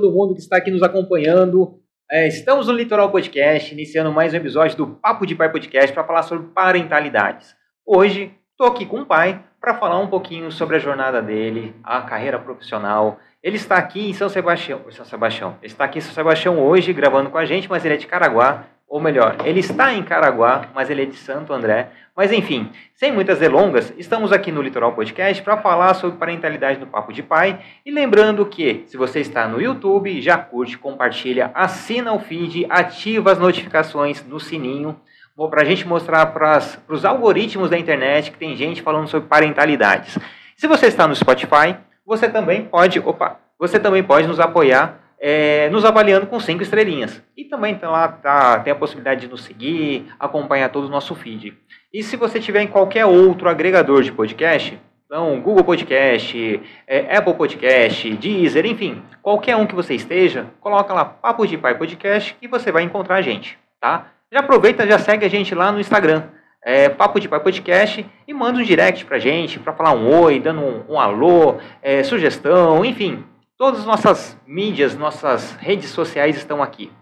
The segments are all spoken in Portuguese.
todo mundo que está aqui nos acompanhando. É, estamos no Litoral Podcast, iniciando mais um episódio do Papo de Pai Podcast para falar sobre parentalidades. Hoje, estou aqui com o pai para falar um pouquinho sobre a jornada dele, a carreira profissional. Ele está aqui em São Sebastião, São Sebastião. Ele está aqui em São Sebastião hoje gravando com a gente, mas ele é de Caraguá, ou melhor, ele está em Caraguá, mas ele é de Santo André. Mas enfim, sem muitas delongas, estamos aqui no Litoral Podcast para falar sobre parentalidade no Papo de Pai. E lembrando que, se você está no YouTube, já curte, compartilha, assina o feed, ativa as notificações no sininho, para a gente mostrar para os algoritmos da internet que tem gente falando sobre parentalidades. Se você está no Spotify, você também pode, opa, você também pode nos apoiar é, nos avaliando com cinco estrelinhas. E também tá lá tá, tem a possibilidade de nos seguir, acompanhar todo o nosso feed. E se você tiver em qualquer outro agregador de podcast, então Google Podcast, é, Apple Podcast, Deezer, enfim, qualquer um que você esteja, coloca lá Papo de Pai Podcast e você vai encontrar a gente, tá? Já aproveita, já segue a gente lá no Instagram, é, Papo de Pai Podcast e manda um direct pra gente, para falar um oi, dando um, um alô, é, sugestão, enfim, Todas as nossas mídias, nossas redes sociais estão aqui.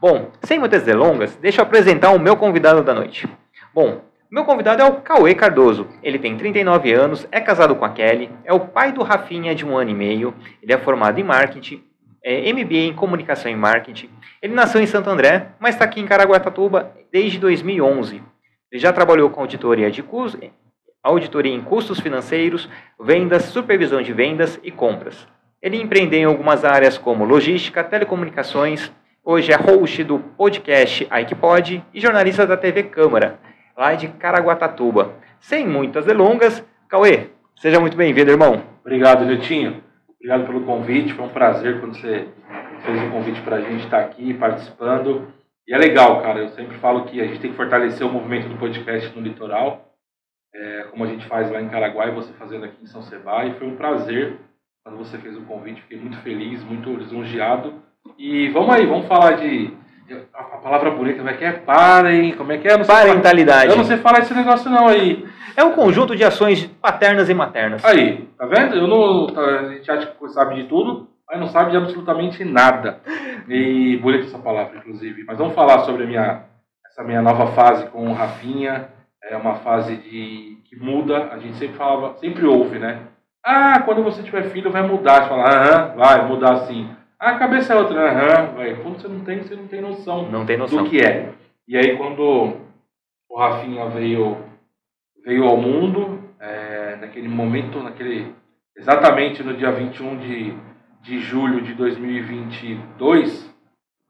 Bom, sem muitas delongas, deixa eu apresentar o meu convidado da noite. Bom, meu convidado é o Cauê Cardoso. Ele tem 39 anos, é casado com a Kelly, é o pai do Rafinha de um ano e meio, ele é formado em marketing, é MBA em comunicação e marketing. Ele nasceu em Santo André, mas está aqui em Caraguatatuba desde 2011. Ele já trabalhou com auditoria de custos, auditoria em custos financeiros, vendas, supervisão de vendas e compras. Ele empreendeu em algumas áreas como logística, telecomunicações, hoje é host do podcast Aikpod e jornalista da TV Câmara, lá de Caraguatatuba. Sem muitas delongas, Cauê, seja muito bem-vindo, irmão. Obrigado, Netinho. Obrigado pelo convite, foi um prazer quando você fez o convite para a gente estar aqui participando. E é legal, cara, eu sempre falo que a gente tem que fortalecer o movimento do podcast no litoral, é, como a gente faz lá em Caraguá e você fazendo aqui em São Sebá, e foi um prazer quando você fez o convite. Fiquei muito feliz, muito lisonjeado. E vamos aí, vamos falar de. A, palavra bonita, como é que é? Parem, como é que é? Parentalidade. eu não sei falar esse negócio não aí. É um conjunto de ações paternas e maternas. Aí, tá vendo? Eu não, tá, a gente acha que sabe de tudo, mas não sabe de absolutamente nada. E bonita essa palavra, inclusive. Mas vamos falar sobre a minha, essa minha nova fase com o Rafinha. É uma fase de, que muda. A gente sempre falava, sempre ouve, né? Ah, quando você tiver filho vai mudar. Você fala, aham, vai mudar sim. Ah, a cabeça é outra, aham, vai. Quando você não tem, você não tem noção, não tem noção do que é. E aí quando o Rafinha veio, veio ao mundo, é, naquele momento, naquele exatamente no dia 21 de, de julho de 2022,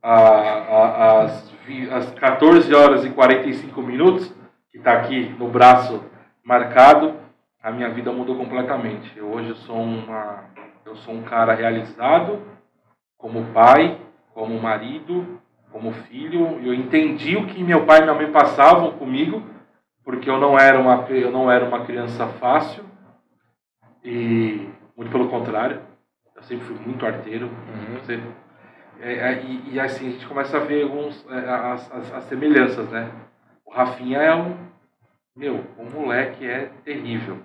a, a, às, às 14 horas e 45 minutos, que está aqui no braço marcado, a minha vida mudou completamente. Eu hoje sou uma eu sou um cara realizado como pai, como marido, como filho. Eu entendi o que meu pai e minha mãe passavam comigo, porque eu não era uma eu não era uma criança fácil e muito pelo contrário, eu sempre fui muito arteiro. Uhum. Você, é, é, e, e, assim a gente começa a ver alguns é, as, as, as semelhanças, né? O Rafinha é um meu, o moleque é terrível.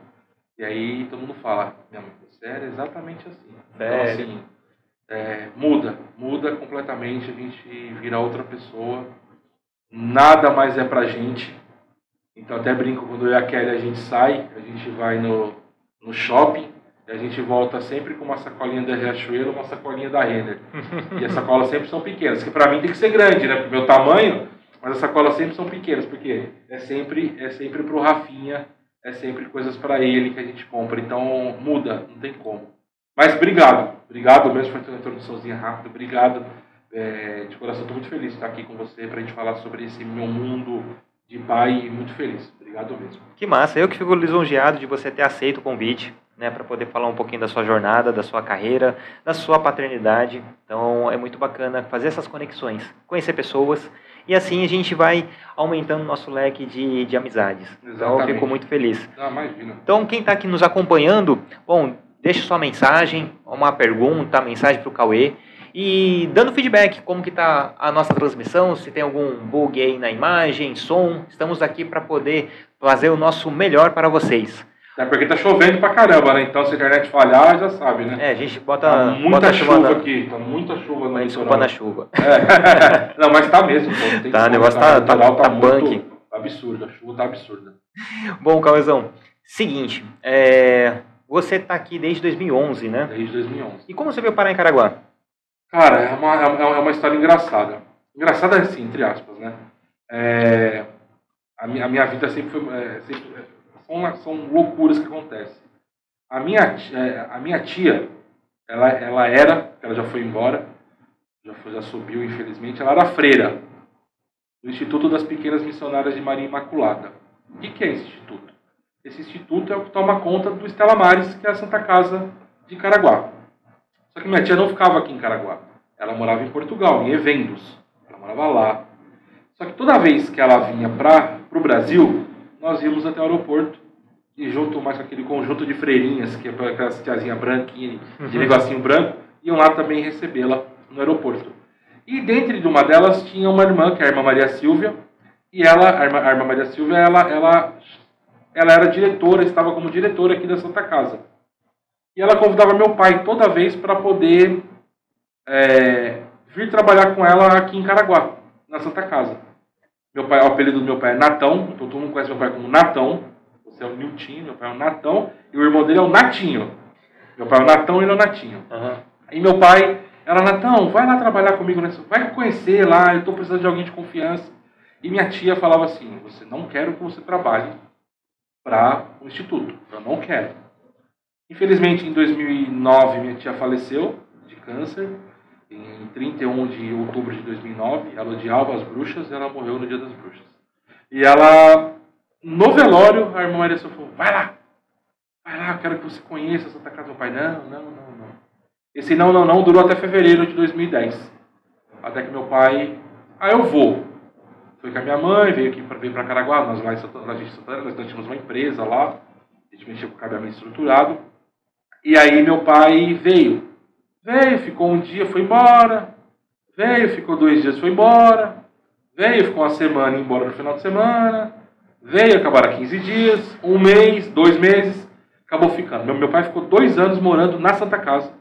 E aí todo mundo fala, minha mãe, você era exatamente assim. Então, assim, é, muda, muda completamente, a gente vira outra pessoa, nada mais é pra gente. Então até brinco, quando eu e a Kelly a gente sai, a gente vai no, no shopping, e a gente volta sempre com uma sacolinha da Riachuelo, uma sacolinha da Renner. e as sacolas sempre são pequenas, que para mim tem que ser grande, né? Pro meu tamanho, mas as sacolas sempre são pequenas, porque é sempre, é sempre pro Rafinha, é sempre coisas para ele que a gente compra. Então muda, não tem como. Mas obrigado, obrigado mesmo por ter uma introduçãozinha rápida, obrigado. É, de coração, estou muito feliz de estar aqui com você para a gente falar sobre esse meu mundo de pai muito feliz. Obrigado mesmo. Que massa, eu que fico lisonjeado de você ter aceito o convite, né, para poder falar um pouquinho da sua jornada, da sua carreira, da sua paternidade. Então é muito bacana fazer essas conexões, conhecer pessoas e assim a gente vai aumentando nosso leque de, de amizades. Exatamente. Então eu fico muito feliz. Ah, imagina. Então quem está aqui nos acompanhando, bom, deixe sua mensagem, uma pergunta, mensagem para o Cauê e dando feedback como que está a nossa transmissão, se tem algum bug aí na imagem, som, estamos aqui para poder fazer o nosso melhor para vocês. Até porque tá chovendo pra caramba, né? Então se a internet falhar, já sabe, né? É, a gente bota, Tá muita bota chuva na, aqui, tá muita chuva no desculpa na chuva. É. Não, mas tá mesmo, pô. Tem Tá, como, o negócio tá- tá- tá muito punk. absurdo, a chuva tá absurda. Bom, Cauezão, seguinte, é, você tá aqui desde 2011, né? Desde 2011. E como você veio parar em Caraguá? Cara, é uma, é uma- é uma história engraçada. Engraçada assim, entre aspas, né? É, a, minha, a minha vida sempre foi. é, sempre- é, são, são loucuras que acontecem. A minha, é, a minha tia, ela, ela era, ela já foi embora, já, foi, já subiu, infelizmente, ela era freira do Instituto das Pequenas Missionárias de Maria Imaculada. O que, que é esse instituto? Esse instituto é o que toma conta do Estela Mares, que é a Santa Casa de Caraguá. Só que minha tia não ficava aqui em Caraguá. Ela morava em Portugal, em Evendos. Ela morava lá. Só que toda vez que ela vinha para o Brasil, nós íamos até o aeroporto e junto mais com aquele conjunto de freirinhas, que é para aquelas tiazinha branquinha, de negocinho branco, iam lá também recebê-la no aeroporto. E dentro de uma delas tinha uma irmã, que é a irmã Maria Silvia, e ela, a irmã, a irmã Maria Silvia, ela, ela, ela era diretora, estava como diretora aqui da Santa Casa. E ela convidava meu pai toda vez para poder é, vir trabalhar com ela aqui em Caraguá, na Santa Casa. Meu pai, o apelido do meu pai é Natão, então todo mundo conhece meu pai como Natão. Você é o Niltinho, meu pai é o Natão, e o irmão dele é o Natinho. Meu pai é o Natão e ele é o Natinho. Aí meu pai, ela, Natão, vai lá trabalhar comigo, nessa, vai conhecer lá, eu estou precisando de alguém de confiança. E minha tia falava assim, você não quero que você trabalhe para o instituto, eu não quero. Infelizmente, em 2009, minha tia faleceu de câncer. Em 31 de outubro de 2009, ela odiava as bruxas e ela morreu no dia das bruxas. E ela, no velório, a irmã Maria falou, vai lá, vai lá, quero que você conheça Santa Casa do pai. Não, não, não, não. Esse não, não, não durou até fevereiro de 2010. Até que meu pai, ah, eu vou. Foi com a minha mãe, veio aqui para veio para Caraguá, nós lá em Santana, nós, Santana, nós tínhamos uma empresa lá, a gente mexia com cabeamento estruturado. E aí meu pai veio. Veio, ficou um dia, foi embora. Veio, ficou dois dias, foi embora. Veio, ficou uma semana, embora no final de semana. Veio, acabaram 15 dias, um mês, dois meses, acabou ficando. Meu, meu pai ficou dois anos morando na Santa Casa.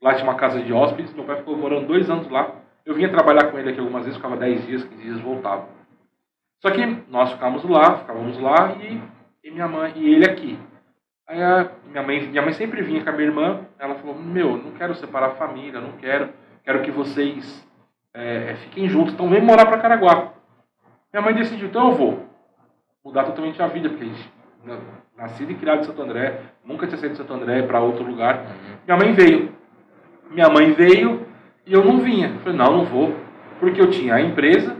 Lá tinha uma casa de hóspedes, meu pai ficou morando dois anos lá. Eu vinha trabalhar com ele aqui algumas vezes, ficava 10 dias, 15 dias, voltava. Só que nós ficávamos lá, ficávamos lá e, e minha mãe e ele aqui. Aí a minha mãe, minha mãe sempre vinha com a minha irmã, ela falou, meu, não quero separar a família, não quero, quero que vocês é, fiquem juntos, então vem morar para Caraguá. Minha mãe decidiu, então eu vou mudar totalmente a vida, porque a gente, nascido e criado em Santo André, nunca tinha saído de Santo André para outro lugar. Minha mãe veio. Minha mãe veio e eu não vinha. Eu falei, não, não vou, porque eu tinha a empresa,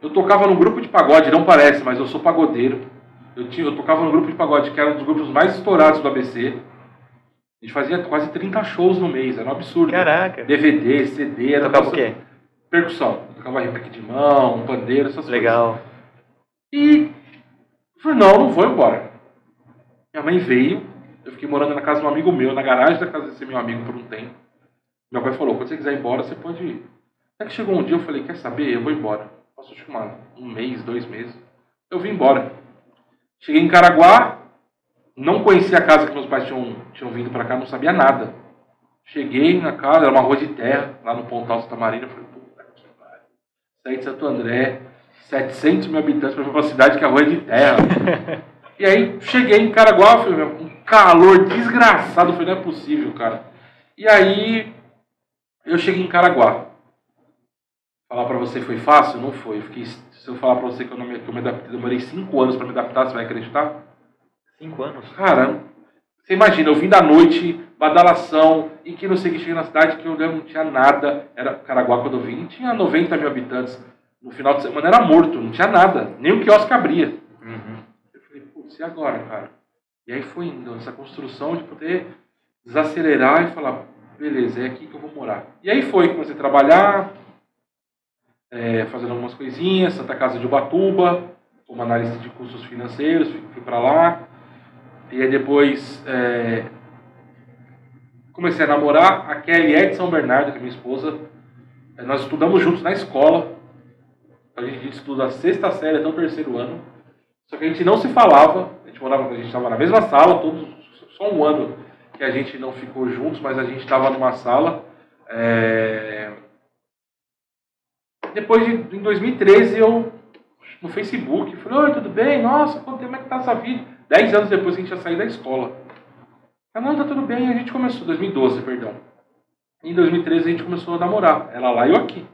eu tocava num grupo de pagode, não parece, mas eu sou pagodeiro. Eu, tinha, eu tocava num grupo de pagode que era um dos grupos mais estourados do ABC. A gente fazia quase 30 shows no mês, era um absurdo. Caraca. DVD, CD, era Tocava o quê? Percussão. Tocava repique de mão, pandeiro, essas Legal. coisas. E eu falei, não, não vou embora. Minha mãe veio, eu fiquei morando na casa de um amigo meu, na garagem da casa desse meu amigo por um tempo. Meu pai falou, quando você quiser ir embora, você pode ir. Até que chegou um dia, eu falei, quer saber, eu vou embora. Passou que uma- um mês, dois meses. Eu vim embora. Cheguei em Caraguá, não conhecia a casa que meus pais tinham, tinham vindo para cá, não sabia nada. Cheguei na casa, era uma rua de terra, lá no Pontal Santa Marina. Eu falei, puta que pariu. Saí de Santo André, 700 mil habitantes, para uma cidade que a rua é de terra. e aí, cheguei em Caraguá, falei, meu, um calor desgraçado. Eu falei, não é possível, cara. E aí, eu cheguei em Caraguá. Falar pra você foi fácil? Não foi. Eu fiquei, se eu falar pra você que eu, não me, que eu me adaptei, demorei 5 anos pra me adaptar, você vai acreditar? Cinco anos. Cara, você imagina, eu vim da noite, badalação, e que não sei o que cheguei na cidade que eu não tinha nada. Era Caraguá quando eu vim, tinha 90 mil habitantes. No final de semana era morto, não tinha nada. Nem o quiosque abria. Uhum. Eu falei, putz, e agora, cara? E aí foi indo, essa construção de poder desacelerar e falar, beleza, é aqui que eu vou morar. E aí foi, comecei a trabalhar, é, fazendo algumas coisinhas, Santa Casa de Ubatuba, como analista de custos financeiros, fui, fui para lá. E aí depois é, comecei a namorar a Kelly é de São Bernardo, que é minha esposa. É, nós estudamos juntos na escola. A gente estuda a sexta série até o terceiro ano. Só que a gente não se falava, a gente morava, a gente estava na mesma sala, todos, só um ano que a gente não ficou juntos, mas a gente estava numa sala. É... Depois de, em 2013 eu no Facebook, falei, oi, tudo bem? Nossa, como é que tá essa vida? Dez anos depois a gente já saiu da escola. Ah, não, tá tudo bem, a gente começou, 2012, perdão. Em 2013 a gente começou a namorar. Ela lá e eu aqui.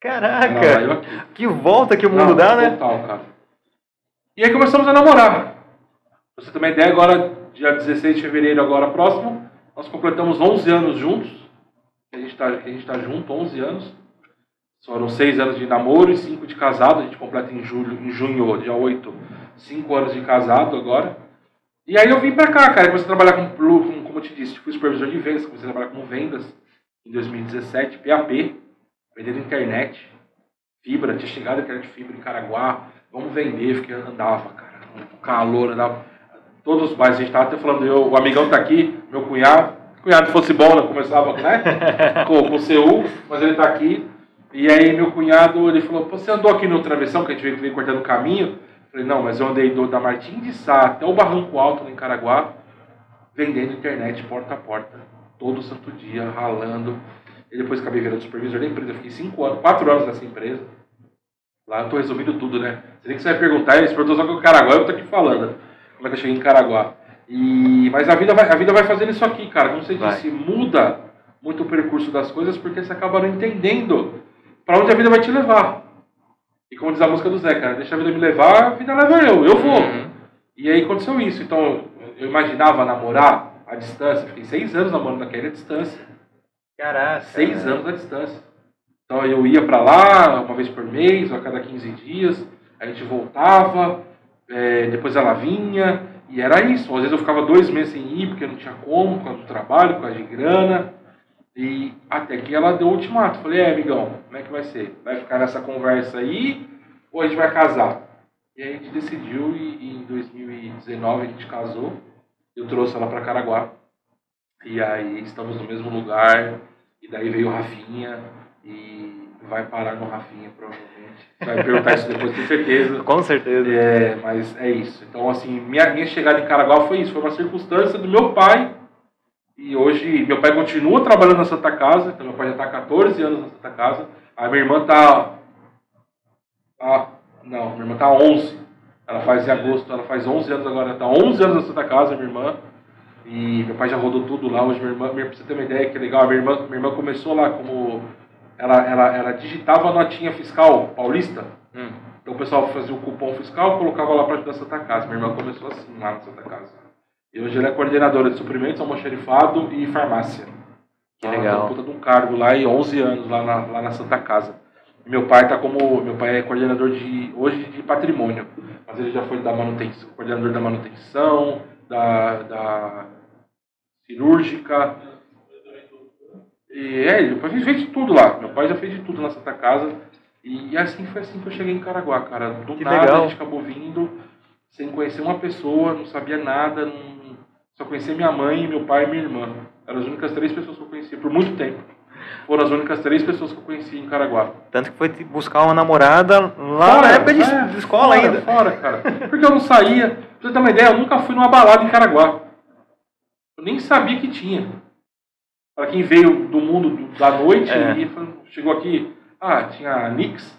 Caraca! Ela lá eu aqui. Que volta que o mundo não, dá, né? Total, cara. E aí começamos a namorar. Pra você ter uma ideia, agora, dia 16 de fevereiro, agora próximo, nós completamos 11 anos juntos. A gente tá, a gente tá junto, 11 anos. Foram 6 anos de namoro e 5 de casado. A gente completa em julho, em junho, dia 8, 5 anos de casado agora. E aí eu vim pra cá, cara. Comecei a trabalhar com, com como eu te disse, fui supervisor de vendas, comecei a trabalhar com vendas em 2017, PAP, vendendo internet, fibra, tinha chegado a internet fibra em Caraguá, vamos vender, fiquei, andava, cara, calor, andava. Todos os bairros, a gente tava até falando, eu, o amigão tá aqui, meu cunhado, cunhado fosse bom, né, começava, né, com, com o CU, mas ele tá aqui, e aí meu cunhado, ele falou, você andou aqui no travessão, que a gente veio, cortando o caminho, Falei, não, mas eu andei do, da Martim de Sá até o Barranco Alto, em Caraguá, vendendo internet porta a porta, todo santo dia, ralando. E depois acabei virando supervisor da empresa. Fiquei cinco anos, quatro anos nessa empresa. Lá eu tô resolvendo tudo, né? Você nem que você vai perguntar, ele perguntou só com o Caraguá, eu tô aqui falando. Como é que eu cheguei em Caraguá. E, mas a vida, vai, a vida vai fazendo isso aqui, cara. Como você vai. disse, muda muito o percurso das coisas porque você acaba não entendendo para onde a vida vai te levar. E como diz a música do Zé, cara, deixa a vida me levar, a vida leva eu, eu vou. Uhum. E aí aconteceu isso. Então, eu imaginava namorar à distância, fiquei seis anos namorando naquela distância. Caraca. Seis anos à distância. Então eu ia para lá uma vez por mês, ou a cada 15 dias, a gente voltava, é, depois ela vinha, e era isso. Às vezes eu ficava dois meses sem ir, porque não tinha como, por causa do trabalho, por causa de grana. E até que ela deu o ultimato. Falei, é, amigão, como é que vai ser? Vai ficar nessa conversa aí ou a gente vai casar? E aí a gente decidiu e, em 2019 a gente casou. Eu trouxe ela para Caraguá. E aí estamos no mesmo lugar. E daí veio o Rafinha e vai parar no Rafinha, provavelmente. Vai perguntar isso depois, com certeza. Com certeza. É, mas é isso. Então, assim, minha, minha chegada em Caraguá foi isso. Foi uma circunstância do meu pai e hoje meu pai continua trabalhando na Santa Casa, então meu pai já está há 14 anos na Santa Casa. A minha irmã está. Ah, não, minha irmã está há 11. Ela faz em agosto, ela faz 11 anos agora, está 11 anos na Santa Casa, minha irmã. E meu pai já rodou tudo lá. Hoje minha irmã, pra você ter uma ideia que legal, minha irmã, minha irmã começou lá como. Ela, ela, ela digitava a notinha fiscal paulista. Hum. Então o pessoal fazia o cupom fiscal, colocava lá para ajudar a Santa Casa. Minha irmã começou assim lá na Santa Casa. E hoje ela é coordenadora de suprimentos, almoxerifado e farmácia. Que legal. Ela puta de um cargo lá e 11 anos lá na, lá na Santa Casa. E meu pai tá como. Meu pai é coordenador de. hoje de patrimônio. Mas ele já foi da manutenção, coordenador da manutenção, da, da cirúrgica. E é, ele fez de tudo lá. Meu pai já fez de tudo na Santa Casa. E assim foi assim que eu cheguei em Caraguá, cara. Do que nada legal. a gente acabou vindo sem conhecer uma pessoa, não sabia nada, não só conhecia minha mãe, meu pai e minha irmã. Eram as únicas três pessoas que eu conhecia por muito tempo. Foram as únicas três pessoas que eu conhecia em Caraguá. Tanto que foi buscar uma namorada lá fora, na época de, é, de escola fora, ainda. Fora, cara. Porque eu não saía. Pra você ter uma ideia, eu nunca fui numa balada em Caraguá. Eu nem sabia que tinha. Para quem veio do mundo da noite é. e chegou aqui, ah, tinha a Nix,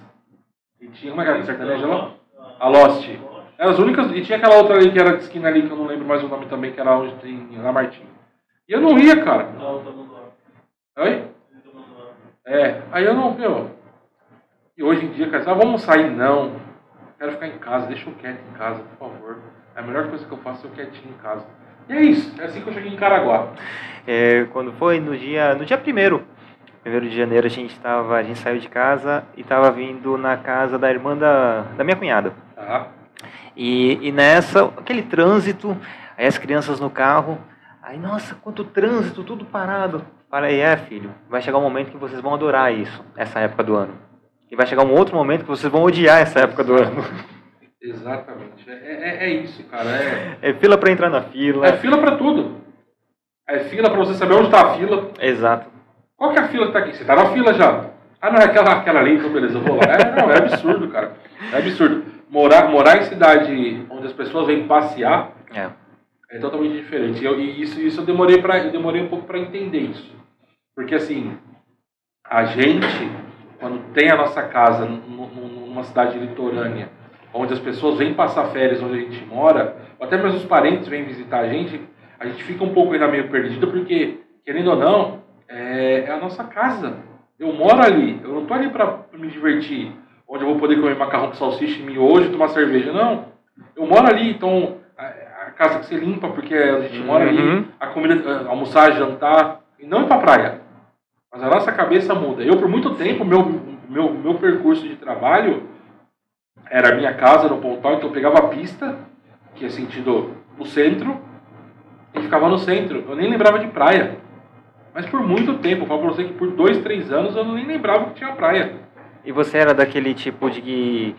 e tinha, como é que era a sertaneja lá? A Lost. Eram as únicas. E tinha aquela outra ali que era de esquina ali, que eu não lembro mais o nome também, que era onde tem na Martim. E eu não ia, cara. Oi? É, aí eu não, meu. E hoje em dia, cara, ah, vamos sair? Não. Quero ficar em casa, deixa eu quieto em casa, por favor. É a melhor coisa que eu faço é eu quietinho em casa. E é isso, é assim que eu cheguei em Caraguá. É, quando foi no dia, no dia primeiro, primeiro de janeiro, a gente tava, a gente saiu de casa e estava vindo na casa da irmã da, da minha cunhada. Ah. E, e nessa, aquele trânsito, aí as crianças no carro, aí, nossa, quanto trânsito, tudo parado. Falei, é, filho, vai chegar um momento que vocês vão adorar isso, essa época do ano. E vai chegar um outro momento que vocês vão odiar essa época do ano. Exatamente. É, é, é isso, cara. É, é fila para entrar na fila. É fila para tudo. É fila para você saber onde está a fila. Exato. Qual que é a fila que tá aqui? Você tá na fila já. Ah, não, é aquela, aquela ali, então beleza, eu vou lá. É, não, é absurdo, cara. É absurdo. Morar, morar em cidade onde as pessoas vêm passear É. é totalmente diferente. E, eu- e isso, isso eu demorei para eu demorei um pouco para entender isso. Porque assim, a gente quando tem a nossa casa nu- nu- numa cidade litorânea, onde as pessoas vêm passar férias onde a gente mora, ou até mesmo os parentes vêm visitar a gente, a gente fica um pouco ainda meio perdido porque querendo ou não, é, é a nossa casa. Eu moro ali, eu não tô ali para me divertir, onde eu vou poder comer macarrão com salsicha e miojo, tomar cerveja, não. Eu moro ali, então a, casa que você limpa, porque a gente mora ali, Uhum. a comida, almoçar, jantar, e não ir pra praia. Mas a nossa cabeça muda. Eu, por muito tempo, meu, meu, meu percurso de trabalho era a minha casa no Pontal, então eu pegava a pista, que é sentido o centro, e ficava no centro. Eu nem lembrava de praia. Mas por muito tempo, eu falo pra você que por dois, três anos eu nem lembrava que tinha praia. E você era daquele tipo de que.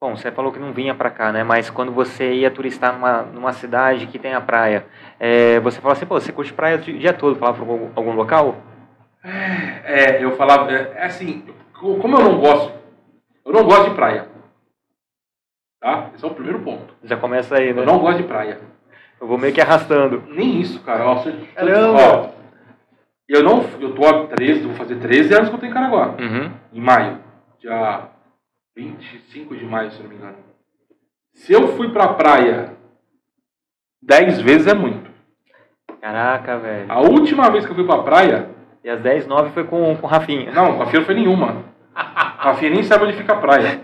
Bom, você falou que não vinha pra cá, né? Mas quando você ia turistar numa, numa cidade que tem a praia, é, você falava assim, pô, você curte praia o dia todo, falava pra algum, algum local? É, eu falava, é, é assim, co- como eu não gosto, eu não gosto de praia. Tá? Esse é o primeiro ponto. Já começa aí, né? Eu não gosto de praia. Eu vou meio que arrastando. Nem isso, cara. Ó, Caramba! ó, eu não. Eu tô há 13, vou fazer 13 anos que eu tô em Caraguá. Uhum. Em maio. Dia 25 de maio, se não me engano. Se eu fui pra praia 10 vezes é muito. Caraca, velho. A última vez que eu fui pra praia, E às 10, 9 foi com, com o Rafinha. não, com a Fia não foi nenhuma. A Fia nem sabe onde fica a praia.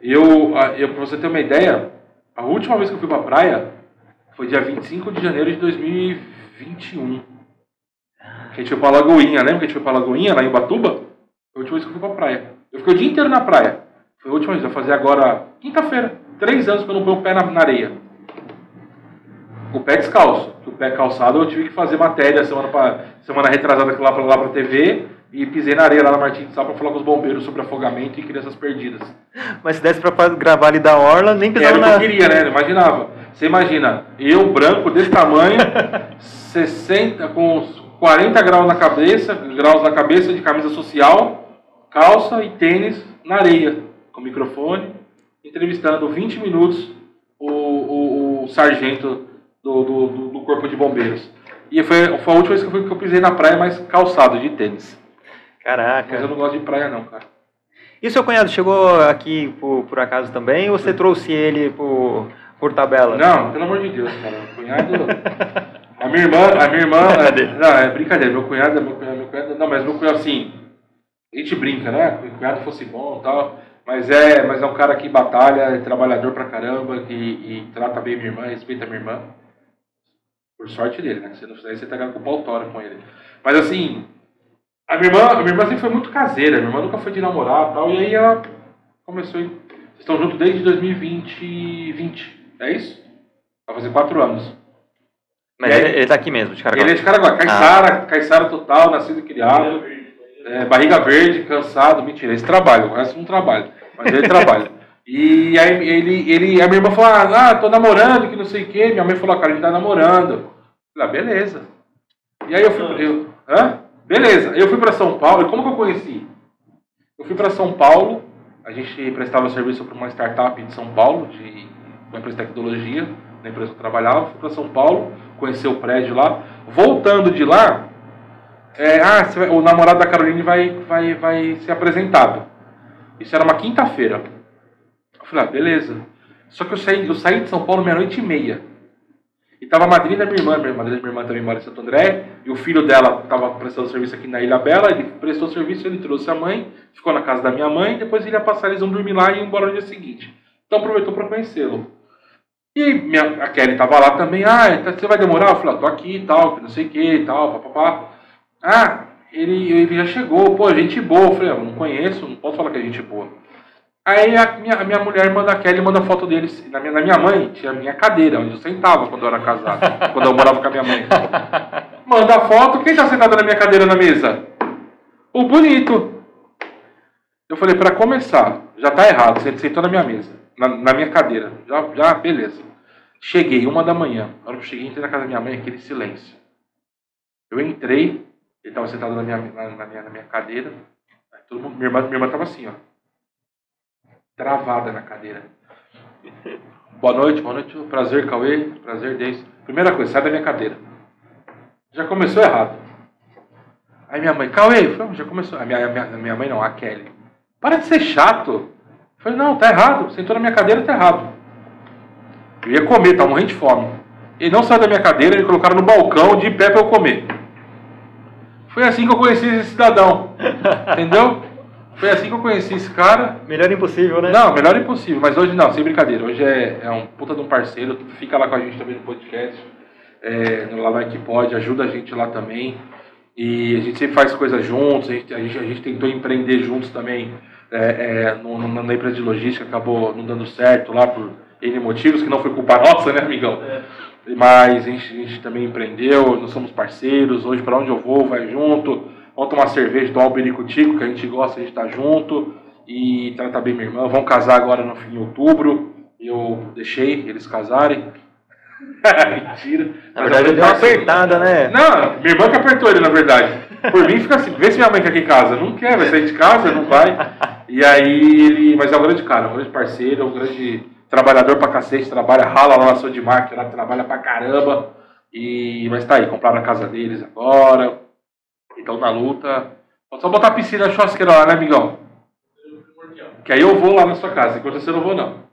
Eu, eu, pra você ter uma ideia, a última vez que eu fui pra praia foi dia 25 de janeiro de 2021. A gente foi pra Lagoinha, lembra que a gente foi pra Lagoinha, lá em Batuba? Foi a última vez que eu fui pra praia. Eu fiquei o dia inteiro na praia. Foi a última vez, vou fazer agora, quinta-feira. Três anos que eu não ponho o pé na, na areia. O pé descalço. O pé calçado eu tive que fazer matéria semana, pra, semana retrasada lá pra, lá pra TV e pisei na areia lá na Martins de Sá pra falar com os bombeiros sobre afogamento e crianças perdidas. Mas se desse pra gravar ali da Orla, nem Era precisava o que eu queria, né? Eu Imaginava. Você imagina, eu branco desse tamanho, 60, com 40 graus na cabeça, graus na cabeça de camisa social, calça e tênis na areia, com microfone, entrevistando 20 minutos o, o, o sargento do, do, do- corpo de bombeiros. E foi, foi a última vez que eu, que eu pisei na praia, mas calçado de tênis. Mas eu Caraca. não gosto de praia não, cara. E seu cunhado chegou aqui por, por acaso também ou você trouxe ele por, por tabela? Não, pelo amor de Deus, cara. Meu cunhado. A minha irmã, a minha irmã. Brincadeira. Não, é brincadeira. Meu cunhado, meu cunhado, meu cunhado. Não, mas meu cunhado, assim. A gente brinca, né? Se o cunhado fosse bom e tal. Mas é, mas é um cara que batalha, é trabalhador pra caramba, que e trata bem minha irmã, respeita minha irmã. Por sorte dele, né? Se não fizer isso, você tá com o pau tora com ele. Mas assim, a minha irmã, a minha irmã sempre foi muito caseira, minha irmã nunca foi de namorar e tal, e aí ela começou. Vocês estão juntos desde 2020, 20, é isso? Vai fazer quatro anos. Mas aí- ele, ele tá aqui mesmo, de Caraguá. Ele é de Caraguá, Caiçara, Caiçara total, nascido e criado. É, barriga verde, cansado, mentira, esse trabalho, o resto não trabalha, mas ele trabalha. E aí ele, ele, a minha irmã falou, ah, tô namorando, que não sei o quê. Minha mãe falou, "Ah, cara, a gente tá namorando. Eu falei, ah, beleza. E aí eu fui, pra- eu, hã? Beleza, eu fui pra São Paulo, e como que eu conheci? Eu fui pra São Paulo, a gente prestava serviço para uma startup de São Paulo, de uma empresa de tecnologia, na empresa que eu trabalhava, fui pra São Paulo, conhecer o prédio lá. Voltando de lá, é, ah, o namorado da Caroline vai, vai, vai ser apresentado. Isso era uma quinta-feira. Eu falei, ah, beleza. Só que eu saí, eu saí de São Paulo meia-noite e meia. E tava a madrinha da minha irmã, minha madrinha da minha irmã também mora em Santo André, e o filho dela estava prestando serviço aqui na Ilha Bela, ele prestou serviço, ele trouxe a mãe, ficou na casa da minha mãe, depois ele ia passar, eles iam dormir lá e iam embora no dia seguinte. Então aproveitou para conhecê-lo. E minha, a Kelly tava lá também, ah, tá- você vai demorar? Eu falei, ah, tô aqui e tal, não sei o que e tal, papapá. Ah, ele, ele já chegou, pô, gente boa. Eu falei, ah, não conheço, não posso falar que é gente boa. Aí a minha, a minha mulher manda a Kelly, manda foto deles. Na minha, na minha mãe tinha a minha cadeira, onde eu sentava quando eu era casado, quando eu morava com a minha mãe. Manda a foto, quem tá sentado na minha cadeira na mesa? O bonito. Eu falei, pra começar, já tá errado, você sentou na minha mesa, na, na minha cadeira. Já, já, beleza. Cheguei, uma da manhã. Na hora que eu cheguei, entrei na casa da minha mãe, aquele silêncio. Eu entrei, ele tava sentado na minha, na, na minha, na minha cadeira. Todo mundo, minha, irmã, minha irmã tava assim, ó. travada na cadeira. Boa noite, boa noite. Prazer, Cauê. Prazer, Deise. Primeira coisa, sai da minha cadeira. Já começou errado. Aí minha mãe, Cauê, já começou. A minha, minha, minha mãe não, a Kelly. Para de ser chato. Eu falei, não, tá errado. Sentou na minha cadeira, tá errado. Eu ia comer, tava morrendo de fome. Ele não saiu da minha cadeira, ele colocaram no balcão de pé pra eu comer. Foi assim que eu conheci esse cidadão. Entendeu? Foi assim que eu conheci esse cara. Melhor impossível, né? Não, melhor impossível. Mas hoje não, sem brincadeira. Hoje é, é um puta de um parceiro. Fica lá com a gente também no podcast. É, no Lá Vai Que Pode. Ajuda a gente lá também. E a gente sempre faz coisas juntos. A gente, a gente, a gente tentou empreender juntos também é, é, no, no, na empresa de logística. Acabou não dando certo lá por N motivos, que não foi culpa nossa, né, amigão? É. Mas a gente, a gente, também empreendeu, nós somos parceiros. Hoje, para onde eu vou, vai junto. Vamos tomar cerveja do Albericutico, que a gente gosta, a gente tá junto. E trata bem minha irmã. Vão casar agora no fim de outubro. Eu deixei eles casarem. Mentira. Na verdade, deu uma apertada, né? Não, minha irmã que apertou ele, na verdade. Por mim, fica assim: vê se minha mãe quer que casa. Não quer, vai sair de casa, não vai. E aí ele. Mas é um grande cara, um grande parceiro, um grande trabalhador pra cacete, trabalha, rala lá na sua de marketing, lá, trabalha pra caramba. E, mas tá aí, compraram a casa deles agora. Então na luta. Só botar a piscina churrasqueira lá, né, amigão? Que aí eu vou lá na sua casa, enquanto você não vou não.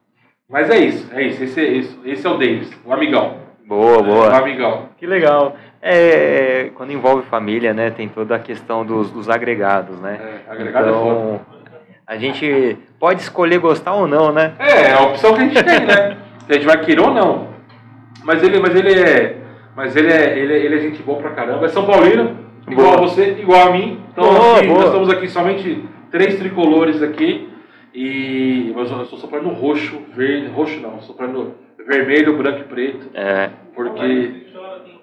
Mas é isso, é isso, esse é isso. Esse é o Davis, o amigão. Boa, boa. O amigão. Que legal. É, quando envolve família, né, tem toda a questão dos, dos agregados, né? É, agregado é então, é foda. A gente pode escolher gostar ou não, né? É, é a opção que a gente tem, né? Se a gente vai querer ou não. Mas ele, mas ele é. Mas ele é, ele é, ele é gente boa pra caramba. É São Paulino, igual boa. a você, igual a mim. Então boa, aqui, boa. nós estamos aqui somente três tricolores aqui. E mas eu estou soprando roxo, verde, roxo não, soprando vermelho, branco e preto. É. Porque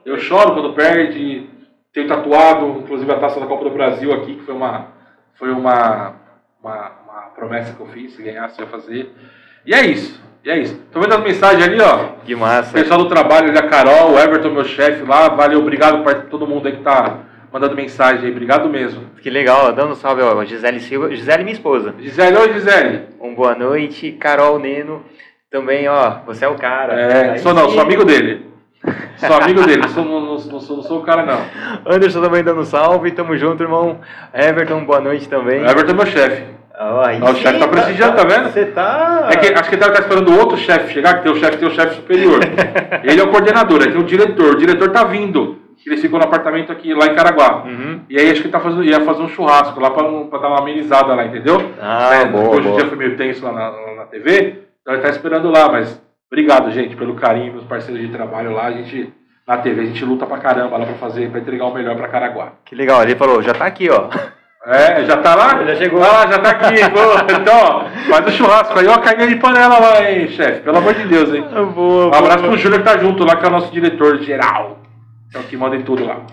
eu choro quando perde. Tenho tatuado, inclusive a taça da Copa do Brasil aqui, que foi uma, foi uma, uma, uma promessa que eu fiz, se ganhasse eu ia fazer. E é isso. E é isso. Tô vendo as mensagens ali, ó. Que massa. O pessoal do trabalho a Carol, o Everton, meu chefe lá. Valeu, obrigado para todo mundo aí que tá mandando mensagem aí. Obrigado mesmo. Que legal, dando um salve, ó. Gisele Silva. Gisele, minha esposa. Gisele, oi, Gisele. Um boa noite. Carol Neno. Também, ó, você é o cara. É, sou não, sou amigo dele. Sou amigo dele, não sou, não, não, não, sou, não sou o cara, não. Anderson também dando salve, tamo junto, irmão. Everton, boa noite também. Everton é meu chefe. Oh, o chefe tá prestigiando, tá, vendo? Você tá. É que, acho que ele tá esperando o outro chefe chegar, que tem o chefe, tem o chefe superior. ele é o coordenador, aí tem o diretor. O diretor tá vindo. Eles ficam no apartamento aqui, lá em Caraguá. Uhum. E aí acho que ele tá fazendo, ia fazer um churrasco lá pra, pra dar uma amenizada lá, entendeu? Ah, é, boa, hoje o dia foi meio tenso lá na, na, na TV, então ele tá esperando lá, mas obrigado, gente, pelo carinho, meus parceiros de trabalho lá. A gente na TV. A gente luta pra caramba lá pra fazer, pra entregar o melhor pra Caraguá. Que legal, ele falou, já tá aqui, ó. É, já tá lá? Já chegou. Ah, já tá aqui. então, ó, faz o churrasco aí, ó, carne de panela lá, hein, chefe. Pelo amor de Deus, hein. Boa, um abraço boa. pro Júlio que tá junto lá, que é o nosso diretor geral. É o que manda em tudo lá.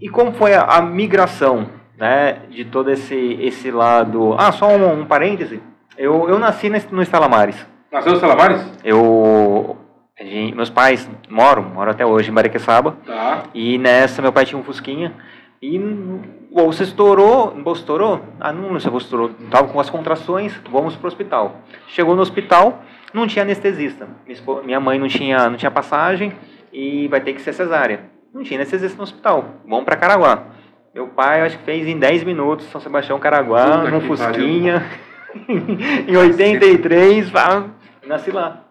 E como foi a, a migração, né, de todo esse, esse lado... Ah, só um, um parêntese. Eu, eu nasci no Estalamares. Nasceu no Estalamares? Eu Gente, meus pais moram, moram até hoje em Bariqueçaba. Tá. E nessa meu pai tinha um Fusquinha. E o bolso estourou, o bolso estourou? Ah, não, não se estourou. Tava com as contrações, vamos pro hospital. Chegou no hospital, não tinha anestesista. Minha mãe não tinha, não tinha passagem e vai ter que ser cesárea. Não tinha anestesista no hospital. Vamos para Caraguá. Meu pai, acho que fez em 10 minutos São Sebastião, Caraguá, Puta no Fusquinha. em 83, nasci lá.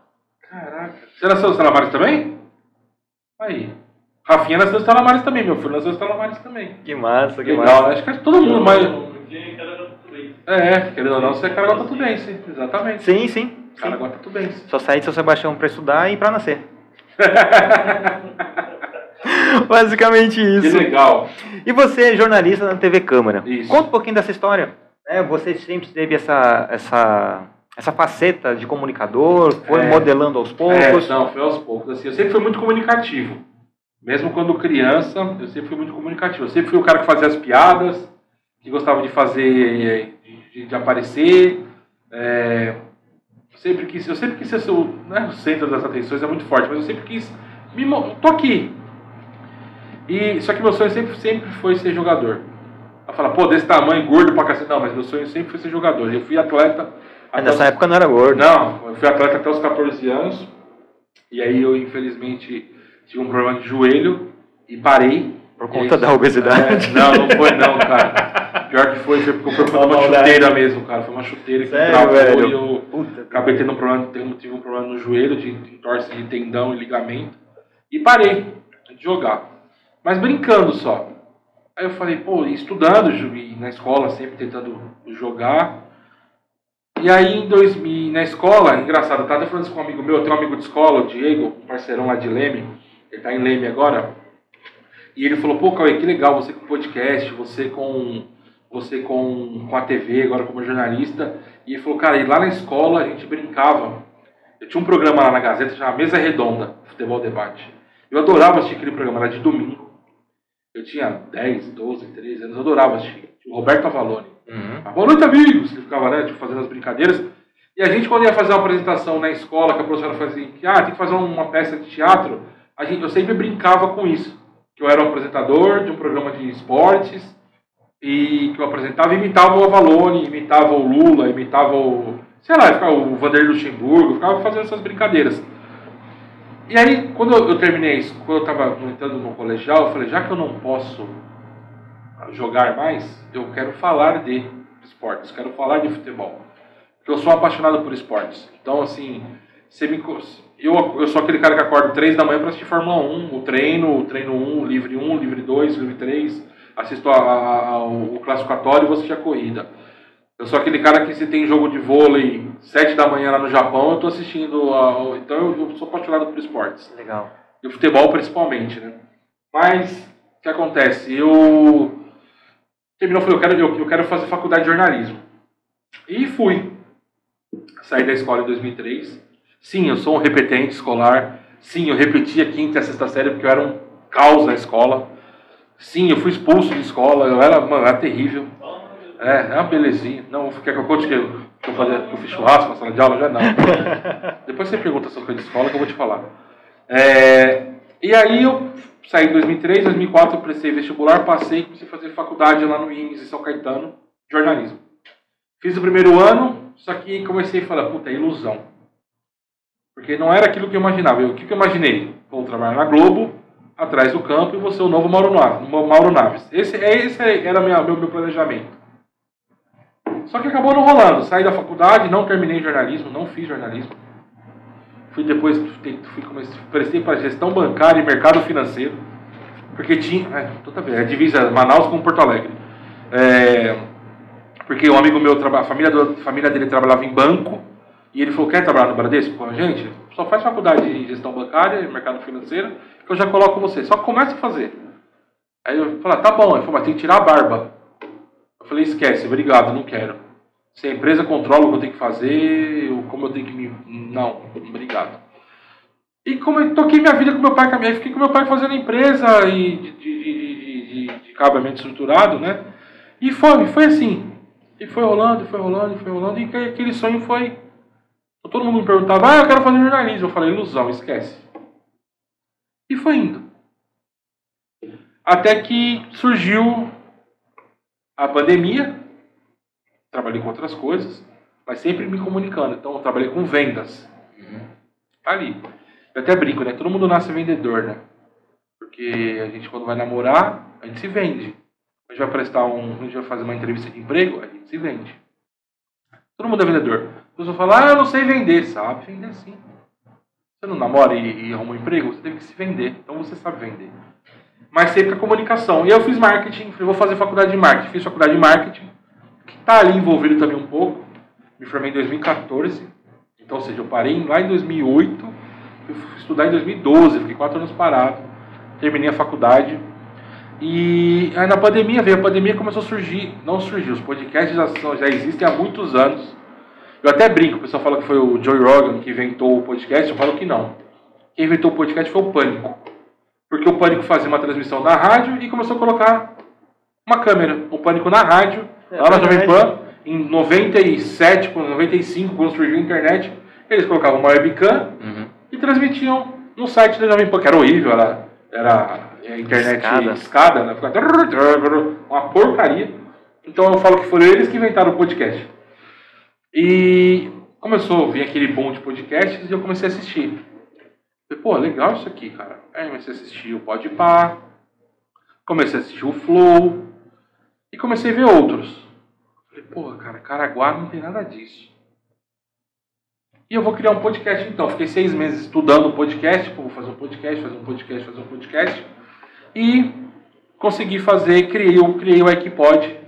Caraca. Você nasceu nos Talamares também? Aí. Rafinha nasceu nos Talamares também, meu filho nasceu nos Talamares também. Que massa, que Legal, massa. Acho que todo mundo, mas. É, querendo ou não, você é Caraguá sim, exatamente. Sim, sim. Caraguá bem. Só saí de São Sebastião para estudar e para nascer. Basicamente isso. Que legal. E você é jornalista na TV Câmara. Isso. Conta um pouquinho dessa história. É, você sempre teve essa, essa essa faceta de comunicador? Foi é, modelando aos poucos? É, não, foi aos poucos. Assim, eu sempre fui muito comunicativo. Mesmo quando criança, eu sempre fui muito comunicativo. Eu sempre fui o cara que fazia as piadas, que gostava de fazer, de, de aparecer. É, sempre quis, eu sempre quis ser o, né, o centro das atenções, é muito forte, mas eu sempre quis me tô aqui. E, só que meu sonho sempre, sempre foi ser jogador. Ela fala, pô, desse tamanho, gordo pra cacete. Não, mas meu sonho sempre foi ser jogador. Eu fui atleta. Nessa época não era gordo. Não, eu fui atleta até os 14 anos. E aí eu, infelizmente, tive um problema de joelho e parei. Por conta da obesidade? É, não, não foi não, cara. Pior que foi, foi porque eu fui uma chuteira mesmo, cara. Foi uma chuteira que Sério, travou velho? e eu Puta. acabei tendo um problema, tendo- tive um problema no joelho, de, de entorse de tendão e ligamento. E parei de jogar. Mas brincando só. Aí eu falei, pô, estudando, e na escola, sempre tentando jogar. E aí em 2000, na escola, engraçado, eu tava falando isso com um amigo meu, eu tenho um amigo de escola, o Diego, parceirão lá de Leme, ele tá em Leme agora. E ele falou, pô, Cauê, que legal, você com podcast, você com você com, com a TV, agora como jornalista. E ele falou, cara, e lá na escola a gente brincava. Eu tinha um programa lá na Gazeta chamado Mesa Redonda, Futebol Debate. Eu adorava assistir aquele programa, era de domingo. Eu tinha 10, 12, 13 anos, eu adorava assistir. O Roberto Avalone. Uhum. Ah, Boa noite, amigos! Ele ficava, né, tipo, fazendo as brincadeiras. E a gente, quando ia fazer uma apresentação na escola, que a professora fazia, que, ah, tem que fazer uma peça de teatro, a gente, eu sempre brincava com isso. Que eu era um apresentador de um programa de esportes, e que eu apresentava imitava o Avalone, imitava o Lula, imitava o, sei lá, ficava o Vanderlei Luxemburgo, ficava fazendo essas brincadeiras. E aí, quando eu, terminei isso, quando eu estava entrando no colegial, eu falei, já que eu não posso jogar mais, eu quero falar de esportes, quero falar de futebol. Porque eu sou apaixonado por esportes. Então, assim, você me, eu, eu sou aquele cara que acorda 3 da manhã para assistir Fórmula 1, o treino, o treino 1, o livre 1, o livre 2, o livre 3, assisto a, a- a- o classificatório e vou assistir a corrida. Eu sou aquele cara que se tem jogo de vôlei 7 da manhã lá no Japão, eu tô assistindo. a- então eu, eu sou apaixonado por esportes. Legal. E o futebol principalmente, né? Mas, o que acontece? Eu terminou, eu falei, eu quero, eu, eu quero fazer faculdade de jornalismo. E fui. Saí da escola em 2003. Sim, eu sou um repetente escolar. Sim, eu repeti a quinta e a sexta série porque eu era um caos na escola. Sim, eu fui expulso de escola. Eu era, mano, era terrível. É, é uma belezinha. Não, quer que eu conte que eu, que eu, fazia, que eu fiz churrasco na sala de aula? Já não. Depois você pergunta essas coisas de escola que eu vou te falar. É, e aí eu saí em 2003, 2004 eu prestei vestibular, passei e comecei a fazer faculdade lá no IMES em São Caetano, jornalismo. Fiz o primeiro ano, só que comecei a falar, puta, é ilusão. Porque não era aquilo que eu imaginava. Eu- O que, que eu imaginei? Vou trabalhar na Globo, atrás do campo, e vou ser o novo Mauro Naves. Mauro Naves. Esse, esse era minha, meu, meu planejamento. Só que acabou não rolando. Saí da faculdade, não terminei jornalismo, não fiz jornalismo. Fui depois, fui, prestei para gestão bancária e mercado financeiro. Porque tinha. É, toda vez, é divisa Manaus com Porto Alegre. É, porque um amigo meu, a família, do, a família dele trabalhava em banco. E ele falou: quer trabalhar no Bradesco? com a gente, só faz faculdade de gestão bancária e mercado financeiro, que eu já coloco você. Só começa a fazer. Aí eu falei: tá bom. Ele falou: mas tem que tirar a barba. Eu falei: esquece, obrigado, não quero. Se a empresa controla o que eu tenho que fazer, eu- como eu tenho que me. Não, obrigado. E como eu toquei minha vida com meu pai, com fiquei com meu pai fazendo empresa e de, de, de, de, acabamento estruturado, né? E foi, foi assim. E foi rolando, e foi rolando, e foi rolando, e que- aquele sonho foi. Todo mundo me perguntava, ah, eu quero fazer jornalismo. Eu falei, ilusão, esquece. E foi indo. Até que surgiu a pandemia, trabalhei com outras coisas, mas sempre me comunicando. Então, eu trabalhei com vendas. Tá ali. Eu até brinco, né? Todo mundo nasce vendedor, né? Porque a gente, quando vai namorar, a gente se vende. A gente vai prestar um. A gente vai fazer uma entrevista de emprego, a gente se vende. Todo mundo é vendedor. A pessoa fala, ah, eu não sei vender. Sabe vender sim. Você não namora e, e arruma um emprego, você teve que se vender. Então você sabe vender. Mas sempre com a comunicação. E eu fiz marketing, falei, vou fazer faculdade de marketing. Fiz faculdade de marketing, que está ali envolvido também um pouco. Me formei em 2014. Então, ou seja, eu parei lá em 2008, fui estudar em 2012, fiquei quatro anos parado. Terminei a faculdade. E aí na pandemia veio, a pandemia começou a surgir, não surgiu, os podcasts já, são, já existem há muitos anos. Eu até brinco, o pessoal fala que foi o Joe Rogan que inventou o podcast, eu falo que não. Quem inventou o podcast foi o Pânico. Porque o Pânico fazia uma transmissão na rádio e começou a colocar uma câmera. O Pânico na rádio, É lá na Jovem. Pan, em 97, quando- 95, quando surgiu a internet, eles colocavam uma webcam Uhum. e transmitiam no site da Jovem Pan, que era horrível, era era a internet Escada. escada, né? Ficava uma porcaria. Então eu falo que foram eles que inventaram o podcast. E começou a vir aquele bom de podcasts e eu comecei a assistir. Falei, pô, legal isso aqui, cara. Aí comecei a assistir o Podpah, comecei a assistir o Flow e comecei a ver outros. Falei, pô, cara, Caraguá não tem nada disso. E eu vou criar um podcast então. Fiquei seis meses estudando podcast, pô, vou fazer um podcast, fazer um podcast, fazer um podcast. E consegui fazer, criei, criei o Equipod.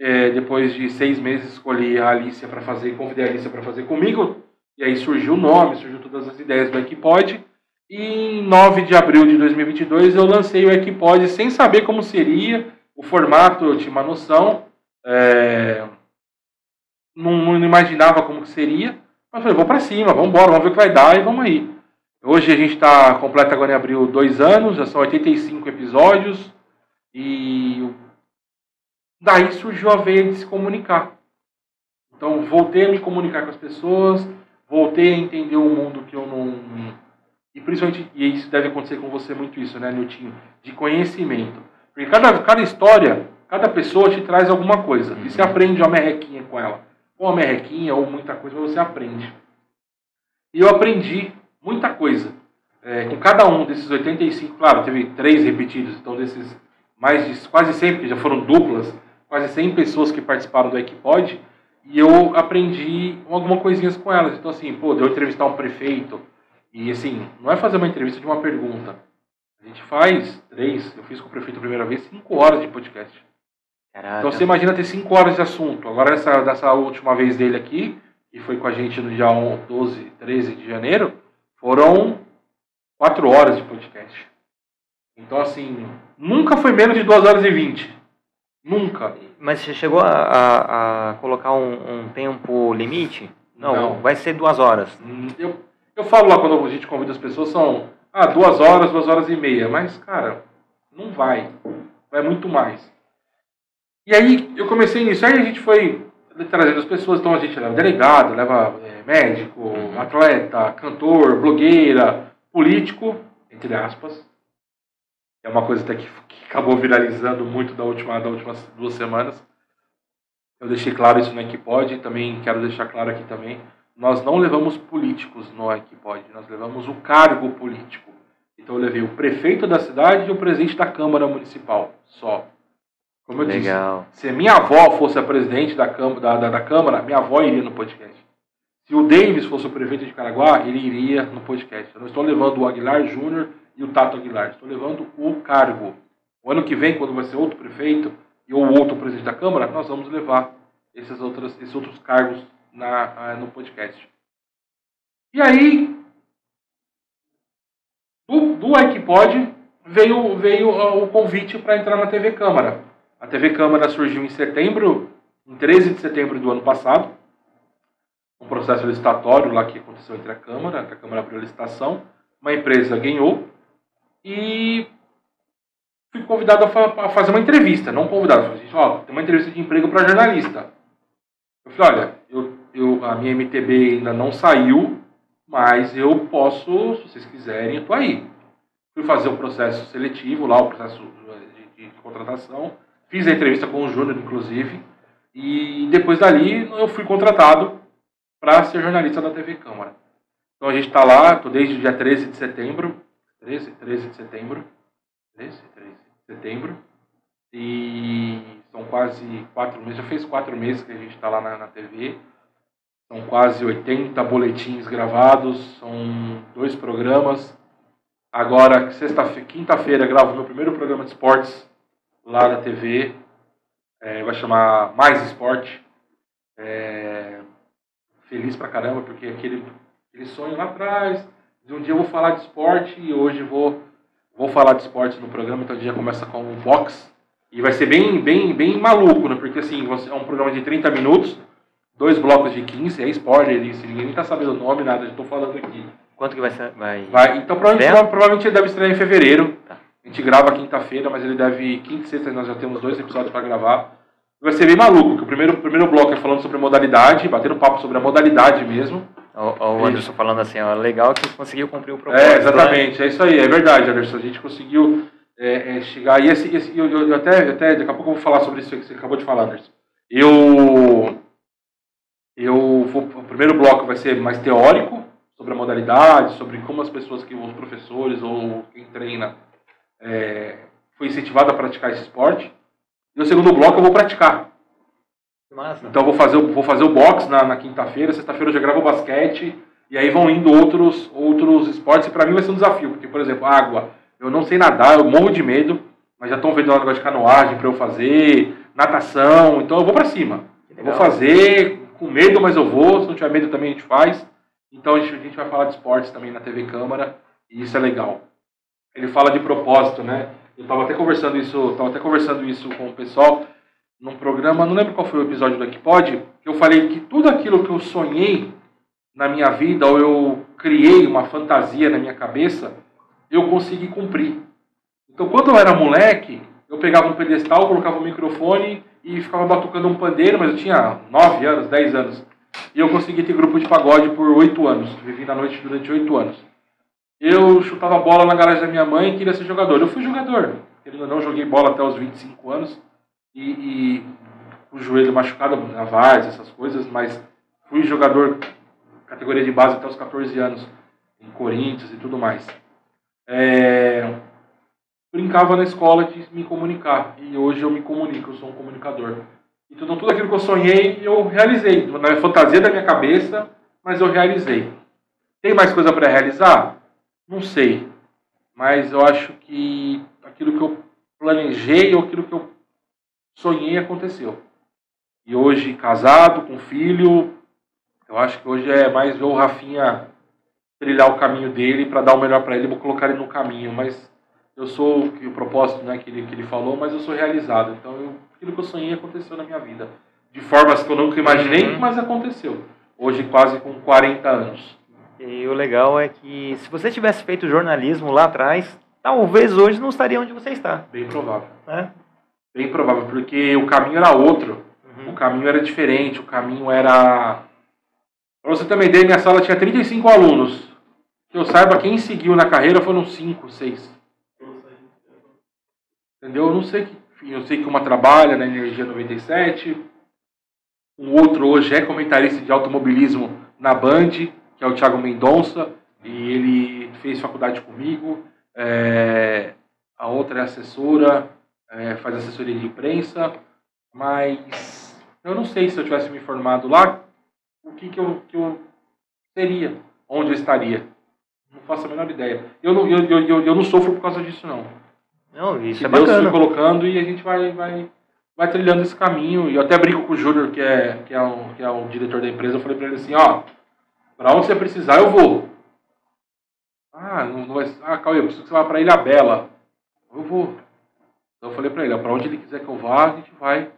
É, depois de seis meses escolhi a Alicia para fazer, convidei a Alicia para fazer comigo. E aí surgiu o nome, surgiu todas as ideias do Equipod. E em 9 de abril de 2022 eu lancei o Equipod sem saber como seria, o formato eu tinha uma noção. É, não, não imaginava como que seria. Mas falei, vou para cima, vamos embora, vamos ver o que vai dar e vamos aí. Hoje a gente está completo agora em abril dois anos, já são 85 episódios e daí surgiu a veia de se comunicar. Então voltei a me comunicar com as pessoas, voltei a entender o mundo que eu não e principalmente e isso deve acontecer com você muito isso, né, Niltinho, de conhecimento. Porque cada cada história, cada pessoa te traz alguma coisa e você aprende uma merrequinha com ela ou uma merrequinha ou muita coisa, mas você aprende. E eu aprendi muita coisa. É, com cada um desses 85, claro, teve três repetidos, então desses mais de quase 100, porque já foram duplas, quase 100 pessoas que participaram do Equipod, e eu aprendi algumas coisinhas com elas. Então, assim, pô, deu entrevistar um prefeito, e assim, não é fazer uma entrevista de uma pergunta. A gente faz três, eu fiz com o prefeito a primeira vez, cinco horas de podcast. Caraca. Então você imagina ter 5 horas de assunto. Agora, nessa, dessa última vez dele aqui, que foi com a gente no dia 11, 12, 13 de janeiro, foram 4 horas de podcast. Então, assim, nunca foi menos de 2 horas e 20. Nunca. Mas você chegou a, a- a colocar um, um tempo limite? Não, Não. vai ser duas horas. Hum, Eu, eu falo lá quando a gente convida as pessoas, são ah, duas horas, duas horas e meia. Mas, cara, não vai. Vai muito mais. E aí eu comecei nisso. Aí a gente foi trazendo as pessoas. Então a gente leva delegado, leva é, médico, atleta, cantor, blogueira, político, entre aspas. É uma coisa até que, que acabou viralizando muito da última, das últimas duas semanas. Eu deixei claro isso no Equipod e também quero deixar claro aqui também. Nós não levamos políticos no Equipod, nós levamos o cargo político. Então eu levei o prefeito da cidade e o presidente da Câmara Municipal, só. Como eu Legal. disse, se a minha avó fosse a presidente da, Câmara, da, da, da Câmara, minha avó iria no podcast. Se o Davis fosse o prefeito de Caraguá, ele iria no podcast. Eu não estou levando o Aguilar Júnior e o Tato Aguilar, estou levando o cargo. O ano que vem, quando vai ser outro prefeito e ou outro presidente da Câmara, nós vamos levar esses outros, esses outros cargos na, no podcast. E aí, do, do veio, veio o convite para entrar na TV Câmara. A TV Câmara surgiu em setembro, em 13 de setembro do ano passado. Um processo licitatório lá que aconteceu entre a Câmara, que a Câmara abriu a licitação. Uma empresa ganhou e fui convidado a, fa- a fazer uma entrevista. Não convidado, falei, gente, ó, tem uma entrevista de emprego para jornalista. Eu falei, olha, eu, eu, a minha MTB ainda não saiu, mas eu posso, se vocês quiserem, eu tô aí. Fui fazer o processo seletivo lá, o processo de, de- de contratação. Fiz a entrevista com o Júnior, inclusive. E depois dali eu fui contratado para ser jornalista da TV Câmara. Então a gente está lá, estou desde o dia 13 de setembro. 13, 13 de setembro. 13, 13 de setembro. E são quase quatro meses, já fez quatro meses que a gente está lá na, na TV. São quase 80 boletins gravados, são dois programas. Agora, sexta-feira, quinta-feira, gravo meu primeiro programa de esportes lá da TV. É, vai chamar Mais Esporte. É, feliz pra caramba, porque aquele, aquele sonho lá atrás, um dia eu vou falar de esporte e hoje vou, vou falar de esporte no programa, então o dia começa com o Vox. E vai ser bem, bem, bem maluco, né? Porque assim, você- é um programa de 30 minutos, dois blocos de 15, é spoiler isso, ninguém tá sabendo o nome, nada, eu tô falando aqui. Quanto que vai ser? Vai... Vai, então provavelmente, provavelmente ele deve estrear em fevereiro. Tá. A gente grava quinta-feira, mas ele deve. Quinta e sexta nós já temos dois episódios para gravar. Vai ser bem maluco, que o primeiro, o primeiro bloco é falando sobre modalidade, batendo papo sobre a modalidade mesmo. O, o Anderson falando assim, ó, legal que conseguiu cumprir o propósito. É, exatamente, né? é isso aí, é verdade, Anderson. A gente conseguiu é, é, chegar. E esse, esse eu, eu, até, até daqui a pouco eu vou falar sobre isso que você acabou de falar, Anderson. Eu. Eu vou, o primeiro bloco vai ser mais teórico, sobre a modalidade, sobre como as pessoas que os professores ou quem treina é, foi incentivado a praticar esse esporte. E o segundo bloco eu vou praticar. Massa. Então eu vou fazer, vou fazer o box na, na quinta-feira, sexta-feira eu já gravo basquete, e aí vão indo outros, outros esportes, e para mim vai ser um desafio, porque, por exemplo, água, eu não sei nadar, eu morro de medo, mas já estão vendo lá negócio de canoagem para eu fazer, natação, então eu vou para cima. Eu vou fazer com medo, mas eu vou, se não tiver medo também a gente faz. Então a gente, a gente vai falar de esportes também na TV Câmara, e isso é legal. Ele fala de propósito, né? Eu estava até conversando isso, tava até conversando isso com o pessoal num programa, não lembro qual foi o episódio do Equipod, que eu falei que tudo aquilo que eu sonhei na minha vida, ou eu criei uma fantasia na minha cabeça, eu consegui cumprir. Então, quando eu era moleque, eu pegava um pedestal, colocava um microfone e ficava batucando um pandeiro, mas eu tinha 9 anos, 10 anos. E eu consegui ter grupo de pagode por 8 anos. Vivi na noite durante 8 anos. Eu chutava bola na garagem da minha mãe e queria ser jogador. Eu fui jogador. Eu não joguei bola até os 25 anos e, e o joelho machucado várzea, essas coisas, mas fui jogador categoria de base até os 14 anos, em Corinthians e tudo mais. É, brincava na escola de me comunicar e hoje eu me comunico, eu sou um comunicador. Então tudo aquilo que eu sonhei eu realizei, na fantasia da minha cabeça, mas eu realizei. Tem mais coisa para realizar? Não sei, mas eu acho que aquilo que eu planejei ou aquilo que eu sonhei aconteceu. E hoje, casado, com filho, eu acho que hoje é mais ver o Rafinha trilhar o caminho dele para dar o melhor para ele, vou colocar ele no caminho. Mas eu sou o propósito né, que, ele, que ele falou, mas eu sou realizado. Então, eu, aquilo que eu sonhei aconteceu na minha vida. De formas que eu nunca imaginei, uhum. mas aconteceu. Hoje, quase com 40 anos. E o legal é que se você tivesse feito jornalismo lá atrás, talvez hoje não estaria onde você está. Bem provável. É? Bem provável, porque o caminho era outro. Uhum. O caminho era diferente, o caminho era. Pra você uma ideia, minha sala tinha 35 alunos. Que eu saiba, quem seguiu na carreira foram 5, 6. Entendeu? Eu não sei que. Eu sei que uma trabalha na Energia 97. Um outro hoje é comentarista de automobilismo na Band, que é o Thiago Mendonça. E ele fez faculdade comigo. É... A outra é assessora é, faz assessoria de imprensa, mas eu não sei se eu tivesse me formado lá, o que, que, eu, que eu seria, onde eu estaria. Não faço a menor ideia. Eu não, eu, eu, eu, eu não sofro por causa disso, não. Não, isso que é Deus bacana. foi colocando e a gente vai, vai, vai trilhando esse caminho. E eu até brinco com o Júnior, que é, que, é o, que é o diretor da empresa, eu falei para ele assim, ó, para onde você precisar eu vou. Ah, não, não vai. Ah, Cauê, eu preciso que você vá para Ilha Bela. Eu vou. Então eu falei para ele, para onde ele quiser que eu vá, a gente vai.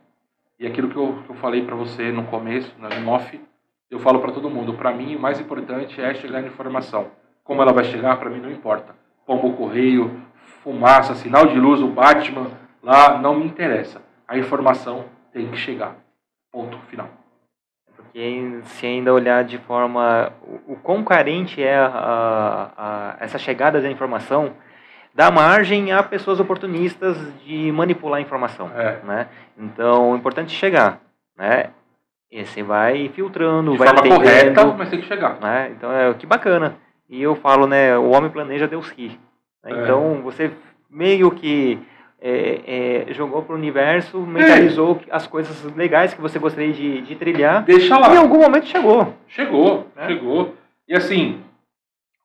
E aquilo que eu, que eu falei para você no começo, no off, eu falo para todo mundo. Para mim, o mais importante é chegar na informação. Como ela vai chegar, para mim não importa. Pombo correio, fumaça, sinal de luz, o Batman, lá não me interessa. A informação tem que chegar. Ponto final. Porque se ainda olhar de forma. O, o quão carente é a, a, a, essa chegada da informação, dá margem a pessoas oportunistas de manipular a informação. É. Né? Então, o importante é chegar. Né? E você vai filtrando, de vai forma correta, mas tem que chegar. Né? Então, é que bacana. E eu falo, né, o homem planeja, Deus ri. Né? É. Então, você meio que é, é, jogou para o universo, mentalizou é. as coisas legais que você gostaria de, de, trilhar. Deixa lá. E em algum momento chegou. Chegou, né? chegou. E assim,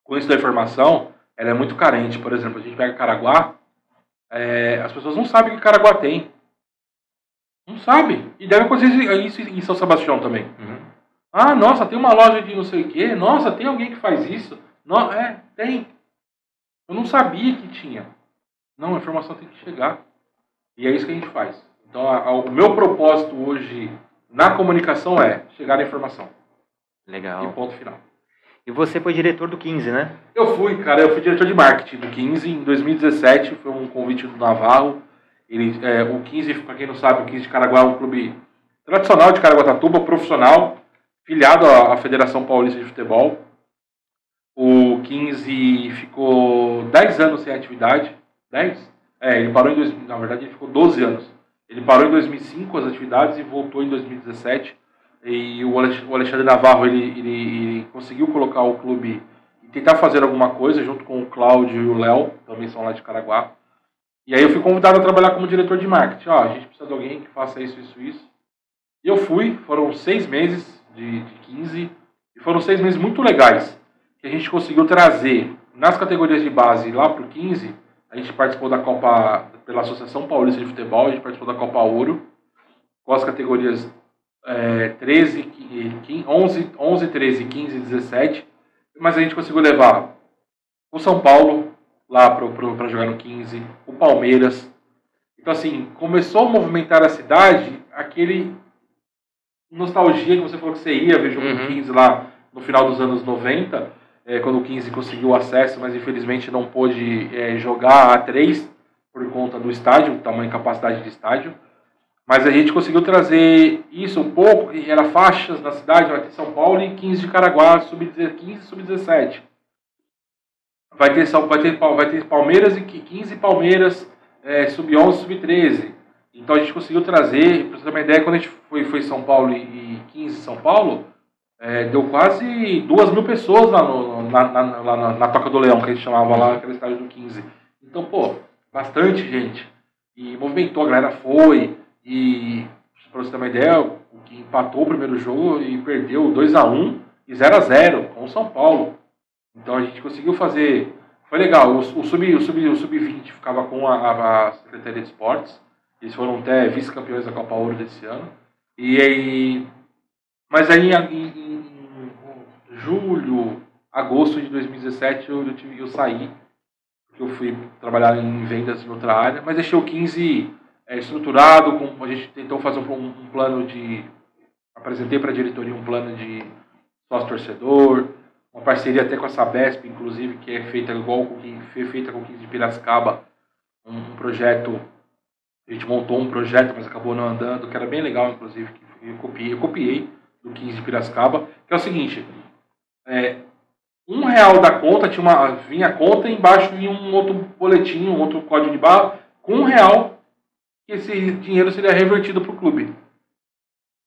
com isso da informação, ela é muito carente. Por exemplo, a gente pega Caraguá, é, as pessoas não sabem que Caraguá tem. Não sabe. E deve acontecer isso em São Sebastião também. Uhum. Ah, nossa, tem uma loja de não sei o quê. Nossa, tem alguém que faz isso. Não, é, tem. Eu não sabia que tinha. Não, a informação tem que chegar. E é isso que a gente faz. Então, a, a, o meu propósito hoje na comunicação é chegar à informação. Legal. E ponto final. E você foi diretor do 15, né? Eu fui, cara. Eu fui diretor de marketing do 15 em 2017. Foi um convite do Navarro. Ele, é, o 15, para quem não sabe, o 15 de Caraguá é um clube tradicional de Caraguatatuba, profissional. filiado à, Federação Paulista de Futebol. O 15 ficou 10 anos sem atividade. 10? É, ele parou em 2000, na verdade ele ficou 12 anos. Ele parou em 2005 as atividades e voltou em 2017. E o Alexandre Navarro ele, ele, ele conseguiu colocar o clube e tentar fazer alguma coisa junto com o Cláudio e o Léo, também são lá de Caraguá. E aí eu fui convidado a trabalhar como diretor de marketing. Ó, a gente precisa de alguém que faça isso, isso, isso. E eu fui, foram seis meses de, de 15, e foram seis meses muito legais que a gente conseguiu trazer nas categorias de base lá para o 15. A gente participou da Copa, pela Associação Paulista de Futebol, a gente participou da Copa Ouro, com as categorias é, 13, 15, 11, 11, 13, 15 e 17. Mas a gente conseguiu levar o São Paulo lá para jogar no 15, o Palmeiras. Então, assim, começou a movimentar a cidade aquele nostalgia que você falou que você ia ver jogo uhum. do 15 lá no final dos anos 90 é, quando o 15 conseguiu acesso, mas infelizmente não pôde é, jogar a 3 por conta do estádio, tamanho e capacidade de estádio. Mas a gente conseguiu trazer isso um pouco, que era faixas na cidade, vai ter São Paulo e 15 de Caraguá, sub-15 e sub-17. Vai ter, vai, ter, vai ter Palmeiras e 15 Palmeiras, é, sub-11 sub-13. Então a gente conseguiu trazer, para você ter uma ideia, quando a gente foi, foi São Paulo e 15 São Paulo, é, deu quase duas mil pessoas lá, no, na, na, na, na, Toca do Leão, que a gente chamava lá, aquele estádio do 15. Então, pô, bastante gente. E movimentou, a galera foi. E, pra você ter uma ideia, o que empatou o primeiro jogo e perdeu 2 a 1 e 0 a 0 com o São Paulo. Então a gente conseguiu fazer. Foi legal. O, o sub-20 o sub, sub ficava com a, a, Secretaria de Esportes. Eles foram até vice-campeões da Copa Ouro desse ano. E aí. Mas aí em, julho, agosto de 2017 eu, eu, tive, eu saí, eu fui trabalhar em vendas em outra área, mas deixei o 15 é, estruturado, com, a gente tentou fazer um, um plano de. Apresentei para a diretoria um plano de sócio-torcedor, uma parceria até com a Sabesp, inclusive, que é feita igual com foi feita com o 15 de Piracicaba, um, projeto. A gente montou um projeto, mas acabou não andando, que era bem legal, inclusive, que eu copiei, eu copiei do 15 de Piracicaba, que é o seguinte, é, um real da conta, tinha uma, vinha a conta embaixo vinha um outro boletim, um outro código de barra, com um real, que esse dinheiro seria revertido para o clube.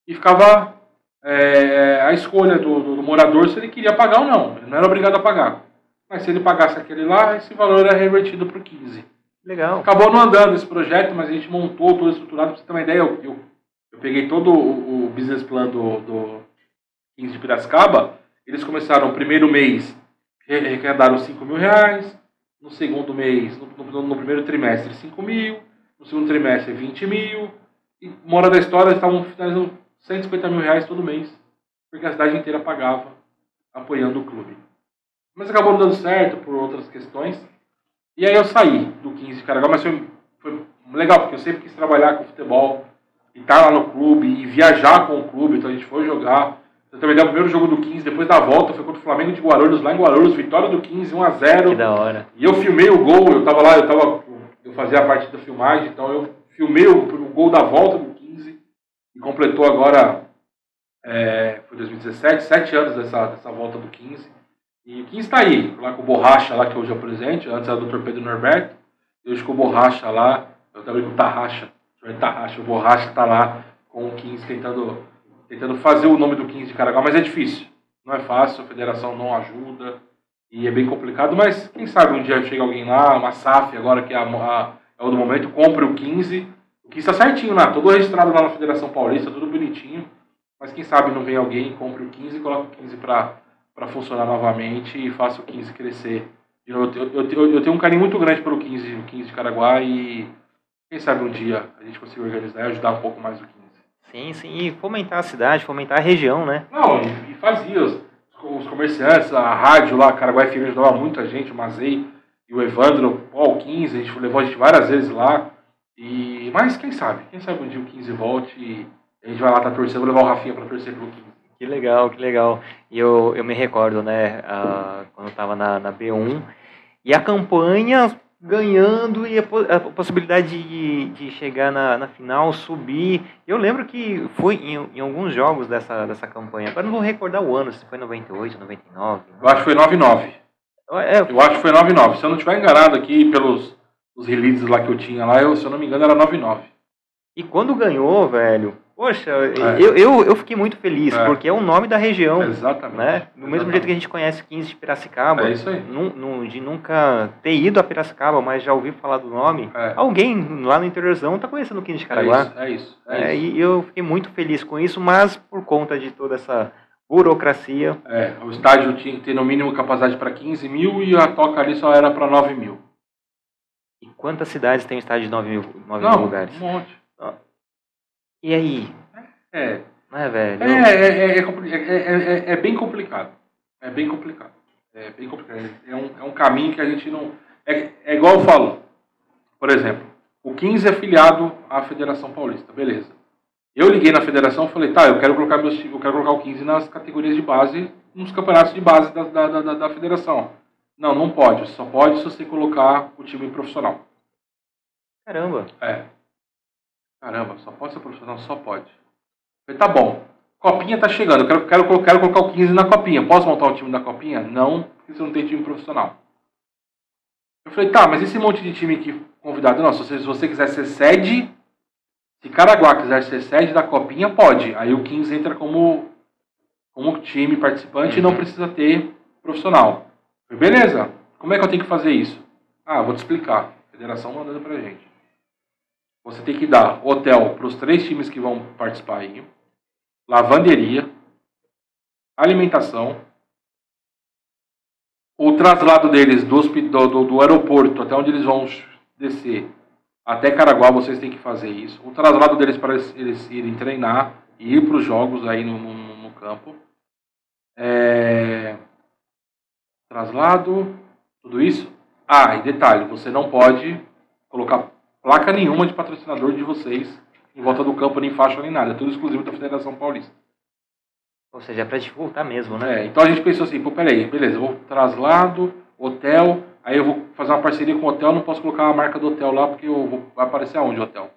E ficava é, a escolha do, do, do, morador se ele queria pagar ou não. Ele não era obrigado a pagar. Mas se ele pagasse aquele lá, esse valor era revertido para o 15. Legal. Acabou não andando esse projeto, mas a gente montou todo estruturado. Para você ter uma ideia, eu, eu, eu peguei todo o, o, business plan do, do 15 de Piracicaba eles começaram o primeiro mês, arrecadaram 5 mil reais, no segundo mês, no, no, no, primeiro trimestre, 5 mil, no segundo trimestre, 20 mil, e mora da história, eles estavam finalizando 150 mil reais todo mês, porque a cidade inteira pagava, apoiando o clube. Mas acabou não dando certo por outras questões, e aí eu saí do 15 de Caraguá, mas foi, foi legal, porque eu sempre quis trabalhar com futebol, e estar lá no clube, e viajar com o clube, então a gente foi jogar, você também deu o primeiro jogo do 15, depois da volta, foi contra o Flamengo de Guarulhos, lá em Guarulhos, vitória do 15, 1x0. Que da hora. E eu filmei o gol, eu tava lá, eu tava. Eu fazia a parte da filmagem, então eu filmei o, o gol da volta do 15 e completou agora. É, foi 2017, sete anos dessa, dessa volta do 15. E o 15 está aí, lá com o Borracha, lá que hoje é o presente, antes era o Dr. Pedro Norberto, e hoje com o Borracha lá, eu também com o Tarracha, o Tarracha, o Borracha está lá com o 15 tentando tentando fazer o nome do 15 de Caraguá, mas é difícil. Não é fácil, a federação não ajuda e é bem complicado, mas quem sabe um dia chega alguém lá, uma SAF agora que é, a, a, é o do momento, compre o 15. O 15 está certinho lá, todo registrado lá na Federação Paulista, tudo bonitinho, mas quem sabe não vem alguém, compre o 15 e coloque o 15 para funcionar novamente e faça o 15 crescer. Eu, eu, eu, eu, tenho um carinho muito grande pelo 15, o 15 de Caraguá e quem sabe um dia a gente consiga organizar e ajudar um pouco mais o 15. Sim, sim, e fomentar a cidade, fomentar a região, né? Não, e, e fazia. Os, comerciantes, a rádio lá, Caraguá FM ajudava muita gente, o Mazei e o Evandro, ó, o 15, a gente levou a gente várias vezes lá. E, mas quem sabe? Quem sabe um dia o 15 volte e a gente vai lá tá torcendo, vou levar o Rafinha para torcer pro 15. Que legal, que legal. E eu, eu me recordo, né, uh, quando eu tava na, na B1, e a campanha ganhando e a, possibilidade de, de chegar na, na, final, subir. Eu lembro que foi em, em, alguns jogos dessa, dessa campanha, agora não vou recordar o ano, se foi 98, 99. Eu acho que foi 99. É, eu acho que foi 99. Se eu não estiver enganado aqui pelos os releases lá que eu tinha lá, eu, se eu não me engano, era 99. E quando ganhou, velho, Poxa, é. eu, eu, eu fiquei muito feliz, é. porque é o nome da região. Exatamente. Né? Do Exatamente. mesmo jeito que a gente conhece 15 de Piracicaba. É isso aí. de nunca ter ido a Piracicaba, mas já ouvi falar do nome. É. Alguém lá no interiorzão está conhecendo o 15 de Caraguá. É isso, é isso. É, isso. E eu fiquei muito feliz com isso, mas por conta de toda essa burocracia. É, o estádio tinha que ter no mínimo capacidade para 15 mil e a toca ali só era para 9 mil. E quantas cidades tem um estádio de 9 mil, 9 Não, mil lugares? Um monte. E aí? É. Não é, velho? É, é, é, é, bem complicado. É bem complicado. É bem complicado. É um, é um caminho que a gente não. É, é igual eu falo. Por exemplo, o 15 é filiado à Federação Paulista, beleza. Eu liguei na federação e falei, tá, eu quero colocar meus, eu quero colocar o 15 nas categorias de base, nos campeonatos de base da, da, da, da federação. Não, não pode. Só pode se você colocar o time profissional. Caramba. É. Caramba, só pode ser profissional? Só pode. falei, tá bom. Copinha tá chegando, eu quero, quero, quero colocar o 15 na copinha. Posso montar o time da copinha? Não, porque você não tem time profissional. Eu falei, tá, mas esse monte de time aqui convidado, não, se você, se você quiser ser sede, se Caraguá quiser ser sede da copinha, pode. Aí o 15 entra como, como time participante uhum. e não uhum. precisa ter profissional. Falei, beleza, como é que eu tenho que fazer isso? Ah, vou te explicar. Federação mandando pra gente. Você tem que dar hotel para os três times que vão participar aí, lavanderia, alimentação, o traslado deles do, do, do aeroporto até onde eles vão descer até Caraguá, vocês têm que fazer isso. O traslado deles para eles, eles irem treinar e ir para os jogos aí no, no, no campo. É... Traslado, tudo isso. Ah, e detalhe, você não pode colocar placa nenhuma de patrocinador de vocês em volta do campo, nem faixa, nem nada. É tudo exclusivo da Federação Paulista. Ou seja, é para divulgar mesmo, né? É, então a gente pensou assim, pô, peraí, beleza, eu vou traslado, hotel, aí eu vou fazer uma parceria com o hotel, não posso colocar a marca do hotel lá, porque eu vou, vai aparecer aonde o hotel?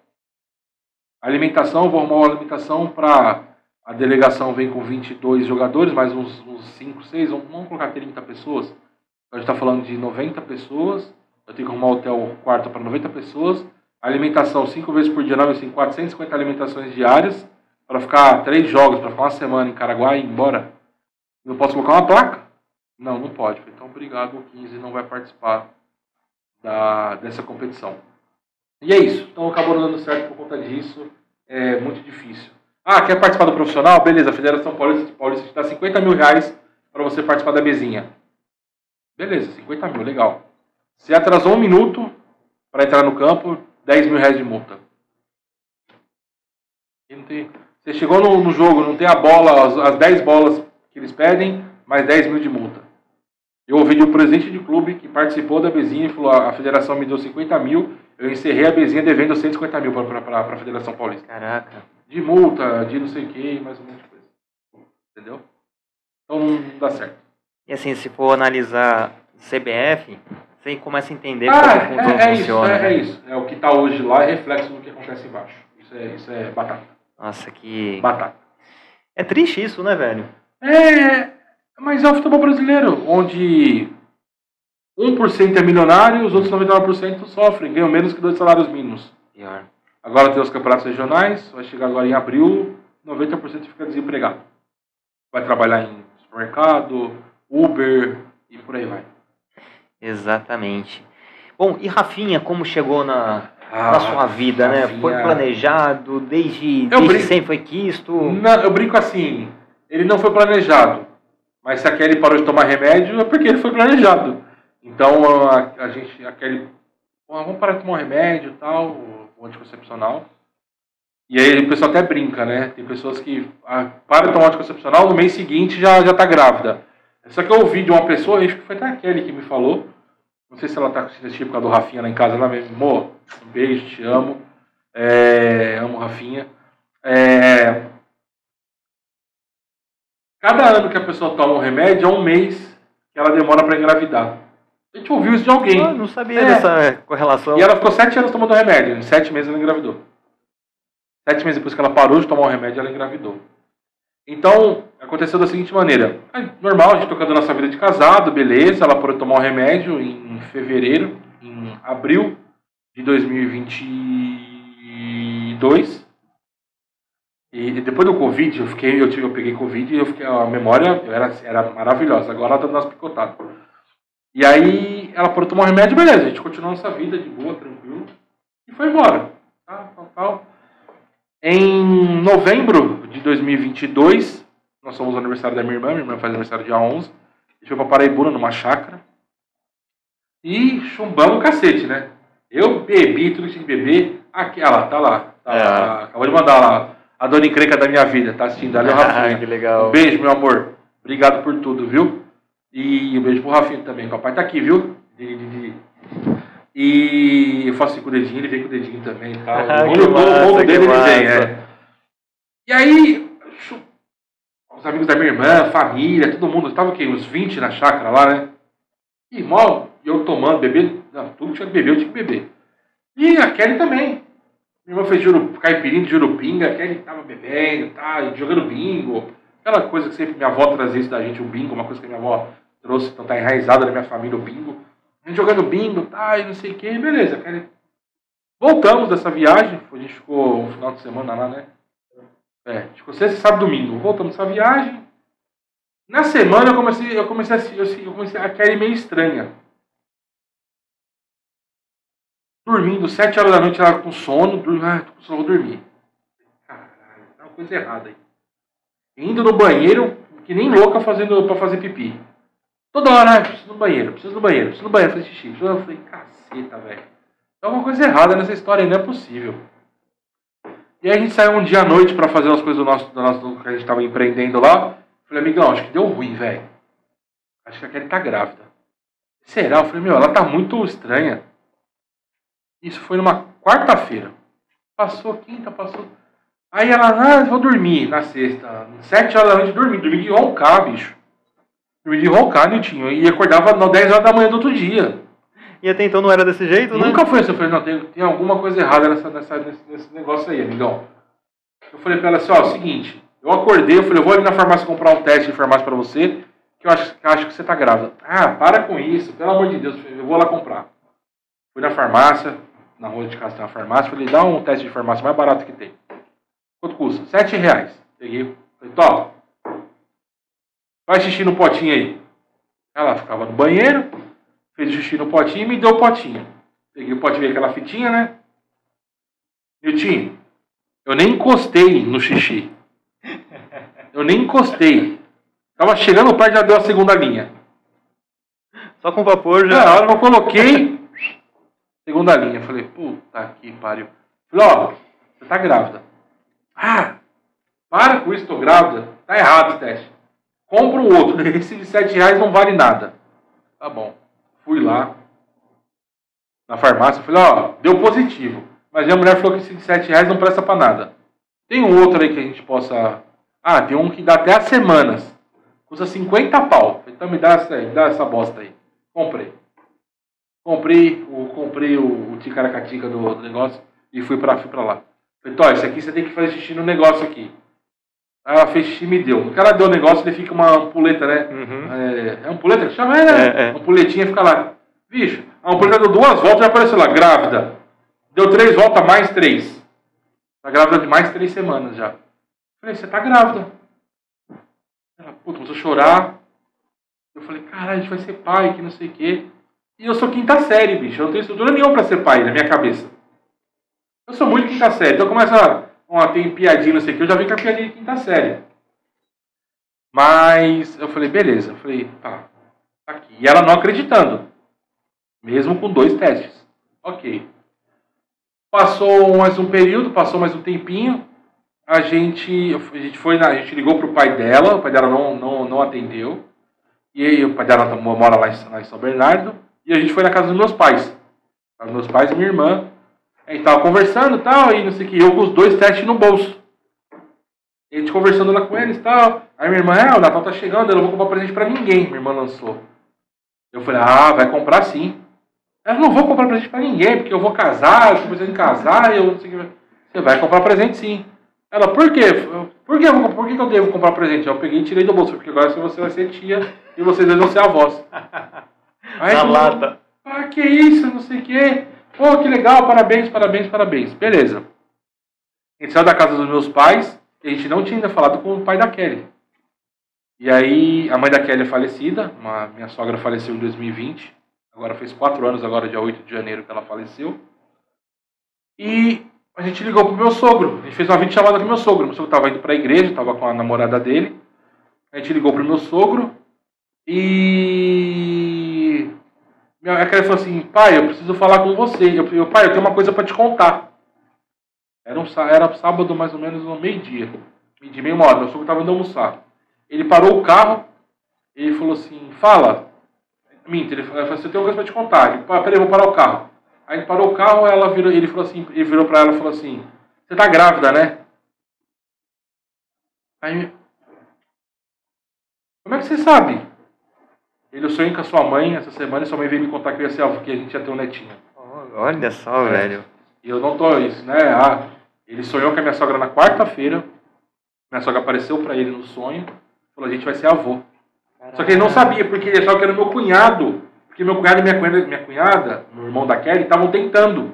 Alimentação, vou arrumar uma alimentação para a delegação vem com 22 jogadores, mais uns, uns 5, 6, vamos, vamos colocar 30 pessoas. A gente está falando de 90 pessoas, eu tenho que arrumar um hotel quarto para 90 pessoas, alimentação cinco vezes por dia, não, assim, 450 alimentações diárias, para ficar três jogos, para ficar uma semana em Caraguá e ir embora. Não posso colocar uma placa? Não, não pode. Então, obrigado, o 15 não vai participar da, dessa competição. E é isso. Então, acabou dando certo por conta disso. É muito difícil. Ah, quer participar do profissional? Beleza, a Federação Paulista, Paulista te dá 50 mil reais para você participar da mesinha. Beleza, 50 mil, legal. Se atrasou um minuto para entrar no campo, 10 mil reais de multa. Tem, você chegou no, no, jogo, não tem a bola, as, as 10 bolas que eles pedem, mais 10 mil de multa. Eu ouvi de um presidente de clube que participou da bezinha e falou: a federação me deu 50 mil, eu encerrei a bezinha devendo 150 mil para a Federação Paulista. Caraca. De multa, de não sei o que, mais ou menos coisa. Entendeu? Então não dá certo. E assim, se for analisar CBF, você começa a entender ah, como é, é funciona. Isso, é, é, isso. É o que está hoje lá é reflexo do que acontece embaixo. Isso é, isso é batata. Nossa, que. Batata. É triste isso, né, velho? É, mas é o futebol brasileiro, onde 1% é milionário, os outros 99% sofrem, ganham menos que dois salários mínimos. Pior. Agora tem os campeonatos regionais, vai chegar agora em abril, 90% fica desempregado. Vai trabalhar em supermercado, Uber e por aí vai. Exatamente. Bom, e Rafinha, como chegou na, ah, na sua vida, Rafinha... né? Foi planejado, desde, desde brinco... sempre foi quisto? Não, eu brinco assim, ele não foi planejado. Mas se a Kelly parou de tomar remédio, é porque ele foi planejado. Então a, a gente, a Kelly, vamos parar de tomar um remédio e tal, o anticoncepcional. E aí o pessoal até brinca, né? Tem pessoas que ah, param de tomar anticoncepcional, no mês seguinte já, já tá grávida. Só que eu ouvi de uma pessoa, acho que foi até a Kelly que me falou, não sei se ela tá com tipo por causa do Rafinha lá em casa, ela mesmo, amor, um beijo, te amo. É, amo Rafinha. É, cada ano que a pessoa toma um remédio é um mês que ela demora para engravidar. A gente ouviu isso de alguém. Eu não sabia É. dessa correlação. E ela ficou sete anos tomando remédio. Em sete meses ela engravidou. Sete meses depois que ela parou de tomar o remédio, ela engravidou. Então, aconteceu da seguinte maneira. Aí, normal, a gente tocando nossa vida de casado, beleza. Ela parou de tomar o remédio em fevereiro, em abril de 2022. E depois do Covid, eu fiquei, eu, tive, eu peguei Covid e eu fiquei, a memória era, era maravilhosa. Agora ela tá umas picotadas. E aí ela parou tomar o remédio, beleza. A gente continuou nossa vida de boa, tranquilo. E foi embora. Tá, tal, tal. Em novembro de 2022, nós somos o aniversário da minha irmã. Minha irmã faz aniversário dia 11. A gente foi pra Paraibuna, numa chácara. E chumbamos o cacete, né? Eu bebi tudo que tinha que beber. Aqui, ah lá, tá lá. Tá É. lá. Acabou de mandar lá. A dona encrenca da minha vida, tá assistindo. Ali o Rafinha. que legal. Um beijo, meu amor. Obrigado por tudo, viu? E um beijo pro Rafinha também. Papai tá aqui, viu? De- de- de- E eu faço assim com o dedinho, ele vem com o dedinho também tal. Ah, O que bolo- o massa, dele ele vem, é. E aí, os amigos da minha irmã, família, todo mundo, tava o quê? Uns 20 na chácara lá, né? E mal, e eu tomando, bebendo, não, tudo tinha que beber, eu tinha que beber. E a Kelly também. Minha irmã fez juru, caipirinha de jurupinga, a Kelly tava bebendo, tá, jogando bingo. Aquela coisa que sempre minha avó trazia isso da gente, o bingo, uma coisa que minha avó trouxe, então tá enraizada na minha família, o bingo. A gente jogando bingo, tá, e não sei o que, beleza, Kelly. Voltamos dessa viagem, a gente ficou um final de semana lá, né? É, ficou sexta, sábado, domingo. Voltamos dessa viagem. Na semana eu comecei, eu comecei a, eu comecei a Kelly meio estranha. Dormindo, sete horas da noite, ela com sono, dormi, ah, tô com sono, vou dormir. Caralho, tá uma coisa errada aí. Indo no banheiro, que nem louca fazendo pra fazer pipi. Toda hora, ah, preciso no banheiro, preciso no banheiro, preciso no banheiro, fazer xixi. Eu falei, caceta, velho. Tem alguma coisa errada nessa história não é possível. E aí a gente saiu um dia à noite pra fazer umas coisas do nosso, do nosso que a gente tava empreendendo lá. Falei, amigão, acho que deu ruim, velho. Acho que a Kelly tá grávida. Será? Eu falei, meu, ela tá muito estranha. Isso foi numa quarta-feira. Passou quinta, passou. Aí ela, ah, vou dormir na sexta. Sete horas da noite dormir. Dormi de roncar, bicho. Dormi de roncar, Niltinho. E acordava às 10 horas da manhã do outro dia. E até então não era desse jeito, né? Nunca foi assim. Eu falei, não, tem, tem alguma coisa errada nessa, nessa, nesse, nesse negócio aí, amigão. Eu falei pra ela assim, ó, é o seguinte. Eu acordei, eu falei, eu vou ali na farmácia comprar um teste de farmácia pra você, que eu acho, acho que você tá grávida. Ah, para com isso, pelo amor de Deus. Eu vou lá comprar. Fui na farmácia, na rua de casa tem uma farmácia, falei, dá um teste de farmácia mais barato que tem. Quanto custa? Sete reais. Peguei, falei, top. Vai xixi no potinho aí. Ela ficava no banheiro, fez o xixi no potinho e me deu o potinho. Peguei o potinho, aquela fitinha, né? Niltinho, eu nem encostei no xixi. Eu nem encostei. Tava chegando perto, já deu a segunda linha. Só com vapor Na já. hora que eu coloquei, segunda linha. Falei, puta que pariu. Falei, ó, você tá grávida. Ah, para com isso, tô grávida. Tá errado esse teste. Compra um outro. Esse de 7 reais não vale nada. Tá bom. Fui lá na farmácia. Falei, ó, deu positivo. Mas minha mulher falou que esse de 7 reais não presta pra nada. Tem um outro aí que a gente possa. Ah, tem um que dá até as semanas. Custa 50 pau. Então me dá essa me dá essa bosta aí. Comprei. Comprei o, comprei o, o ticaracatica do, do negócio e fui pra, fui pra lá. Falei, Tó, esse aqui você tem que fazer xixi no negócio aqui. Aí ela fez xixi e me deu. Que ela deu o negócio, ele fica uma ampuleta, né? Uhum. É, é ampuleta que chama? É, né? É, é. Ampuletinha fica lá. Bicho, a ampuleta deu duas voltas e apareceu lá, grávida. Deu três voltas, mais três. Tá grávida de mais três semanas já. Falei, você tá grávida. Ela, puta, começou a chorar. Eu falei, caralho, a gente vai ser pai, que não sei o quê. E eu sou quinta série, bicho. Eu não tenho estrutura nenhuma pra ser pai na minha cabeça. Eu sou muito quinta série. Então começa, ó, tem piadinha, não sei o quê. Eu já vi com a piadinha de quinta série. Mas eu falei, beleza. Eu falei, tá, tá aqui. E ela não acreditando. Mesmo com dois testes. Ok. Passou mais um período, passou mais um tempinho. A gente, a gente foi na, a gente ligou pro pai dela, o pai dela não, não, não atendeu. E aí, o pai dela tá- mora lá em São Bernardo. E a gente foi na casa dos meus pais. Dos meus pais e minha irmã. A gente tava conversando e tal, e não sei o que. Eu com os dois testes no bolso. A gente conversando lá com eles e tal. Aí minha irmã, é, o Natal tá chegando, eu não vou comprar presente pra ninguém. Minha irmã lançou. Eu falei, ah, vai comprar sim. Eu não vou comprar presente pra ninguém, porque eu vou casar, eu tô pensando em casar, eu não sei o que. Você vai comprar presente sim. Ela, por quê? Por, quê? por que eu devo comprar presente? Eu peguei e tirei do bolso, porque agora você vai ser tia e vocês dois vão ser avós. Aí, Na lata. Ah, que isso, não sei o quê. Pô, que legal, parabéns, parabéns, parabéns. Beleza. A gente saiu da casa dos meus pais e a gente não tinha ainda falado com o pai da Kelly. E aí, a mãe da Kelly é falecida, uma, minha sogra faleceu em 2020. Agora fez quatro anos, agora dia 8 de janeiro que ela faleceu. E a gente ligou pro meu sogro. A gente fez uma videochamada com meu sogro. Meu sogro estava indo para a igreja, estava com a namorada dele. A gente ligou pro meu sogro e a Kelly falou assim, pai, eu preciso falar com você. Eu, eu pai, eu tenho uma coisa para te contar. Era, um, era sábado, mais ou menos, no meio-dia. De meia hora. Meu sogro estava indo almoçar. Ele parou o carro, ele falou assim, fala. Minta, ele falou assim, eu tenho uma coisa para te contar. Ele, peraí, vou parar o carro. Aí ele parou o carro, ela virou, ele falou assim, ele virou para ela e falou assim, você tá grávida, né? Aí, como é que você sabe? Ele, sonhei com a sua mãe essa semana e sua mãe veio me contar que eu ia ser avô, que a gente ia ter um netinho. Olha só, é. velho. E eu não tô isso, né? Ah, ele sonhou com a minha sogra na quarta-feira. Minha sogra apareceu para ele no sonho. Falou, a gente vai ser avô. Caraca. Só que ele não sabia, porque ele achava que era meu cunhado. Porque meu cunhado e minha cunhada, minha cunhada o irmão da Kelly, estavam tentando.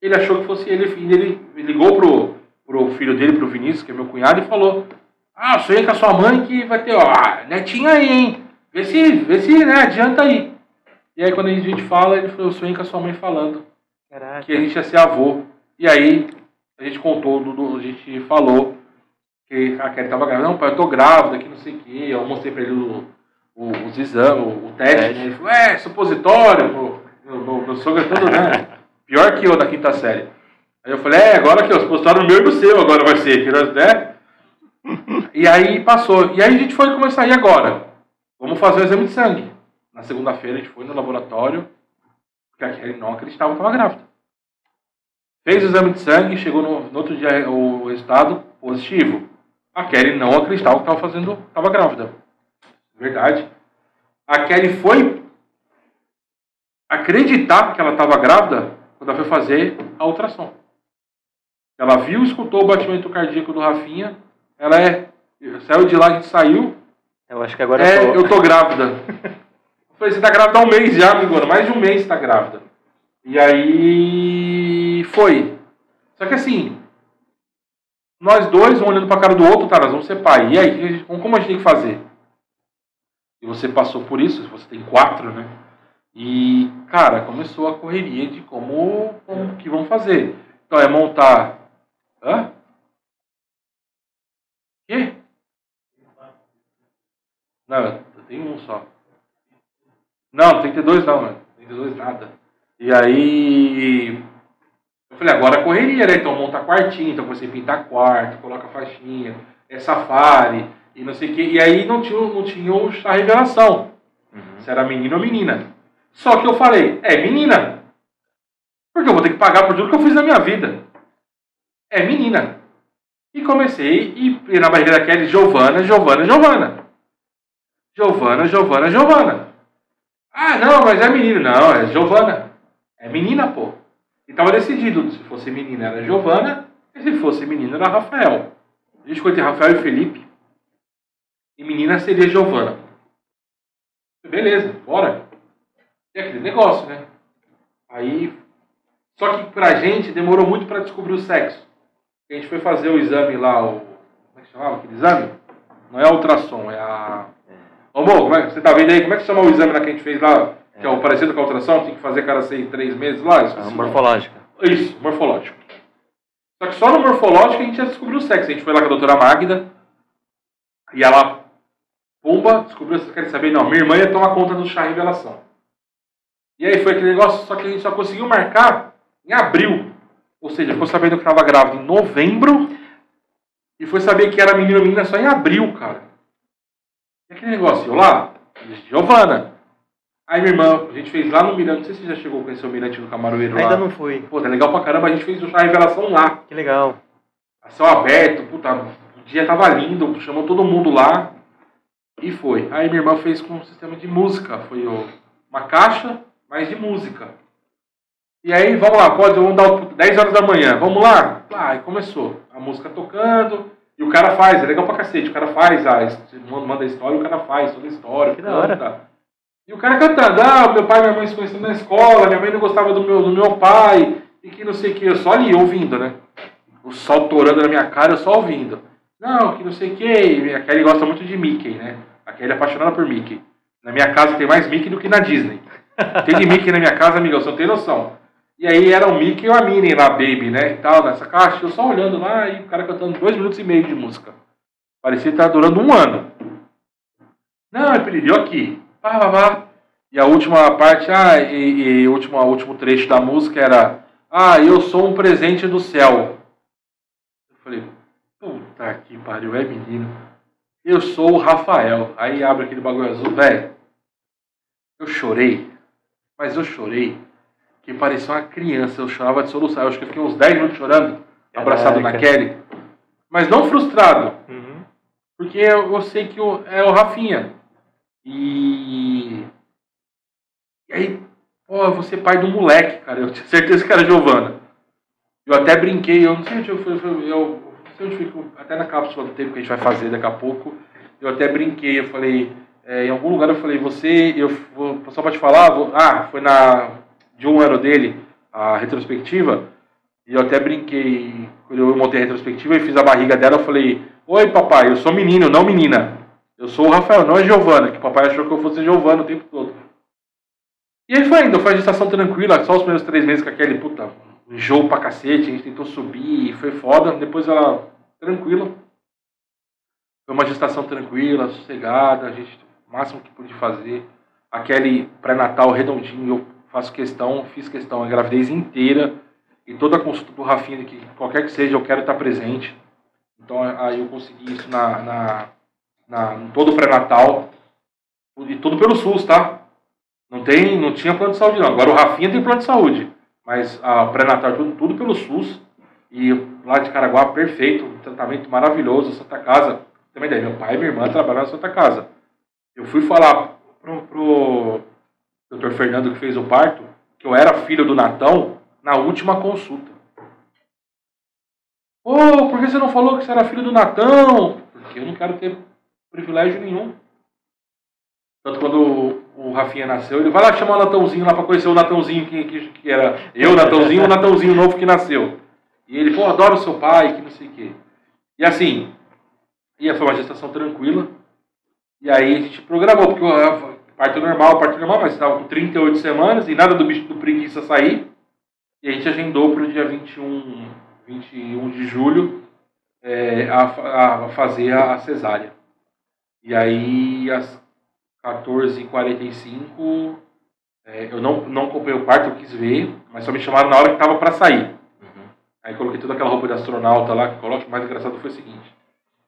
Ele achou que fosse ele. Ele ligou pro, pro filho dele, pro Vinícius, que é meu cunhado, e falou: Ah, sonhei com a sua mãe que vai ter, ó, netinha aí, hein? Vê se, vê se, né, adianta aí. E aí quando a gente fala, ele falou, eu sonhei com a sua mãe falando Caraca. que a gente ia ser avô. E aí a gente contou, a gente falou que a Kelly estava grávida. Não, pai, eu tô grávida, que não sei o quê. Eu mostrei para ele o, o, os exames, o, o teste. Né? Ele falou, é, supositório. Meu, meu, meu sogro é todo, né? Pior que eu da quinta série. Aí eu falei, é, agora que o supositório meu e no seu agora vai ser, né? E aí passou. E aí a gente foi começar, e agora? Vamos fazer o exame de sangue. Na segunda-feira a gente foi no laboratório, porque a Kelly não acreditava que estava grávida. Fez o exame de sangue, chegou no, no outro dia o resultado positivo. A Kelly não acreditava que estava fazendo, estava grávida. Verdade. A Kelly foi acreditar que ela estava grávida quando ela foi fazer a ultrassom. Ela viu, escutou o batimento cardíaco do Rafinha. Ela é, saiu de lá, a gente saiu. Eu acho que agora é, eu tô, eu tô grávida. eu falei, você tá grávida há um mês já, agora, mais de um mês está grávida. E aí foi. Só que assim, nós dois, um olhando para a cara do outro, tá, nós vamos ser pai. E aí, como a gente tem que fazer? E você passou por isso, você tem quatro, né? E, cara, começou a correria de como, como que vamos fazer. Então é montar. Hã? Quê? Não, eu tenho um só. Não, tem que ter dois não, mano. Tem que ter dois nada. E aí eu falei, agora correria, né? Então monta quartinho, então você pinta quarto, coloca faixinha, é safari, e não sei o quê. E aí não tinha, não tinha a revelação. Uhum. Se era menino ou menina. Só que eu falei, é menina. Porque eu vou ter que pagar por tudo que eu fiz na minha vida. É menina. E comecei, e, e na barriga da Kelly, Giovana, Giovana, Giovana. Giovana, Giovana, Giovana. Ah, não, mas é menino. Não, é Giovana. É menina, pô. E estava decidido, se fosse menina era Giovana, e se fosse menino era Rafael. A gente escolheu Rafael e Felipe, e menina seria Giovana. Beleza, bora. É aquele negócio, né? Aí, só que pra gente demorou muito para descobrir o sexo. A gente foi fazer o exame lá, o. Como é que chamava aquele exame? Não é ultrassom, é a. Amor, como é, você tá vendo aí? Como é que chama o exame lá que a gente fez lá? que é o parecido com a ultrassom, tem que fazer cada seis, três meses lá. Isso, a morfológica. Isso, morfológico. Só que só no morfológico a gente já descobriu o sexo. A gente foi lá com a doutora Magda e ela, pumba, descobriu, vocês querem saber? Não, minha irmã ia tomar conta do chá revelação. E aí foi aquele negócio, só que a gente só conseguiu marcar em abril. Ou seja, ficou sabendo que estava grávida em novembro e foi saber que era menino ou menina só em abril, cara. E aquele negócio, lá, Giovana, Aí minha irmã, a gente fez lá no Mirante, não sei se você já chegou a conhecer o Mirante do Camaroeiro lá. Ainda não fui. Pô, tá legal pra caramba, a gente fez a revelação lá. Que legal. A céu aberto, puta, o dia tava lindo, chamou todo mundo lá. E foi. Aí minha irmã fez com um sistema de música. Foi uma caixa, mas de música. E aí, vamos lá, pode, vamos dar 10 horas da manhã, vamos lá? Ah, aí começou. A música tocando, e o cara faz, é legal pra cacete. O cara faz, a, manda a história, o cara faz toda a história, que canta. E o cara cantando, ah, meu pai e minha mãe se conheceram na escola, minha mãe não gostava do meu, do meu pai, e que não sei o que, eu só ali ouvindo, né? O sol torando na minha cara, eu só ouvindo. Não, que não sei o que, a Kelly gosta muito de Mickey, né? A Kelly é apaixonada por Mickey. Na minha casa tem mais Mickey do que na Disney. Tem de Mickey na minha casa, amigo, você não tem noção. E aí era o Mickey e a Minnie lá, Baby, né? E tal, nessa caixa. Eu só olhando lá e o cara cantando dois minutos e meio de música. Parecia estava durando um ano. Não, ele pediu aqui. Pá, pá, pá. E a última parte, ah, e, e último trecho da música era Ah, eu sou um presente do céu. Eu falei, puta que pariu, é menino. Eu sou o Rafael. Aí abre aquele bagulho azul, velho. Eu chorei. Mas eu chorei que parecia uma criança. Eu chorava de soluçar. Eu acho que eu fiquei uns 10 minutos chorando, abraçado na Kelly. Mas não frustrado. Uhum. Porque eu, eu, sei que eu, é o Rafinha. E. E aí, pô, eu vou ser pai do moleque, cara. Eu tinha certeza que era Giovana. Eu até brinquei, eu não sei onde eu fui, eu, eu não sei onde fui, até na cápsula do tempo que a gente vai fazer daqui a pouco. Eu até brinquei, eu falei, é, em algum lugar eu falei, você, eu vou, só pra te falar, vou, ah, foi na de um ano dele, a retrospectiva, e eu até brinquei, quando eu montei a retrospectiva e fiz a barriga dela, eu falei, oi papai, eu sou menino, não menina. Eu sou o Rafael, não é Giovana, que o papai achou que eu fosse Giovana o tempo todo. E aí foi indo, foi a gestação tranquila, só os primeiros três meses com aquele, puta, enjoo pra cacete, a gente tentou subir, foi foda, depois ela, tranquila. Foi uma gestação tranquila, sossegada, a gente, o máximo que pude fazer. Aquele pré-natal redondinho, eu faço questão, fiz questão a gravidez inteira e toda a consulta do Rafinha, que qualquer que seja, eu quero estar presente. Então aí eu consegui isso na, na, na em todo o pré-natal e tudo pelo SUS, tá? Não tem, não tinha plano de saúde não. Agora o Rafinha tem plano de saúde, mas a pré-natal tudo, tudo pelo SUS e lá de Caraguá perfeito, um tratamento maravilhoso, Santa Casa. Também daí, meu pai e minha irmã trabalharam na Santa Casa. Eu fui falar pro, pro doutor Fernando que fez o parto, que eu era filho do Natão na última consulta. Ô, oh, por que você não falou que você era filho do Natão? Porque eu não quero ter privilégio nenhum. Tanto quando o, Rafinha nasceu, ele vai lá chamar o Natãozinho lá para conhecer o Natãozinho que, que, que era eu, Natãozinho, o Natãozinho novo que nasceu. E ele, pô, adoro seu pai, que não sei o quê. E assim, ia foi uma gestação tranquila. E aí a gente programou, porque eu, parto normal, parto normal, mas estava com 38 semanas e nada do bicho do preguiça sair. E a gente agendou para o dia 21, 21 de julho é, a, a, fazer a, cesárea. E aí, às 14h45, é, eu não, não comprei o parto, eu quis ver, mas só me chamaram na hora que estava para sair. Uhum. Aí coloquei toda aquela roupa de astronauta lá, que. O mais engraçado foi o seguinte: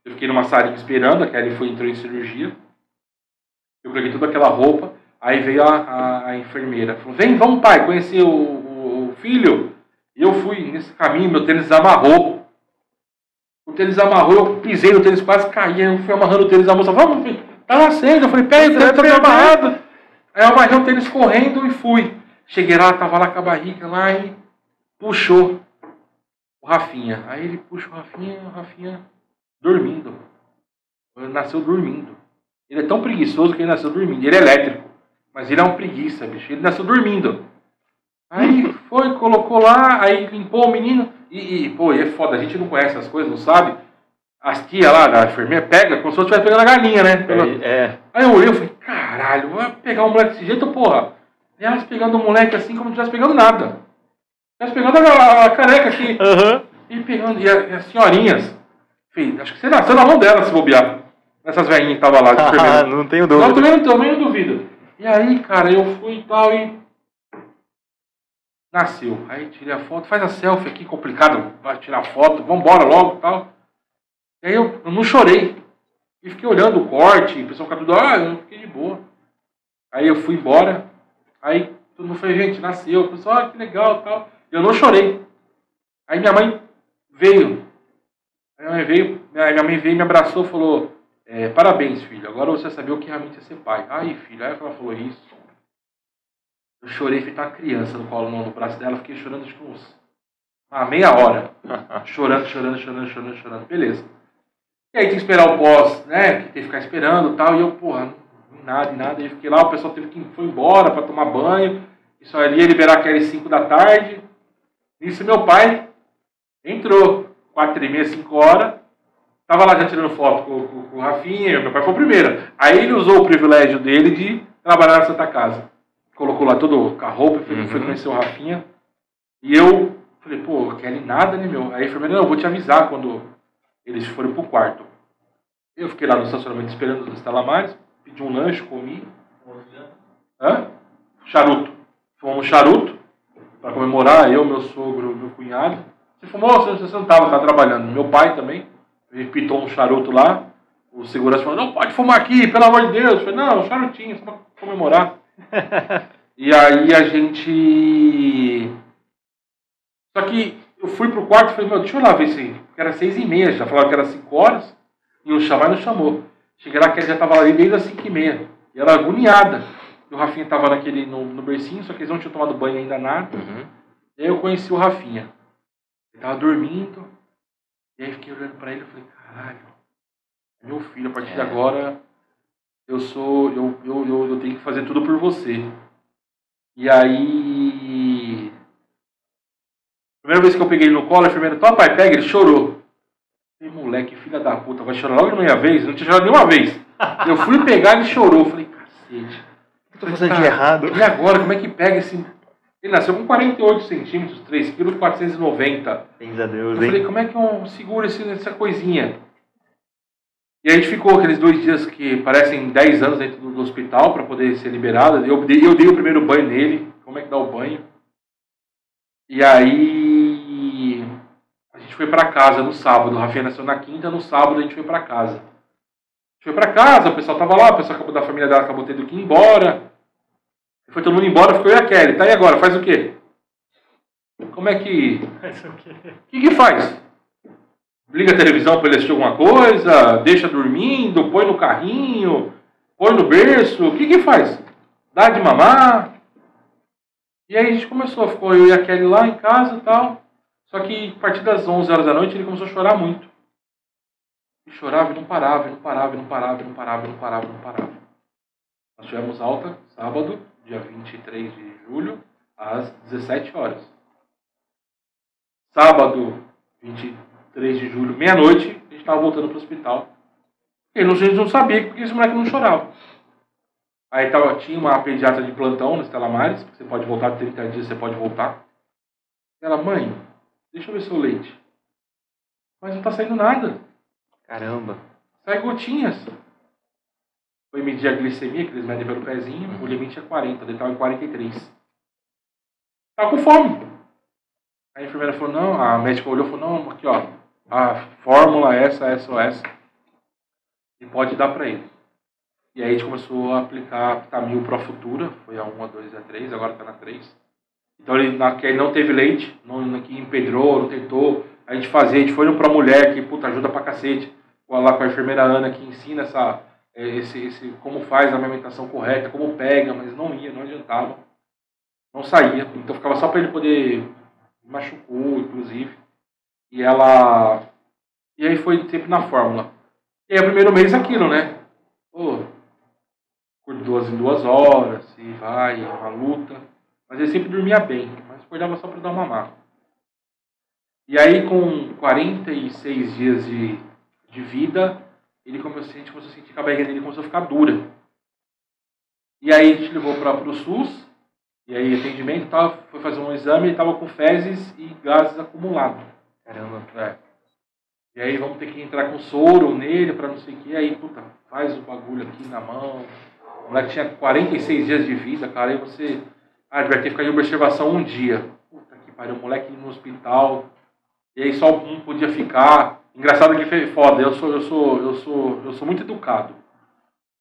eu fiquei numa salinha esperando, a Kelly foi, entrou em cirurgia. Eu peguei toda aquela roupa, aí veio a, a, a enfermeira. Falou, vem, vamos pai, conhecer o, o, o, filho. E eu fui nesse caminho, meu tênis amarrou. O tênis amarrou, eu pisei no tênis, quase caí. Eu fui amarrando o tênis, a moça, vamos, tá nascendo. Eu falei, peraí, o tênis tá amarrado. Aí eu amarrei o tênis correndo e fui. Cheguei lá, tava lá com a barriga lá e puxou o Rafinha. Aí ele puxa o Rafinha, o Rafinha dormindo. Ele nasceu dormindo. Ele é tão preguiçoso que ele nasceu dormindo. Ele é elétrico, mas ele é um preguiça, bicho. Ele nasceu dormindo. Aí foi, colocou lá, aí limpou o menino. E, e pô, e é foda, a gente não conhece as coisas, não sabe. As tia lá, da enfermeira, pega como se fosse pegando a galinha, né? É, é. Aí eu olhei e falei, caralho, vai pegar um moleque desse jeito, porra. E elas pegando o um moleque assim como se não estivesse pegando nada. Elas pegando a, a, careca aqui. Uhum. E pegando, e, a, e as senhorinhas. Filho, acho que você nasceu na mão dela se bobear. Essas velhinhas que estavam lá. Ah, não tenho dúvida. Não, também não, também não duvido. E aí, cara, eu fui e tal e. Nasceu. Aí tirei a foto, faz a selfie aqui, complicado, vai tirar foto, vambora logo e tal. E aí eu, eu não chorei. E fiquei olhando o corte, o pessoal ficava tudo, ah, eu fiquei de boa. Aí eu fui embora. Aí todo mundo falou, gente, nasceu. O pessoal, ah, que legal e tal. Eu não chorei. Aí minha mãe veio. Aí minha mãe veio, minha mãe veio me abraçou falou, é, parabéns, filho. Agora você sabia o que realmente é ser pai. Aí, filho, aí ela falou isso. Eu chorei, feito uma criança no colo, no braço dela. Fiquei chorando que uns. Uma meia hora. chorando, chorando, chorando, chorando, chorando. Beleza. E aí tem que esperar o pós, né? Que tem que ficar esperando e tal. E eu, porra, nada, nada. E fiquei lá, o pessoal teve que foi embora para tomar banho. E só ia liberar aquelas 5 da tarde. Isso meu pai entrou. 4 e meia, 5 horas. Tava lá já tirando foto com, com, com o Rafinha. Meu pai foi o primeiro. Aí ele usou o privilégio dele de trabalhar na Santa Casa. Colocou lá todo com a roupa, foi, uhum. foi conhecer o Rafinha. E eu falei, pô, Kelly nada, né, meu? Aí a enfermeira, não, eu vou te avisar quando eles forem pro quarto. Eu fiquei lá no estacionamento esperando os Talamares, pedi um lanche, comi. Hã? Charuto. Fumamos charuto para comemorar, eu, meu sogro, meu cunhado. Você fumou? Você, você não estava, estava trabalhando. Meu pai também. Ele pitou um charuto lá. O segurança falou, não pode fumar aqui, pelo amor de Deus. Eu falei, não, charutinho, só para comemorar. e aí a gente... Só que eu fui pro quarto e falei, meu, deixa eu lá ver se... Era seis e meia, já falaram que era cinco horas. E o chamar não chamou. Cheguei lá que ele já estava ali desde as cinco e meia. E ela agoniada. E o Rafinha estava naquele, no, no bercinho, só que eles não tinham tomado banho ainda nada. Uhum. E aí eu conheci o Rafinha. Ele tava dormindo. E aí fiquei olhando para ele e falei, caralho, meu filho, a partir é. de agora eu sou. Eu, eu, eu, eu tenho que fazer tudo por você. E aí. Primeira vez que eu peguei ele no colo, a enfermeira, toma pai, pega, ele chorou. Falei, moleque, filha da puta, vai chorar logo na minha vez? Não tinha chorado nenhuma vez. Eu fui pegar ele chorou. Falei, cacete. O que eu tô fazendo de errado? E agora, como é que pega esse ele nasceu com 48 centímetros, 3 kg 490. Pensa a Deus, Eu falei, como é que eu seguro essa coisinha? E a gente ficou aqueles dois dias que parecem 10 anos dentro do, hospital para poder ser liberado. Eu dei, eu dei o primeiro banho nele, como é que dá o banho. E aí a gente foi para casa no sábado. O Rafinha nasceu na quinta, no sábado a gente foi para casa. A gente foi para casa, o pessoal tava lá, o pessoal da família dela acabou tendo que ir embora. Foi todo mundo embora, ficou eu e a Kelly. Tá aí agora, faz o quê? Como é que. Faz o quê? O que, que faz? Liga a televisão para ele assistir alguma coisa, deixa dormindo, põe no carrinho, põe no berço, o que que faz? Dá de mamar. E aí a gente começou, ficou eu e a Kelly lá em casa e tal. Só que a partir das 11 horas da noite ele começou a chorar muito. E chorava e não parava, e não parava, e não parava, e não parava, e não parava, e não parava. Nós tivemos alta sábado, dia 23 de julho, às 17 horas. Sábado, 23 de julho, meia-noite, a gente estava voltando para o hospital. E a gente não sabia porque esse moleque não chorava. Aí tava, tinha uma pediatra de plantão no Estela Mares, você pode voltar 30 dias, você pode voltar. Ela, mãe, deixa eu ver seu leite. Mas não está saindo nada. Caramba. Sai gotinhas. Foi medir a glicemia, que eles medem pelo pezinho, uhum. o limite é 40, ele estava em 43. Tá com fome. A enfermeira falou, não, a médica olhou e falou, não, aqui ó, a fórmula é essa, essa ou essa. E pode dar para ele. E aí a gente começou a aplicar Tamil Pro Futura, foi a 1, a 2, a 3, agora está na 3. Então ele, na, ele não teve leite, não, que empedrou, não tentou. A gente fazia, a gente foi no Pro Mulher, que puta, ajuda pra cacete. Lá com a enfermeira Ana, que ensina essa, esse, esse, como faz a amamentação correta, como pega, mas não ia, não adiantava. Não saía. Então ficava só para ele poder. Machucou, inclusive. E ela. E aí foi sempre na fórmula. E aí, o primeiro mês aquilo, né? Pô, por duas em duas horas, e vai, uma luta. Mas ele sempre dormia bem, mas acordava só para dar uma mamar. E aí, com 46 dias de, de vida, ele começou, a gente começou a sentir que a barriga dele começou a ficar dura. E aí a gente levou para o SUS, e aí atendimento, tava, foi fazer um exame, ele estava com fezes e gases acumulados. Caramba. É. E aí vamos ter que entrar com soro nele para não sei o que. Aí, puta, faz o bagulho aqui na mão. O moleque tinha 46 dias de vida, cara. Aí você. Ah, vai ter que ficar em observação um dia. Puta que pariu, o moleque no hospital. E aí só um podia ficar. Engraçado que foi foda, eu sou, eu sou, eu sou, eu sou muito educado.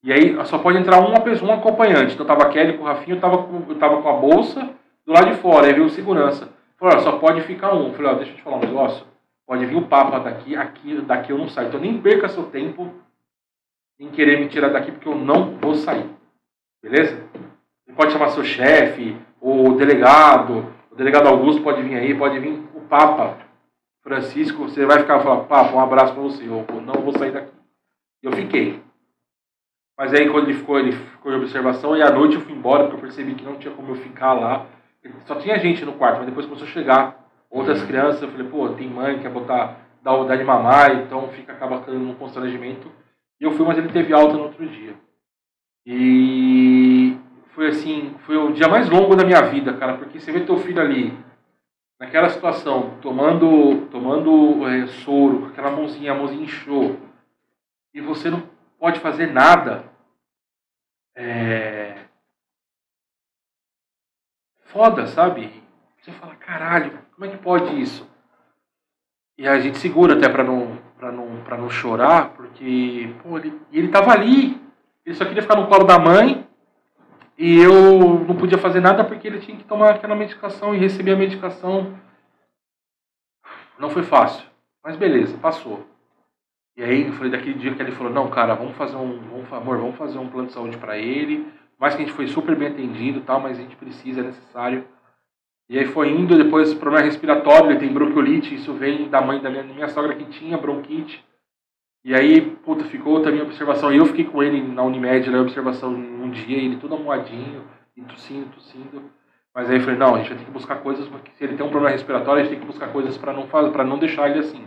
E aí só pode entrar uma pessoa, um acompanhante. Então tava a Kelly com o Rafinha, eu tava com, eu tava com a bolsa do lado de fora, aí veio o segurança. Falou, só pode ficar um. Eu falei, ó, deixa eu te falar um negócio. Pode vir o Papa daqui, aqui, daqui eu não saio. Então nem perca seu tempo em querer me tirar daqui porque eu não vou sair. Beleza? Você pode chamar seu chefe, o delegado, o delegado Augusto pode vir aí, pode vir o Papa Francisco, você vai ficar falando, Papa, um abraço para você, eu não vou sair daqui. Eu fiquei. Mas aí quando ele ficou, ele ficou de observação e à noite eu fui embora porque eu percebi que não tinha como eu ficar lá. Só tinha gente no quarto, mas depois começou a chegar outras crianças. Eu falei, pô, tem mãe que quer botar, dar, dar de mamar, então fica acaba ficando num constrangimento. E eu fui, mas ele teve alta no outro dia. E foi assim, foi o dia mais longo da minha vida, cara, porque você vê teu filho ali, naquela situação, tomando, tomando é, soro, aquela mãozinha, a mãozinha inchou, e você não pode fazer nada. É... Foda, sabe? Você fala, caralho, como é que pode isso? E a gente segura até para não, pra não, pra não chorar, porque pô, ele, ele tava ali. Ele só queria ficar no colo da mãe. E eu não podia fazer nada porque ele tinha que tomar aquela medicação e receber a medicação. Não foi fácil. Mas beleza, passou. E aí foi daquele dia que ele falou, não, cara, vamos fazer um, vamos, amor, vamos fazer um plano de saúde para ele. Mais que a gente foi super bem atendido, tal, mas a gente precisa, é necessário. E aí foi indo, depois problema respiratório, ele tem bronquiolite, isso vem da mãe da minha, minha sogra que tinha bronquite. E aí, puta, ficou também observação. E eu fiquei com ele na Unimed, na observação um dia, ele todo amuadinho, e tossindo, tossindo. Mas aí eu falei, não, a gente vai ter que buscar coisas, porque se ele tem um problema respiratório, a gente tem que buscar coisas para não, para não deixar ele assim.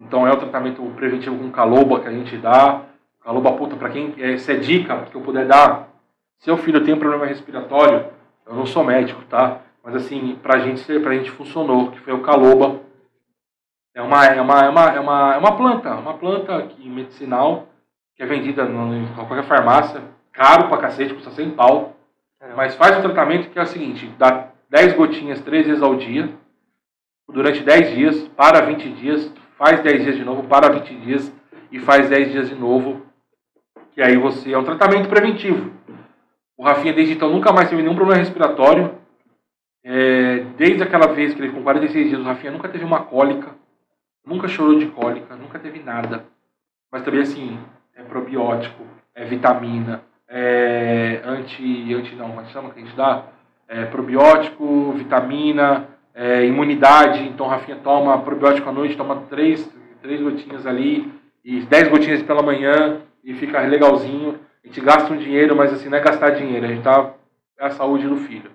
Então é o tratamento preventivo com caloba que a gente dá. Caloba puta, para quem é, se é dica que eu puder dar. Seu filho tem um problema respiratório, eu não sou médico, tá? Mas assim, pra gente, pra gente funcionou, que foi o caloba. É uma, é uma, é uma, é uma, é uma planta, uma planta que, medicinal que é vendida em qualquer farmácia, caro pra cacete, custa 100 pau. Mas faz o tratamento que é o seguinte, dá 10 gotinhas 3 vezes ao dia, durante 10 dias, para 20 dias, faz 10 dias de novo, para 20 dias e faz 10 dias de novo. Que aí você. É um tratamento preventivo. O Rafinha, desde então, nunca mais teve nenhum problema respiratório. É, desde aquela vez que ele, com 46 dias, o Rafinha nunca teve uma cólica. Nunca chorou de cólica, nunca teve nada. Mas também, assim, é probiótico, é vitamina, é anti. anti não, como é chama que a gente dá? É probiótico, vitamina, é, imunidade, então Rafinha toma probiótico à noite, toma três, três gotinhas ali, e dez gotinhas pela manhã, e fica legalzinho. A gente gasta um dinheiro, mas assim, não é gastar dinheiro, a gente tá é a saúde do filho.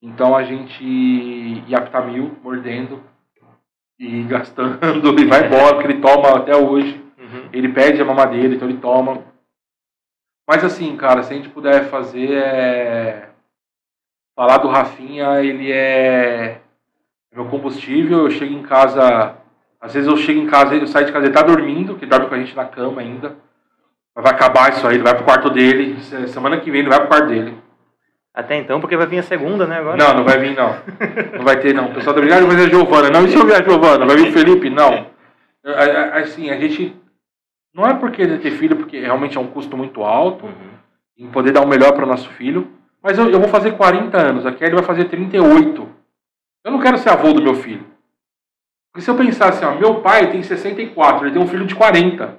Então a gente e aptamil, mordendo, e gastando, e vai embora, porque ele toma até hoje. Uhum. Ele pede a mamadeira, então ele toma. Mas assim, cara, se a gente puder fazer é... Falar do Rafinha, ele é meu combustível, eu chego em casa, às vezes eu chego em casa, eu saio de casa, ele tá dormindo, que dorme com a gente na cama ainda. Mas vai acabar isso aí, ele vai pro quarto dele, semana que vem ele vai pro quarto dele. Até então, porque vai vir a segunda, né, agora? Não, não vai vir não. Não vai ter não. O pessoal tá brigando, vai vir a Giovana. Não, e se eu a Giovana? Vai vir o Felipe? Não. Assim, a gente... Não é porque ter filho, porque realmente é um custo muito alto, uhum. em poder dar o melhor para o nosso filho. Mas eu, eu vou fazer 40 anos, a Kelly vai fazer 38. Eu não quero ser avô do meu filho. Porque se eu pensar assim, ó, meu pai tem 64, ele tem um filho de 40.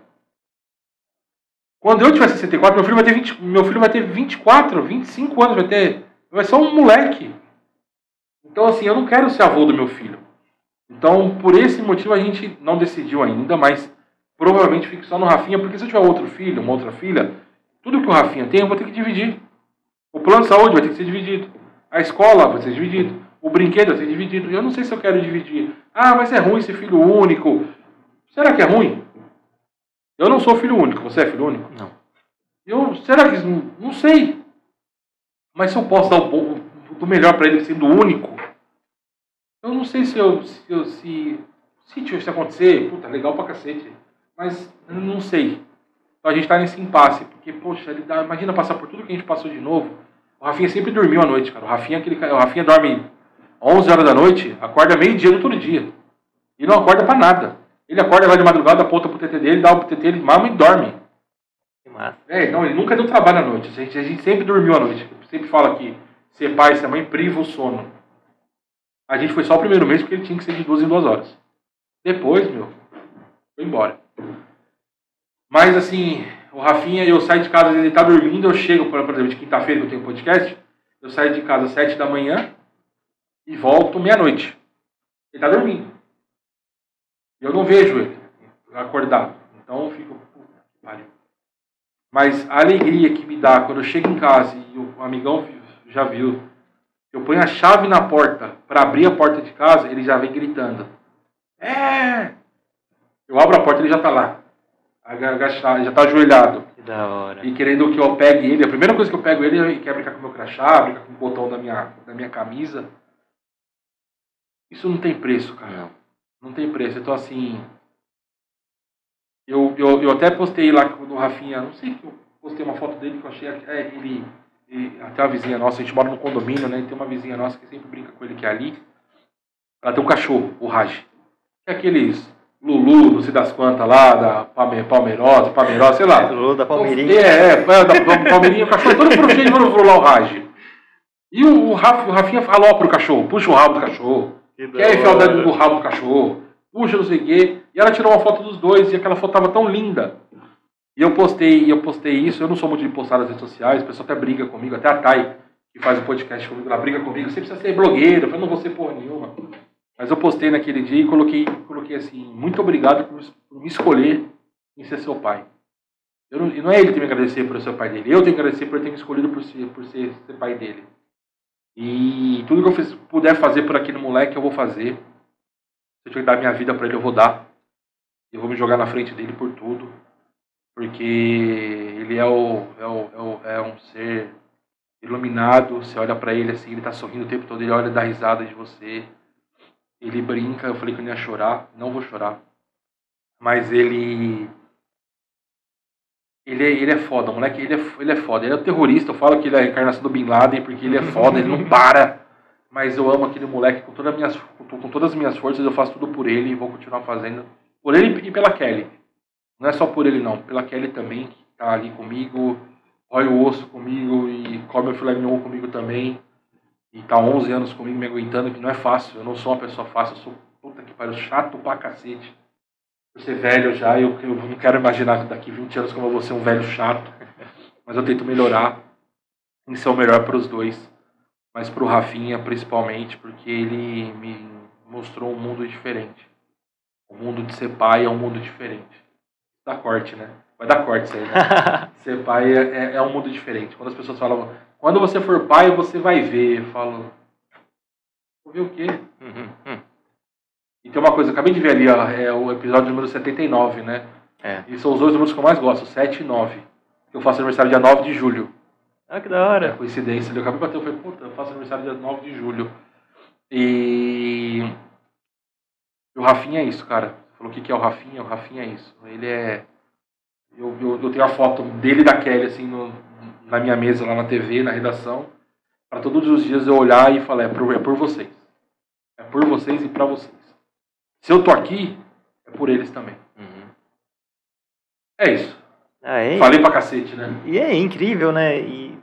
Quando eu tiver 64, meu filho vai ter 20, meu filho vai ter 24, 25 anos, vai ter, vai ser um moleque. Então assim, eu não quero ser avô do meu filho. Então, por esse motivo a gente não decidiu ainda, mas provavelmente fique só no Rafinha, porque se eu tiver outro filho, uma outra filha, tudo que o Rafinha tem, eu vou ter que dividir. O plano de saúde vai ter que ser dividido. A escola vai ser dividido. O brinquedo vai ser dividido. Eu não sei se eu quero dividir. Ah, mas é ruim ser filho único. Será que é ruim? Eu não sou filho único. Você é filho único? Não. Eu, será que. Não sei. Mas se eu posso dar o, melhor para ele sendo único, eu não sei se eu. Se, eu, se, se isso acontecer, puta, legal pra cacete. Mas eu não sei. Então a gente tá nesse impasse. Porque, poxa, ele dá, imagina passar por tudo que a gente passou de novo. O Rafinha sempre dormiu à noite, cara. O Rafinha, aquele, o Rafinha dorme 11 horas da noite, acorda meio-dia no todo dia. E não acorda para nada. Ele acorda, vai de madrugada, aponta pro TT dele, dá o TT, ele mama e dorme. Que massa. É, não, ele nunca deu trabalho à noite. A gente, a gente sempre dormiu à noite. Sempre fala que ser pai, ser mãe priva o sono. A gente foi só o primeiro mês porque ele tinha que ser de duas em duas horas. Depois, meu, foi embora. Mas assim, o Rafinha, eu saio de casa, ele tá dormindo, eu chego, por exemplo, de quinta-feira que eu tenho podcast, eu saio de casa às sete da manhã e volto meia-noite. Ele tá dormindo. Eu não vejo ele acordado. Então eu fico, pariu. Mas a alegria que me dá quando eu chego em casa e o amigão já viu, eu ponho a chave na porta para abrir a porta de casa, ele já vem gritando. É! Eu abro a porta, ele já tá lá. Agachado, já tá ajoelhado. Que da hora. E querendo que eu pegue ele. A primeira coisa que eu pego ele, ele quer brincar com o meu crachá, brincar com o botão da minha, da minha camisa. Isso não tem preço, cara. Não. Não tem preço. Então, assim. Eu, eu, eu até postei lá no Rafinha, não sei que eu postei uma foto dele que eu achei. É, ele, ele, até uma vizinha nossa, a gente mora no condomínio, né? E tem uma vizinha nossa que sempre brinca com ele que é ali. Ela tem um cachorro, o Raj. É aqueles Lulu, não sei das quantas lá, da Palme, Palmeirosa, Palmeirosa, sei lá. Lulu da Palmeirinha. É, é, é da, da Palmeirinha, o cachorro todo por cheio de lá o Raj. E o, o, Raf, o Rafinha falou pro cachorro, puxa o rabo do cachorro. Que Quer enfiar o hora. dedo no rabo do cachorro, puxa não sei o quê. E ela tirou uma foto dos dois e aquela foto tava tão linda. E eu postei, eu postei isso, eu não sou muito de postar nas redes sociais, o pessoal até briga comigo, até a Thay, que faz o podcast comigo, ela briga comigo, você precisa ser blogueiro, eu não vou ser porra nenhuma. Mas eu postei naquele dia e coloquei, coloquei assim, muito obrigado por, por me escolher em ser seu pai. Eu não, e não é ele que tem que me agradecer por ser pai dele, eu tenho que agradecer por ter me escolhido por ser, por ser, ser pai dele. E tudo que eu puder fazer por aquele moleque, eu vou fazer. Se eu tiver que dar minha vida pra ele, eu vou dar. Eu vou me jogar na frente dele por tudo. Porque ele é, o, é, o, é, o- é um ser iluminado. Você olha pra ele assim, ele tá sorrindo o tempo todo, ele olha dá risada de você. Ele brinca, eu falei que eu não ia chorar, não vou chorar. Mas ele. Ele é, ele é foda, moleque, ele é, ele é foda. Ele é terrorista, eu falo que ele é a encarnação do Bin Laden, porque ele é foda, ele não para. Mas eu amo aquele moleque com, todas as minhas, com, todas as minhas forças, eu faço tudo por ele e vou continuar fazendo. Por ele e pela Kelly. Não é só por ele não, pela Kelly também, que tá ali comigo, rói o osso comigo e come o filé mignon comigo também. E tá 11 anos comigo me aguentando, que não é fácil. Eu não sou uma pessoa fácil, eu sou puta que pariu, chato pra cacete. Ser velho já, eu, eu não quero imaginar daqui 20 anos como eu vou ser um velho chato. Mas eu tento melhorar em ser o melhor para os dois. Mas pro Rafinha principalmente, porque ele me mostrou um mundo diferente. O mundo de ser pai é um mundo diferente. Dá corte, né? Vai dar corte isso aí, né? Ser pai é, é, é um mundo diferente. Quando as pessoas falam, quando você for pai, você vai ver. Eu falo, vou ver o quê? Uhum, uhum. E tem uma coisa, eu acabei de ver ali, ó, é o episódio número 79, né? É. E são os dois números que eu mais gosto, 7 e 9. Eu faço aniversário dia 9 de julho. Ah, que da É hora. coincidência. Eu acabei de bater, eu falei, puta, eu faço aniversário dia 9 de julho. E. E o Rafinha é isso, cara. Você falou o que que é o Rafinha? O Rafinha é isso. Ele é. Eu, eu, eu tenho a foto dele e da Kelly, assim, no, na minha mesa lá na TV, na redação. Pra todos os dias eu olhar e falar, é por, é por vocês. É por vocês e pra vocês. Se eu tô aqui, é por eles também. Uhum. É isso. Ah, é, Falei pra cacete, né? E é incrível, né? E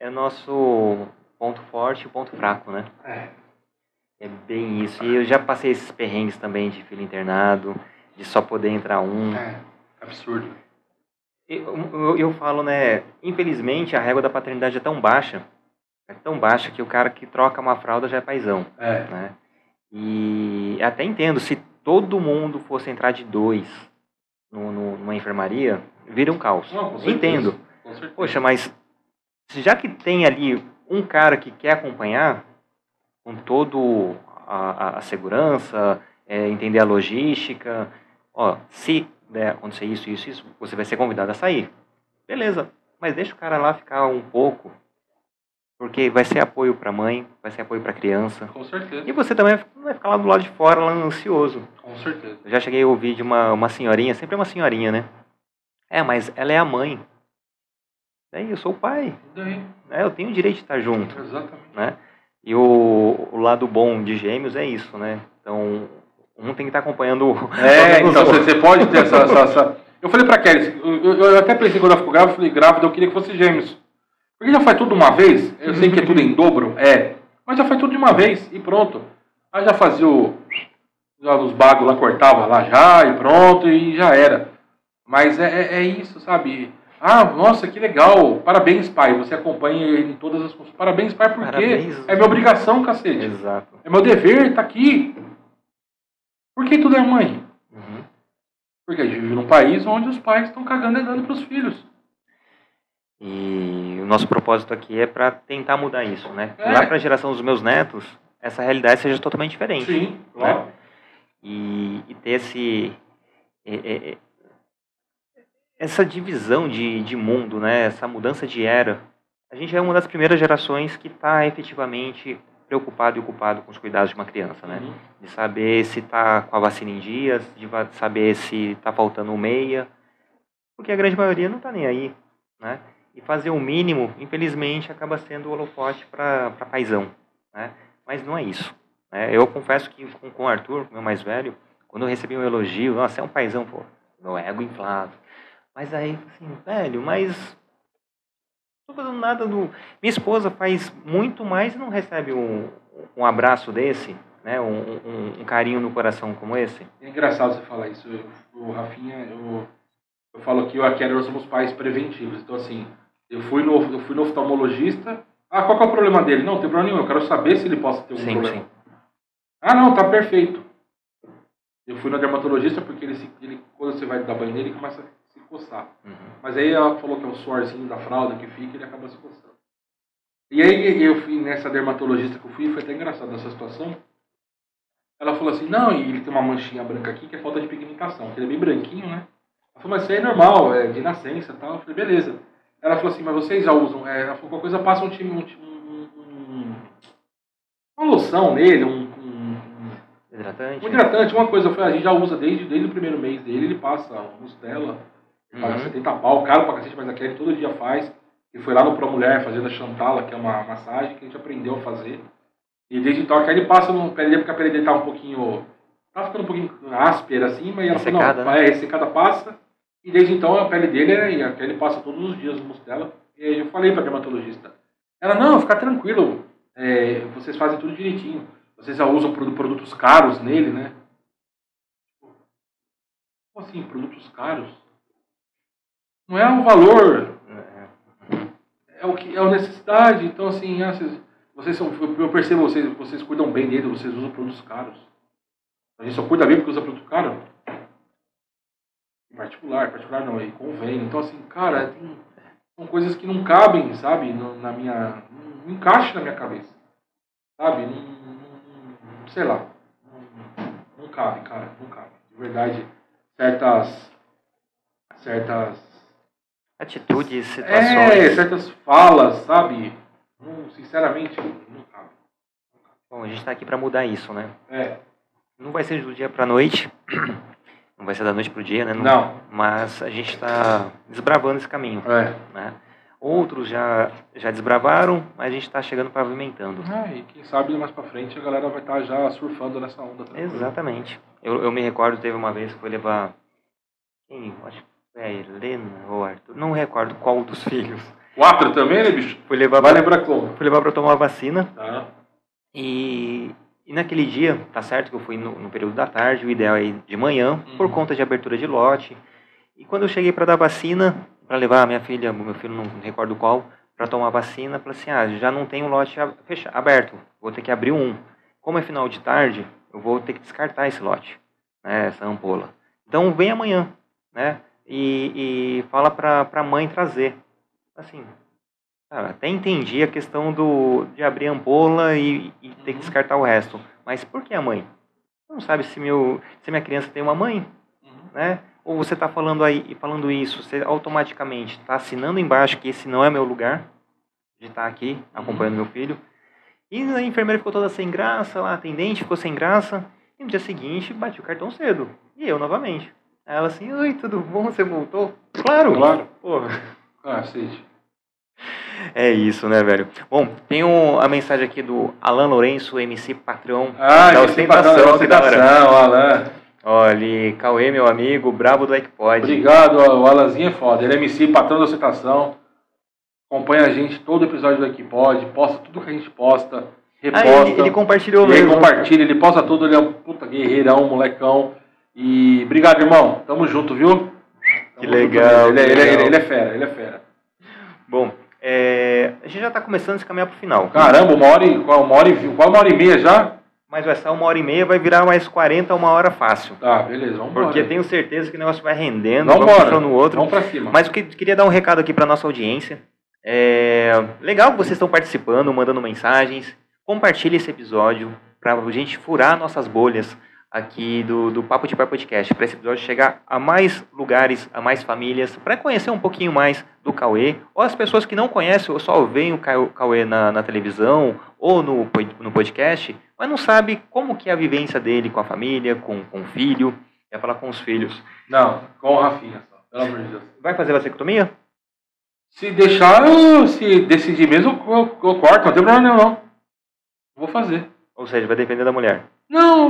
é nosso ponto forte e o ponto fraco, né? É. É bem isso. E eu já passei esses perrengues também de filho internado, de só poder entrar um. É. Absurdo. Eu, eu, eu falo, né? Infelizmente a régua da paternidade é tão baixa, é tão baixa que o cara que troca uma fralda já é paizão, É. né? E até entendo, se todo mundo fosse entrar de dois no, no- numa enfermaria, vira um caos. Não. Entendo. Poxa, mas já que tem ali um cara que quer acompanhar com todo a, a- a segurança, é, entender a logística, ó, se der acontecer isso, isso, isso, você vai ser convidado a sair. Beleza, mas deixa o cara lá ficar um pouco, porque vai ser apoio para a mãe, vai ser apoio para a criança. Com certeza. E você também vai ficar lá do lado de fora, lá ansioso. Com certeza. Eu já cheguei a ouvir de uma, uma senhorinha, sempre é uma senhorinha, né? É, mas ela é a mãe. Daí eu sou o pai, daí? né? Eu tenho o direito de estar junto, Exatamente. né? E o, o lado bom de gêmeos é isso, né? Então, um tem que estar acompanhando o É, então você, você pode ter essa, essa, essa- Eu falei pra Kelly, eu, eu- eu até pensei quando ela ficou grávida, eu falei, grávida, eu queria que fosse gêmeos. Porque já faz tudo de uma vez, eu sei que é tudo em dobro, é. Mas já faz tudo de uma vez e pronto. Aí já fazia o. Já os bagos lá, cortava lá já e pronto, e já era. Mas é, é, é isso, sabe? Ah, nossa, que legal. Parabéns, pai. Você acompanha ele em todas as funções. Parabéns, pai, por Parabéns. É minha obrigação, cacete. Exato. É meu dever, tá aqui. Por que tudo é mãe? Uhum. Porque a gente vive num país onde os pais estão cagando e dando pros filhos. E o nosso propósito aqui é para tentar mudar isso, né? É. Lá para a geração dos meus netos, essa realidade seja totalmente diferente. Sim, né? claro. E, e ter esse, é, é, essa divisão de, de mundo, né? essa mudança de era. A gente é uma das primeiras gerações que está efetivamente preocupado e ocupado com os cuidados de uma criança, né? Uhum. De saber se está com a vacina em dias, de saber se está faltando meia, porque a grande maioria não está nem aí, né? E fazer o mínimo, infelizmente, acaba sendo o holofote para paisão, né? Mas não é isso. Né? Eu confesso que com, com o Arthur, meu mais velho, quando eu recebi um elogio, nossa, é um paizão, pô, meu ego inflado. Mas aí, assim, velho, mas não tô fazendo nada do. Minha esposa faz muito mais e não recebe um, um abraço desse, né? Um, um, um, carinho no coração como esse. É engraçado você falar isso. o Rafinha, eu, eu falo que eu aqui nós somos pais preventivos. Então, assim, eu fui no, eu fui no oftalmologista. Ah, qual é o problema dele? Não, não tem problema nenhum. Eu quero saber se ele possa ter algum sim, problema. Sim. Ah, não, tá perfeito. Eu fui no dermatologista porque ele, ele quando você vai dar banho nele, ele começa a se coçar. Uhum. Mas aí ela falou que é o suorzinho da fralda que fica e ele acaba se coçando. E aí eu fui nessa dermatologista que eu fui, foi até engraçado nessa situação. Ela falou assim, não, e ele tem uma manchinha branca aqui que é falta de pigmentação, que ele é bem branquinho, né? Ela falou, mas isso aí é normal, é de nascença e tal. Eu falei, beleza. Ela falou assim, mas vocês já usam, é, ela falou, qualquer coisa passa um time, um, um, um, uma loção nele, um, um, hidratante. Um hidratante, uma coisa, a gente já usa desde, desde o primeiro mês dele, ele passa Mustela, ele uhum. paga 70 pau, caro pra cacete, mas aquele todo dia faz. E foi lá no Pro Mulher fazendo a Chantala, que é uma massagem que a gente aprendeu a fazer. E desde então, que ele passa no pele porque a pele dele tá um pouquinho. tá ficando um pouquinho áspera assim, mas ela não, né? é, ressecada passa. E desde então a pele dele é, a pele passa todos os dias no Mustela. E aí eu falei pra dermatologista. Ela, não, fica tranquilo, é, vocês fazem tudo direitinho. Vocês já usam produtos caros nele, né? Como assim, produtos caros? Não é o valor, é o que é a necessidade. Então, assim, ah, vocês, vocês são, eu percebo vocês, vocês cuidam bem dele, vocês usam produtos caros. A gente só cuida bem porque usa produto caro. Particular, particular não, aí convém. Então, assim, cara, tem, são coisas que não cabem, sabe, na minha. não encaixa na minha cabeça. Sabe? Não, não, sei lá. Não, cabe, cara, não cabe. De verdade, certas. certas atitudes, situações. É, certas falas, sabe? Não, sinceramente, não cabe. Bom, a gente está aqui para mudar isso, né? É. Não vai ser do dia para noite, não vai ser da noite para o dia, né? Não. não. Mas a gente está desbravando esse caminho. É. Né? Outros já, já desbravaram, mas a gente está chegando pavimentando. É, e quem sabe mais para frente a galera vai estar tá já surfando nessa onda. Também. Exatamente. Eu, eu me recordo, teve uma vez que foi levar. Quem? Acho é a Helena ou Arthur, não recordo qual dos filhos. Quatro também, né, bicho? Fui levar Vai pra, lembrar como? Fui levar pra tomar a vacina. Tá. E, e naquele dia, tá certo que eu fui no, no período da tarde, o ideal é ir de manhã, uhum. por conta de abertura de lote. E quando eu cheguei para dar vacina, para levar a minha filha, meu filho não recordo qual, para tomar vacina, falei assim, ah, já não tem um lote fechado, aberto, vou ter que abrir um. Como é final de tarde, eu vou ter que descartar esse lote, né, essa ampola. Então vem amanhã, né? e, e fala para a mãe trazer. Assim, até entendi a questão do, de abrir a ampola e, e ter que uhum. descartar o resto. Mas por que a mãe? Não sabe se, meu, se minha criança tem uma mãe, uhum. né? Ou você está falando aí falando isso, você automaticamente está assinando embaixo que esse não é meu lugar de estar tá aqui uhum. acompanhando meu filho. E a enfermeira ficou toda sem graça, lá, a atendente ficou sem graça. E no dia seguinte bati o cartão cedo. E eu novamente. Ela assim, oi, tudo bom? Você voltou? Claro! Claro. Porra. Ah, sim. É isso, né, velho? Bom, tem um, a mensagem aqui do Alan Lourenço, MC patrão ah, da ostentação. Da ostentação, Alan. Olha, Cauê, meu amigo, brabo do Equipod. Obrigado, o Alanzinho é foda. Ele é MC, patrão da ostentação. Acompanha a gente todo episódio do Equipod, posta tudo que a gente posta, reposta. Ah, ele, ele compartilhou mesmo. Ele compartilha, ele posta tudo, ele é um puta guerreirão, molecão. E obrigado, irmão. Tamo junto, viu? Tamo Que legal. Ele, é- ele é- ele é fera, ele é fera. Bom, é, a gente já está começando a se caminhar para o final. Caramba, uma hora e, qual, uma hora e, qual uma hora e meia já? Mas vai ser uma hora e meia, vai virar mais 40, uma hora fácil. Tá, beleza, vamos Porque embora. tenho certeza que o negócio vai rendendo, Vamos vai puxando o outro. Vamos pra cima. Mas eu que- queria dar um recado aqui para nossa audiência. É, legal que vocês estão participando, mandando mensagens. Compartilhe esse episódio para a gente furar nossas bolhas aqui do, do Papo de Pai Podcast. Para esse episódio chegar a mais lugares, a mais famílias, para conhecer um pouquinho mais do Cauê. Ou as pessoas que não conhecem ou só veem o Cau- Cauê na, na televisão ou no, no podcast, mas não sabe como que é a vivência dele com a família, com, com o filho. Quer falar com os filhos. Não, com o Rafinha só, pelo amor de Deus. Vai fazer vasectomia? Se deixar, eu, se decidir mesmo, eu, eu, corto, não tem problema nenhum, não. Vou fazer. Ou seja, vai depender da mulher. Não,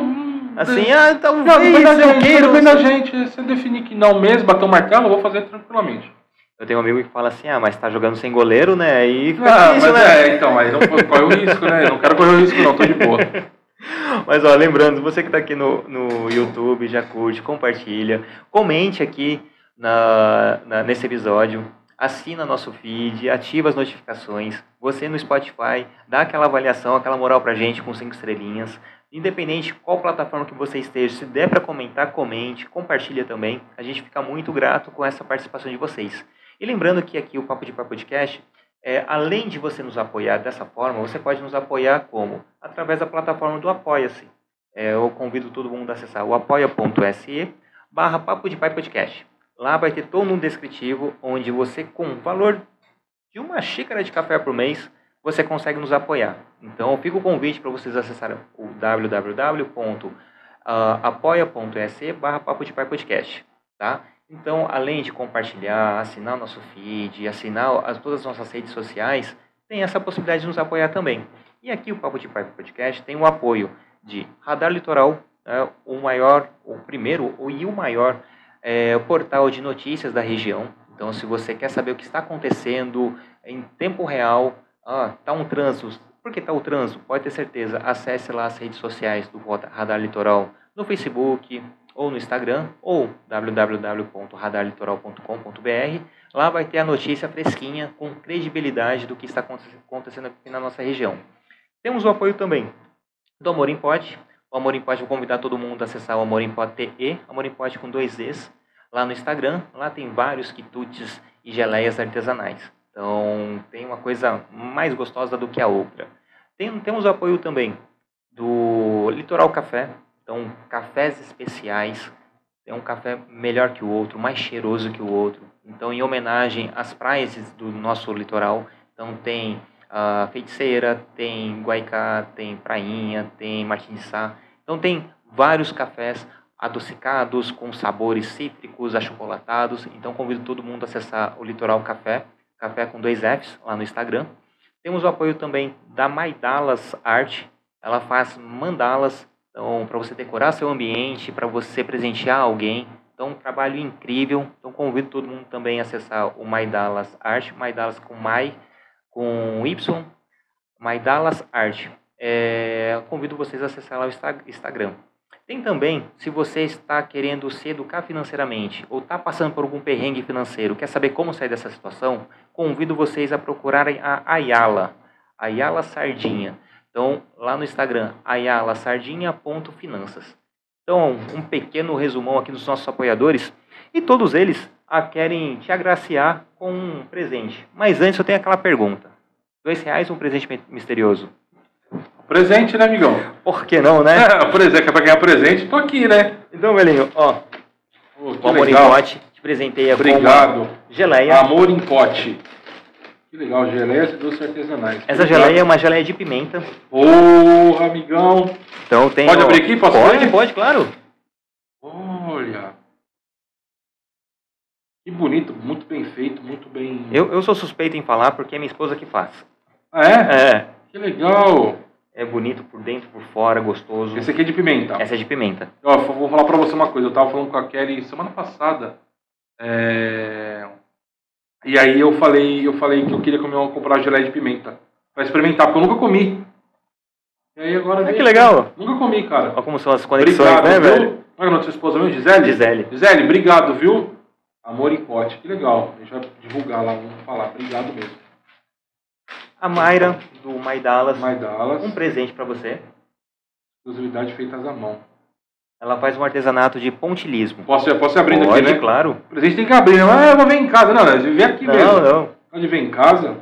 Assim, ah, talvez não, depende da gente, queira. depende da gente. Se eu definir que não mesmo, bater o martelo, eu vou fazer tranquilamente. Eu tenho um amigo que fala assim, ah, mas tá jogando sem goleiro, né? Aí fica Ah, difícil, mas né? é, então, aí não corre o risco, né? Não quero correr o risco, não, tô de boa. Mas ó, lembrando, você que está aqui no, no YouTube, já curte, compartilha, comente aqui na, na- nesse episódio, assina nosso feed, ativa as notificações. Você no Spotify, dá aquela avaliação, aquela moral pra gente com cinco estrelinhas. Independente de qual plataforma que você esteja, se der para comentar, comente, compartilha também. A gente fica muito grato com essa participação de vocês. E lembrando que aqui o Papo de Pai Podcast é, além de você nos apoiar dessa forma, você pode nos apoiar como? Através da plataforma do Apoia-se. É, eu convido todo mundo a acessar o apoia.se barra Papo de Pai Podcast. Lá vai ter todo um descritivo onde você, com o valor de uma xícara de café por mês, você consegue nos apoiar. Então, fica o convite para vocês acessarem o www.apoia.se barra Papo de Pai Podcast. Tá? Então, além de compartilhar, assinar nosso feed, assinar as, todas as nossas redes sociais, tem essa possibilidade de nos apoiar também. E aqui o Papo de Pai Podcast tem o apoio de Radar Litoral, né, o maior, o primeiro e o maior é, portal de notícias da região. Então, se você quer saber o que está acontecendo em tempo real, ah, tá um trânsito. Por que tá o trânsito? Pode ter certeza. Acesse lá as redes sociais do Radar Litoral no Facebook ou no Instagram ou www.radarlitoral.com.br. Lá vai ter a notícia fresquinha com credibilidade do que está aconte- acontecendo aqui na nossa região. Temos o apoio também do Amor em Pote. O Amor em Pote, vou convidar todo mundo a acessar o Amor em Pote TE, Amor em Pote com dois Es, lá no Instagram. Lá tem vários quitutes e geleias artesanais. Então, tem uma coisa mais gostosa do que a outra. Tem, temos o apoio também do Litoral Café. Então, cafés especiais. É um café melhor que o outro, mais cheiroso que o outro. Então, em homenagem às praias do nosso litoral, então tem a Feiticeira, tem Guaicá, tem Prainha, tem Martin de Sá. Então, tem vários cafés adocicados, com sabores cítricos, achocolatados. Então, convido todo mundo a acessar o Litoral Café, café com dois Fs, lá no Instagram. Temos o apoio também da Maidalas Art. Ela faz mandalas então, para você decorar seu ambiente, para você presentear alguém. Então, um trabalho incrível. Então, convido todo mundo também a acessar o Maidalas Art, Maidalas com Mai, com Y, Maidalas Art. É, convido vocês a acessar lá o Insta- Instagram. Tem também, se você está querendo se educar financeiramente ou está passando por algum perrengue financeiro, quer saber como sair dessa situação, convido vocês a procurarem a Ayala, Ayala Sardinha. Então, lá no Instagram, ayalasardinha.finanças. Então, um pequeno resumão aqui dos nossos apoiadores. E todos eles querem te agraciar com um presente. Mas antes eu tenho aquela pergunta. Dois reais um presente mi- misterioso? Presente, né, amigão? Por que não, né? É, presente, que é pra ganhar presente, tô aqui, né? Então, velhinho, ó, Pô, que o Amor em legal. Pote te presenteia com Obrigado. geleia. Amor em pote. Que legal, geleias e doces artesanais. Essa Obrigado. geleia é uma geleia de pimenta. Porra, amigão. Então tem. Pode ó, abrir aqui? Posso Pode, ver? pode, claro. Olha. Que bonito, muito bem feito, muito bem. Eu, eu sou suspeito em falar porque é minha esposa que faz. Ah, é? É. Que legal. É bonito por dentro, por fora, gostoso. Esse aqui é de pimenta. Essa é de pimenta. Ó, vou falar pra você uma coisa. Eu tava falando com a Kelly semana passada. é, E aí eu falei, eu falei que eu queria comer, comprar geleia de pimenta. Pra experimentar, porque eu nunca comi. E aí agora. Veio- que legal. Nunca comi, cara. Olha como são as conexões, Obrigado, né, velho? Qual é o nome da sua esposa mesmo? Gisele? Gisele. Gisele, obrigado, viu? Amor em Pote. Que legal. A gente vai divulgar lá, vamos falar. Obrigado mesmo. A Mayra, do My Dallas, My Dallas, um presente para você. exclusividade feitas à mão. Ela faz um artesanato de pontilismo. Posso, posso ir abrindo Pode, aqui, né? claro. O presente tem que abrir? Ah, eu vou ver em casa. Não, né? Vem aqui Não, mesmo. não. Pode ver em casa.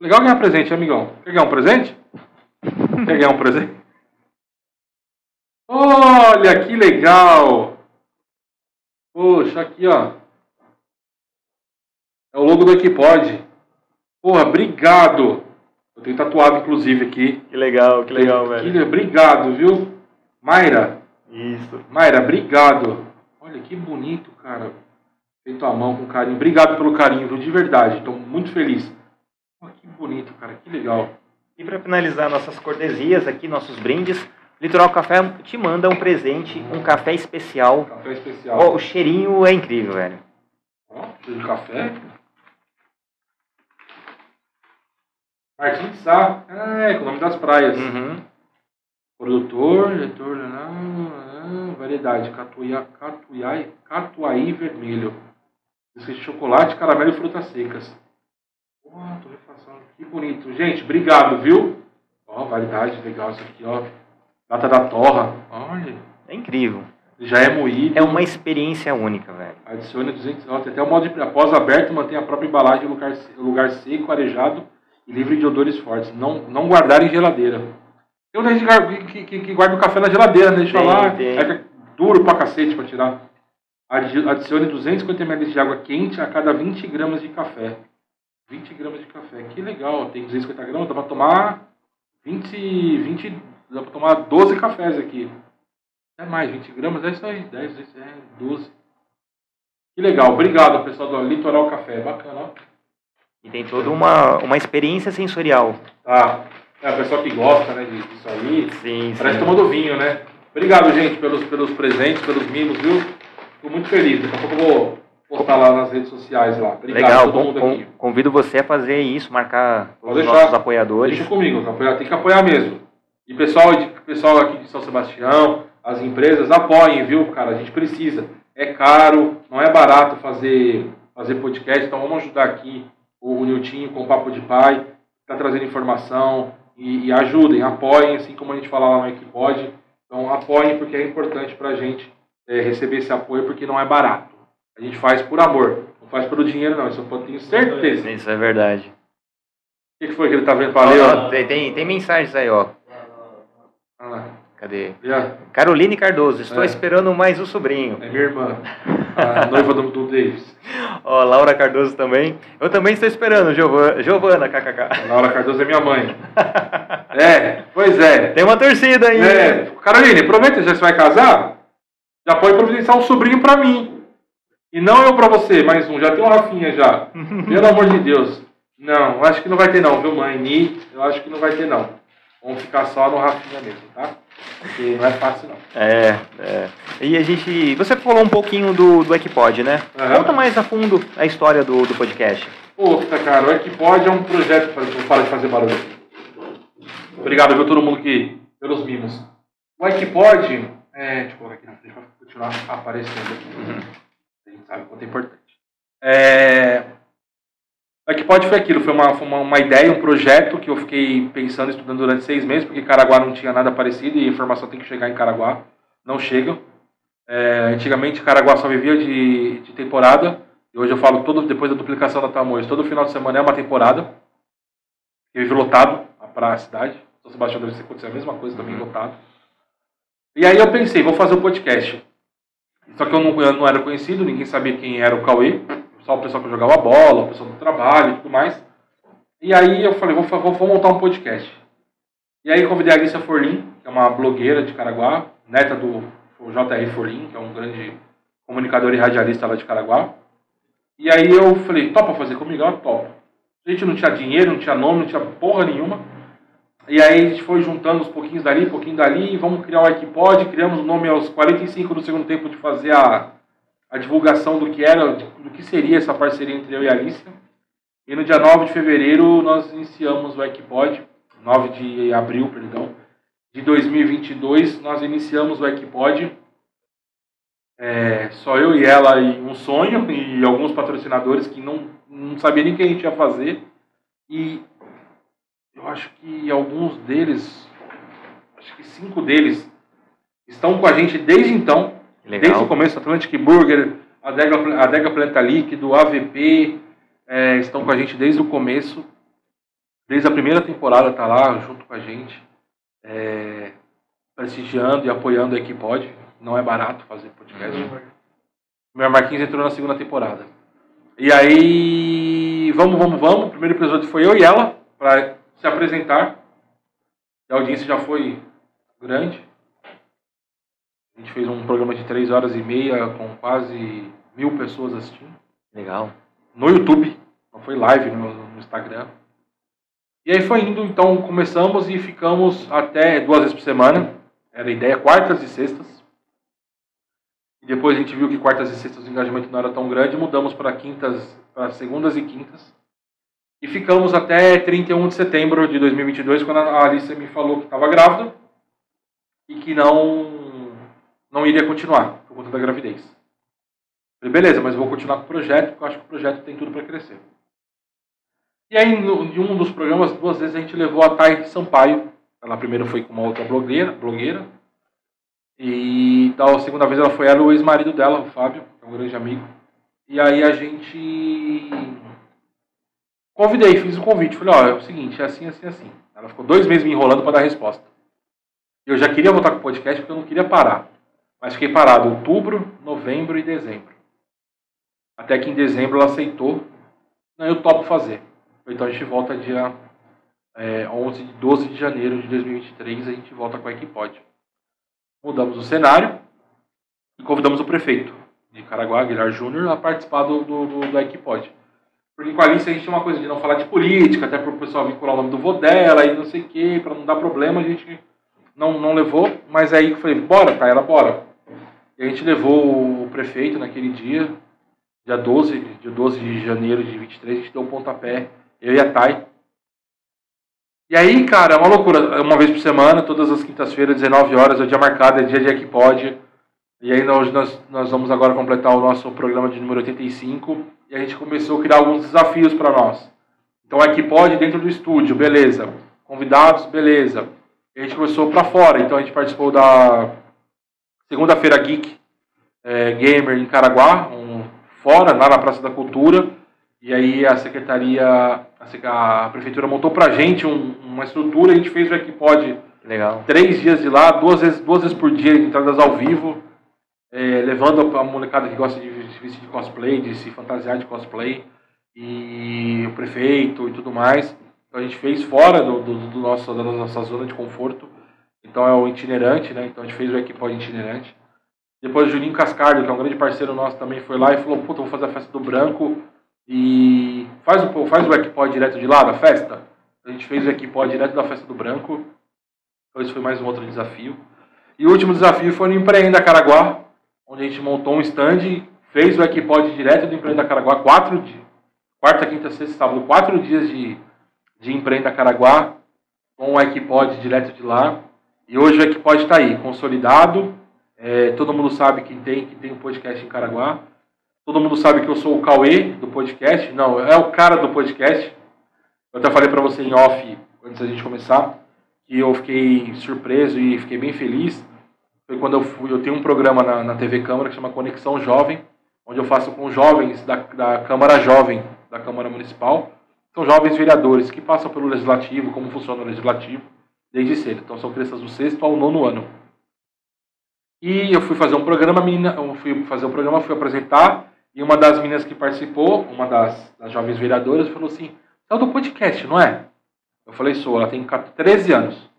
Legal ganhar presente, amigão. Quer ganhar um presente? Quer ganhar um presente? Olha que legal! Poxa, aqui ó. É o logo do Equipod. Porra, obrigado! Eu tenho tatuado, inclusive, aqui. Que legal, que legal, velho. Que- Obrigado, viu? Mayra, Isso. Mayra, obrigado. Olha que bonito, cara. Feito à mão com carinho. Obrigado pelo carinho, viu? De verdade. Estou muito feliz. Olha que bonito, cara. Que legal. E para finalizar nossas cortesias aqui, nossos brindes, Litoral Café te manda um presente, um café especial. Café especial. Ó, o cheirinho é incrível, velho. Ó, cheiro de café. Martins de Sá. Ah, é, com o nome das praias. Uhum. Produtor, diretor, ah, variedade, catuia, catuiai, catuai vermelho. Esse de chocolate, caramelo e frutas secas. Pô, torrefação, que bonito. Gente, obrigado, viu? Ó, variedade, legal isso aqui, ó. Data da torra. Olha, É incrível. já é moído. É uma experiência única, velho. Adicione 200 ó, tem até o modo de após aberto, mantém a própria embalagem em lugar, lugar seco, arejado e livre de odores fortes. Não, não guardar em geladeira. Tem um gente que que, que, guarda o café na geladeira, né? Deixa Tem, lá, tem. fica duro pra cacete pra tirar. Adi- Adicione 250 ml de água quente a cada 20 gramas de café. 20 gramas de café, que legal. Tem 250 gramas, dá pra tomar 20, 20 dá pra tomar 12 cafés aqui. É mais, 20 gramas, é isso aí, 10, 10 é 12. Que legal, obrigado pessoal do Litoral Café, bacana, ó. E tem toda uma, uma experiência sensorial. Tá, é o pessoal que gosta, né, disso aí, Sim, parece sim. tomando vinho, né. Obrigado, gente, pelos, pelos presentes, pelos mimos, viu? Fico muito feliz, daqui a pouco eu vou postar lá nas redes sociais lá. Obrigado a Legal, todo mundo con- aqui. convido você a fazer isso, marcar Pode os deixar. nossos apoiadores. Deixa comigo, tem que apoiar mesmo. E pessoal, pessoal aqui de São Sebastião, as empresas, apoiem, viu, cara? A gente precisa. É caro, não é barato fazer, fazer podcast, então vamos ajudar aqui o, Niltinho com o Papo de Pai, está trazendo informação e, e ajudem, apoiem, assim como a gente fala lá no Equipod. Então apoiem porque é importante para a gente é, receber esse apoio, porque não é barato. A gente faz por amor, não faz pelo dinheiro não, isso eu tenho certeza. Isso é verdade. O que que foi que ele tá vendo? Valeu. Ó, ó, tem, tem, tem mensagens aí, ó. Olha lá. Cadê? Já. Caroline Cardoso, estou É. esperando mais o sobrinho. É minha irmã, a noiva do, do Davis. Ó, Laura Cardoso também. Eu também estou esperando, Giovana, Giovana kkk. Laura Cardoso é minha mãe. É, pois é. Tem uma torcida aí. é. Caroline, aproveita, já você vai casar? Já pode providenciar um sobrinho pra mim. E não eu pra você, mais um. Já tem um Rafinha já. Pelo amor de Deus. Não, acho que não vai ter não, viu, mãe? Eu acho que não vai ter não. Vamos ficar só no Rafinha mesmo, tá? Porque não é fácil não. É, é. E a gente. Você falou um pouquinho do, do Equipod, né? Aham. Conta mais a fundo a história do, do podcast. Puta, cara, o Equipod é um projeto. Parar de fazer barulho. Obrigado, viu, todo mundo que. pelos mimos. O Equipod. É, deixa eu colocar aqui na frente pra continuar aparecendo aqui. A gente sabe o quanto é importante. É, o Equipod foi aquilo, foi uma, foi uma, uma ideia, um projeto que eu fiquei pensando, estudando durante seis meses, porque Caraguá não tinha nada parecido e a informação tem que chegar em Caraguá. Não chega. É, antigamente Caraguá só vivia de, de temporada. E hoje eu falo, todo, depois da duplicação da Tamoios, todo final de semana é uma temporada. E vive lotado para a cidade. São Sebastião deve acontecer a mesma coisa também, lotado. E aí eu pensei, vou fazer o podcast. Só que eu não, eu não era conhecido, ninguém sabia quem era o Cauê. Só o pessoal que jogava bola, o pessoal do trabalho e tudo mais. E aí eu falei, vou, vou, vou montar um podcast. E aí convidei a Alicia Forlim, que é uma blogueira de Caraguá, neta do J.R. Forlim, que é um grande comunicador e radialista lá de Caraguá. E aí eu falei, topa fazer comigo? Ela topa. A gente não tinha dinheiro, não tinha nome, não tinha porra nenhuma. E aí a gente foi juntando uns pouquinhos dali, pouquinho dali, vamos criar o Equipod, criamos o nome aos 45 do segundo tempo de fazer a, a divulgação do que era, do que seria essa parceria entre eu e a Alicia. E no dia 9 de fevereiro nós iniciamos o Equipod, 9 de abril, perdão, de 2022, nós iniciamos o Equipod. É, só eu e ela e um sonho e alguns patrocinadores que não, não sabia nem o que a gente ia fazer. E eu acho que alguns deles, acho que cinco deles, estão com a gente desde então. Legal. Desde o começo, Atlantic Burger, a Dega, a Dega Planta Líquido, AVP, é, estão com a gente desde o começo. Desde a primeira temporada tá lá junto com a gente. É, prestigiando e apoiando a Equipod. Não é barato fazer podcast. Uhum. Meu Marquinhos entrou na segunda temporada. E aí, vamos, vamos, vamos. O primeiro episódio foi eu e ela, para se apresentar. A audiência já foi grande. A gente fez um programa de três horas e meia com quase mil pessoas assistindo. Legal. No YouTube, não foi live no, no Instagram. E aí foi indo, então começamos e ficamos até duas vezes por semana. Era a ideia, quartas e sextas. E depois a gente viu que quartas e sextas o engajamento não era tão grande, mudamos para quintas, para segundas e quintas. E ficamos até 31 de setembro de 2022, quando a Alice me falou que estava grávida e que não, não iria continuar por conta da gravidez. Falei, beleza, mas eu vou continuar com o projeto, porque eu acho que o projeto tem tudo para crescer. E aí, em um dos programas, duas vezes a gente levou a Thay Sampaio. Ela primeiro foi com uma outra blogueira, blogueira e então, segunda vez ela foi ela e o ex-marido dela, o Fábio, que é um grande amigo. E aí a gente. Convidei, fiz o convite. Falei: ó, é o seguinte, é assim, assim, assim. Ela ficou dois meses me enrolando para dar resposta. Eu já queria voltar com o podcast porque eu não queria parar. Mas fiquei parado outubro, novembro e dezembro. Até que em dezembro ela aceitou. Não, eu topo fazer. Então a gente volta dia é, 11, 12 de janeiro de 2023. A gente volta com a Equipod mudamos o cenário e convidamos o prefeito de Caraguá, Guilherme Júnior, a participar do, do, do, da Equipod. Porque com a Alice a gente tem uma coisa de não falar de política, até para o pessoal vincular o nome do vô dela e não sei o quê, para não dar problema, a gente não, não levou, mas aí eu falei, bora, tá, ela bora. E a gente levou o prefeito naquele dia, dia 12, dia 12 de janeiro de 23, a gente deu um pontapé, eu e a Thay, e aí, cara, é uma loucura. Uma vez por semana, todas as quintas-feiras, 19 horas, é o dia marcado, é dia de Equipod. E aí nós, nós, nós vamos agora completar o nosso programa de número 85. E a gente começou a criar alguns desafios para nós. Então, Equipod dentro do estúdio, beleza. Convidados, beleza. E a gente começou para fora. Então, a gente participou da Segunda-feira Geek é, Gamer em Caraguá, um, fora, lá na Praça da Cultura. E aí a secretaria a prefeitura montou pra gente um, uma estrutura, a gente fez o Equipod Legal. três dias de lá, duas vezes, duas vezes por dia, entradas ao vivo, é, levando a molecada que gosta de vestir de cosplay, de se fantasiar de cosplay, e o prefeito e tudo mais. Então a gente fez fora do, do, do nosso, da nossa zona de conforto. Então é o itinerante, né? Então a gente fez o Equipod itinerante. Depois o Juninho Cascardo, que é um grande parceiro nosso, também foi lá e falou, puta, vou fazer a festa do branco e faz o, faz o Equipod direto de lá da festa. A gente fez o Equipod direto da festa do Branco. Então esse foi mais um outro desafio. E o último desafio foi no Empreenda Caraguá, onde a gente montou um stand, fez o Equipod direto do Empreenda Caraguá, quatro dias. Quarta, quinta, sexta, sábado, quatro dias de, de Empreenda Caraguá, com o Equipod direto de lá. E hoje o Equipod está aí, consolidado. É, todo mundo sabe que tem, que tem um podcast em Caraguá. Todo mundo sabe que eu sou o Cauê do podcast. Não, é o cara do podcast. Eu até falei para você em off, antes da gente começar, que eu fiquei surpreso e fiquei bem feliz. Foi quando eu fui, eu tenho um programa na, na TV Câmara que chama Conexão Jovem, onde eu faço com jovens da, da Câmara Jovem, da Câmara Municipal. São jovens vereadores que passam pelo Legislativo, como funciona o Legislativo, desde cedo. Então são crianças do sexto ao nono ano. E eu fui fazer um programa, menina, eu fui fazer um programa, fui apresentar e uma das meninas que participou, uma das, das jovens vereadoras, falou assim: é do podcast, não é? Eu falei: sou, ela tem 13 anos.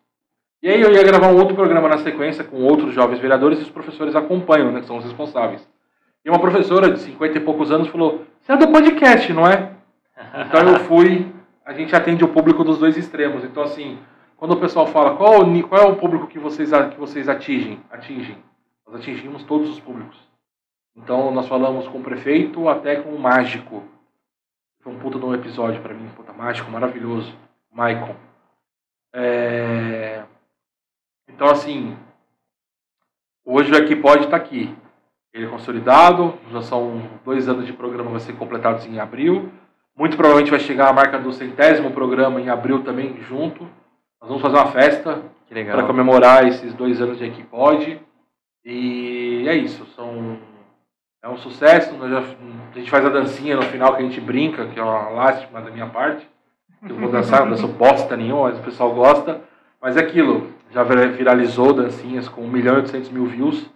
E aí eu ia gravar um outro programa na sequência com outros jovens vereadores e os professores acompanham, né, que são os responsáveis. E uma professora de 50 e poucos anos falou: Você é do podcast, não é? Então eu fui. A gente atende o público dos dois extremos. Então, assim, quando o pessoal fala qual, qual é o público que vocês, que vocês atingem, atingem, nós atingimos todos os públicos. Então nós falamos com o prefeito até com o mágico. Foi um puta de um episódio para mim, puta mágico, maravilhoso. Maicon. É... Então assim, hoje o Equipod está aqui. ele é consolidado, já são dois anos de programa, vai ser completados em abril. Muito provavelmente vai chegar a marca do centésimo programa em abril também, junto. Nós vamos fazer uma festa para comemorar esses dois anos de Equipod. E é isso, são, é um sucesso. Já, a gente faz a dancinha no final que a gente brinca, que é uma lástima da minha parte. Eu vou dançar, não danço bosta nenhuma, mas o pessoal gosta. Mas é aquilo, já viralizou dancinhas com 1 milhão e 800 mil views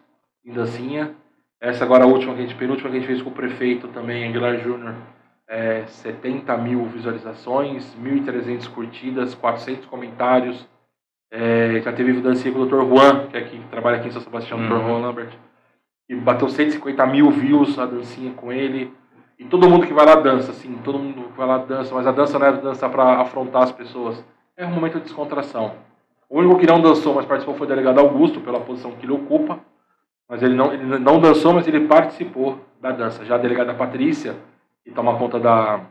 em dancinha. Essa agora a última que a gente, penúltima que a gente fez com o prefeito também, Aguilar Júnior, é, 70 mil visualizações, 1.300 curtidas, 400 comentários. É, já teve dancinha com o Dr. Juan, que, é aqui, que trabalha aqui em São Sebastião, uhum. Dr. Juan Lambert. E bateu 150 mil views a dancinha com ele. E todo mundo que vai lá dança, assim, todo mundo que vai lá dança, mas a dança não é dança para afrontar as pessoas. É um momento de descontração. O único que não dançou, mas participou foi o delegado Augusto, pela posição que ele ocupa. Mas ele não, ele não dançou, mas ele participou da dança. Já a delegada Patrícia, que toma conta da,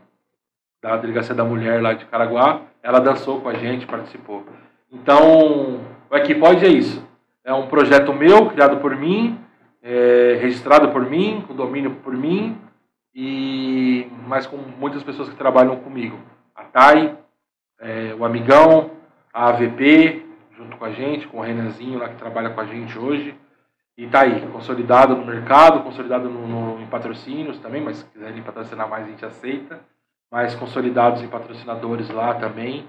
da Delegacia da Mulher lá de Caraguá, ela dançou com a gente, participou. Então, o Equipode é isso. É um projeto meu, criado por mim, é, registrado por mim, com domínio por mim, e mas com muitas pessoas que trabalham comigo. A TAI, é, o Amigão, a AVP, junto com a gente, com o Renanzinho lá que trabalha com a gente hoje. E tá aí, consolidado no mercado, consolidado no, no, em patrocínios também, mas se quiserem patrocinar mais a gente aceita. Mas consolidados em patrocinadores lá também,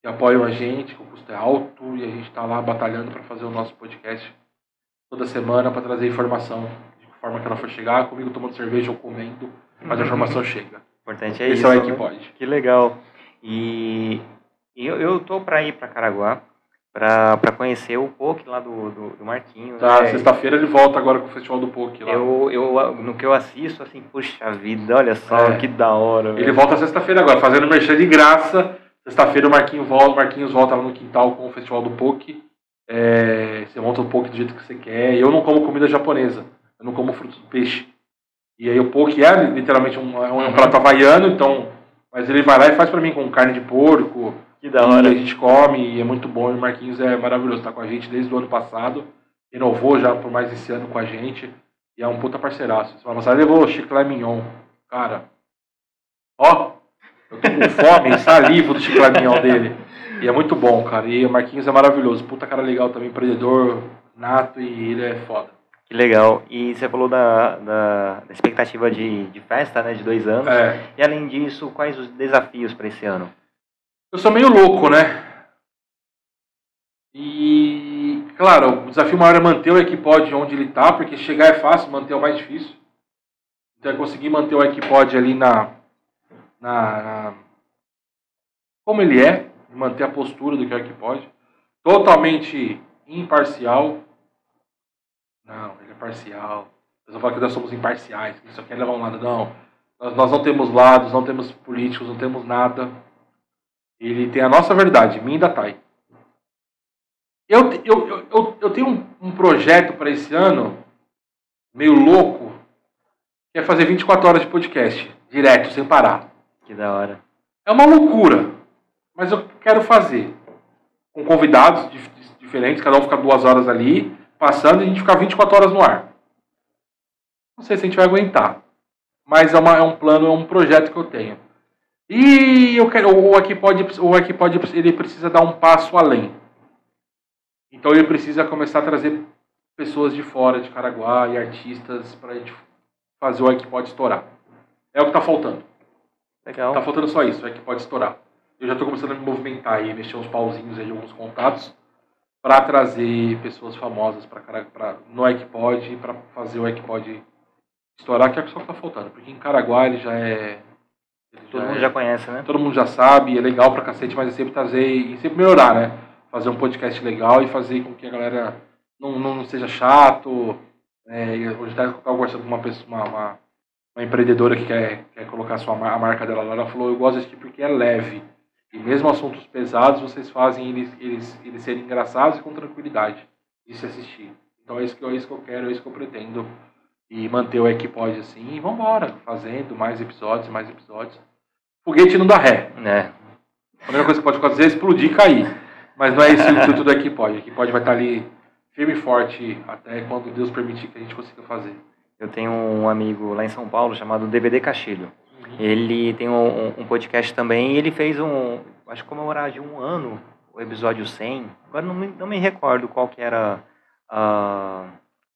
que apoiam a gente, que o custo é alto, e a gente está lá batalhando para fazer o nosso podcast toda semana para trazer informação de forma que ela for chegar, comigo tomando cerveja ou comendo, mas a informação chega. importante é Esse isso. Esse é o que né? pode. Que legal. E, e eu, eu tô para ir para Caraguá para conhecer o POC lá do, do, do Marquinhos. Tá, né? sexta-feira ele volta agora com o Festival do POC lá. Eu, eu, no que eu assisto, assim, puxa vida, olha só, é. que da hora. Ele velho. volta sexta-feira agora, fazendo merchan de graça. Sexta-feira o Marquinhos volta, Marquinhos volta lá no quintal com o Festival do POC. É, você monta o POC do jeito que você quer. Eu não como comida japonesa, eu não como frutos do peixe. E aí o POC é literalmente um, é um, é um prato havaiano, então... Mas ele vai lá e faz para mim com carne de porco que da hora. E a gente come e é muito bom. E o Marquinhos é maravilhoso, está com a gente desde o ano passado. Renovou já por mais esse ano com a gente. E é um puta parceiraço. Semana passada levou chiclete mignon. Cara, ó, eu tô com fome, salivo do chiclete mignon dele. E é muito bom, cara. E o Marquinhos é maravilhoso. Puta cara legal também, empreendedor nato e ele é foda. Que legal. E você falou da, da, da expectativa de, de festa, né, de dois anos. É. E além disso, quais os desafios para esse ano? Eu sou meio louco, né? E, claro, o desafio maior é manter o Equipod onde ele está, porque chegar é fácil, manter é o mais difícil. Então é conseguir manter o Equipod ali na, na, na, como ele é, manter a postura do que é o Equipod. Totalmente imparcial. Não, ele é parcial. Eles vão falar que nós somos imparciais, que isso quer levar um lado. Não, nós, nós não temos lados, não temos políticos, não temos nada. Ele tem a nossa verdade, minha e da Thay. Eu, eu, eu, eu tenho um, um projeto para esse ano, meio louco, que é fazer 24 horas de podcast, direto, sem parar. Que da hora. É uma loucura, mas eu quero fazer. Com convidados diferentes, cada um fica duas horas ali, passando, e a gente ficar 24 horas no ar. Não sei se a gente vai aguentar. Mas é, uma, é um plano, é um projeto que eu tenho. E eu quero, o aqui pode, o aqui pode, ele precisa dar um passo além. Então ele precisa começar a trazer pessoas de fora, de Caraguá e artistas para a gente fazer o aqui pode estourar. É o que está faltando. Legal. Tá faltando só isso, é que pode estourar. Eu já estou começando a me movimentar e mexer uns pauzinhos aí, alguns contatos para trazer pessoas famosas para no Equipod para fazer o Equipod estourar, que é só que está faltando. Porque em Caraguá ele já é Todo mundo já conhece, né? Todo mundo já sabe, é legal pra cacete, mas é sempre trazer e sempre melhorar, né? Fazer um podcast legal e fazer com que a galera não, não seja chato. É, hoje eu estava conversando com uma pessoa, uma, uma, uma, empreendedora que quer, quer colocar a, sua, a marca dela lá. Ela falou: Eu gosto disso porque é leve. E mesmo assuntos pesados, vocês fazem eles, eles, eles serem engraçados e com tranquilidade de se assistir. Então é isso que, é isso que eu quero, é isso que eu pretendo e manter o Equipod assim, e vambora, fazendo mais episódios, mais episódios. Foguete não dá ré. É. A única coisa que pode acontecer é explodir e cair. Mas não é esse o intuito do Equipod. O Equipod vai estar ali firme e forte até quando Deus permitir que a gente consiga fazer. Eu tenho um amigo lá em São Paulo chamado DVD Castilho. Ele tem um, um, podcast também e ele fez um, acho que comemorar de um ano, o episódio 100. Agora não me, não me recordo qual que era a,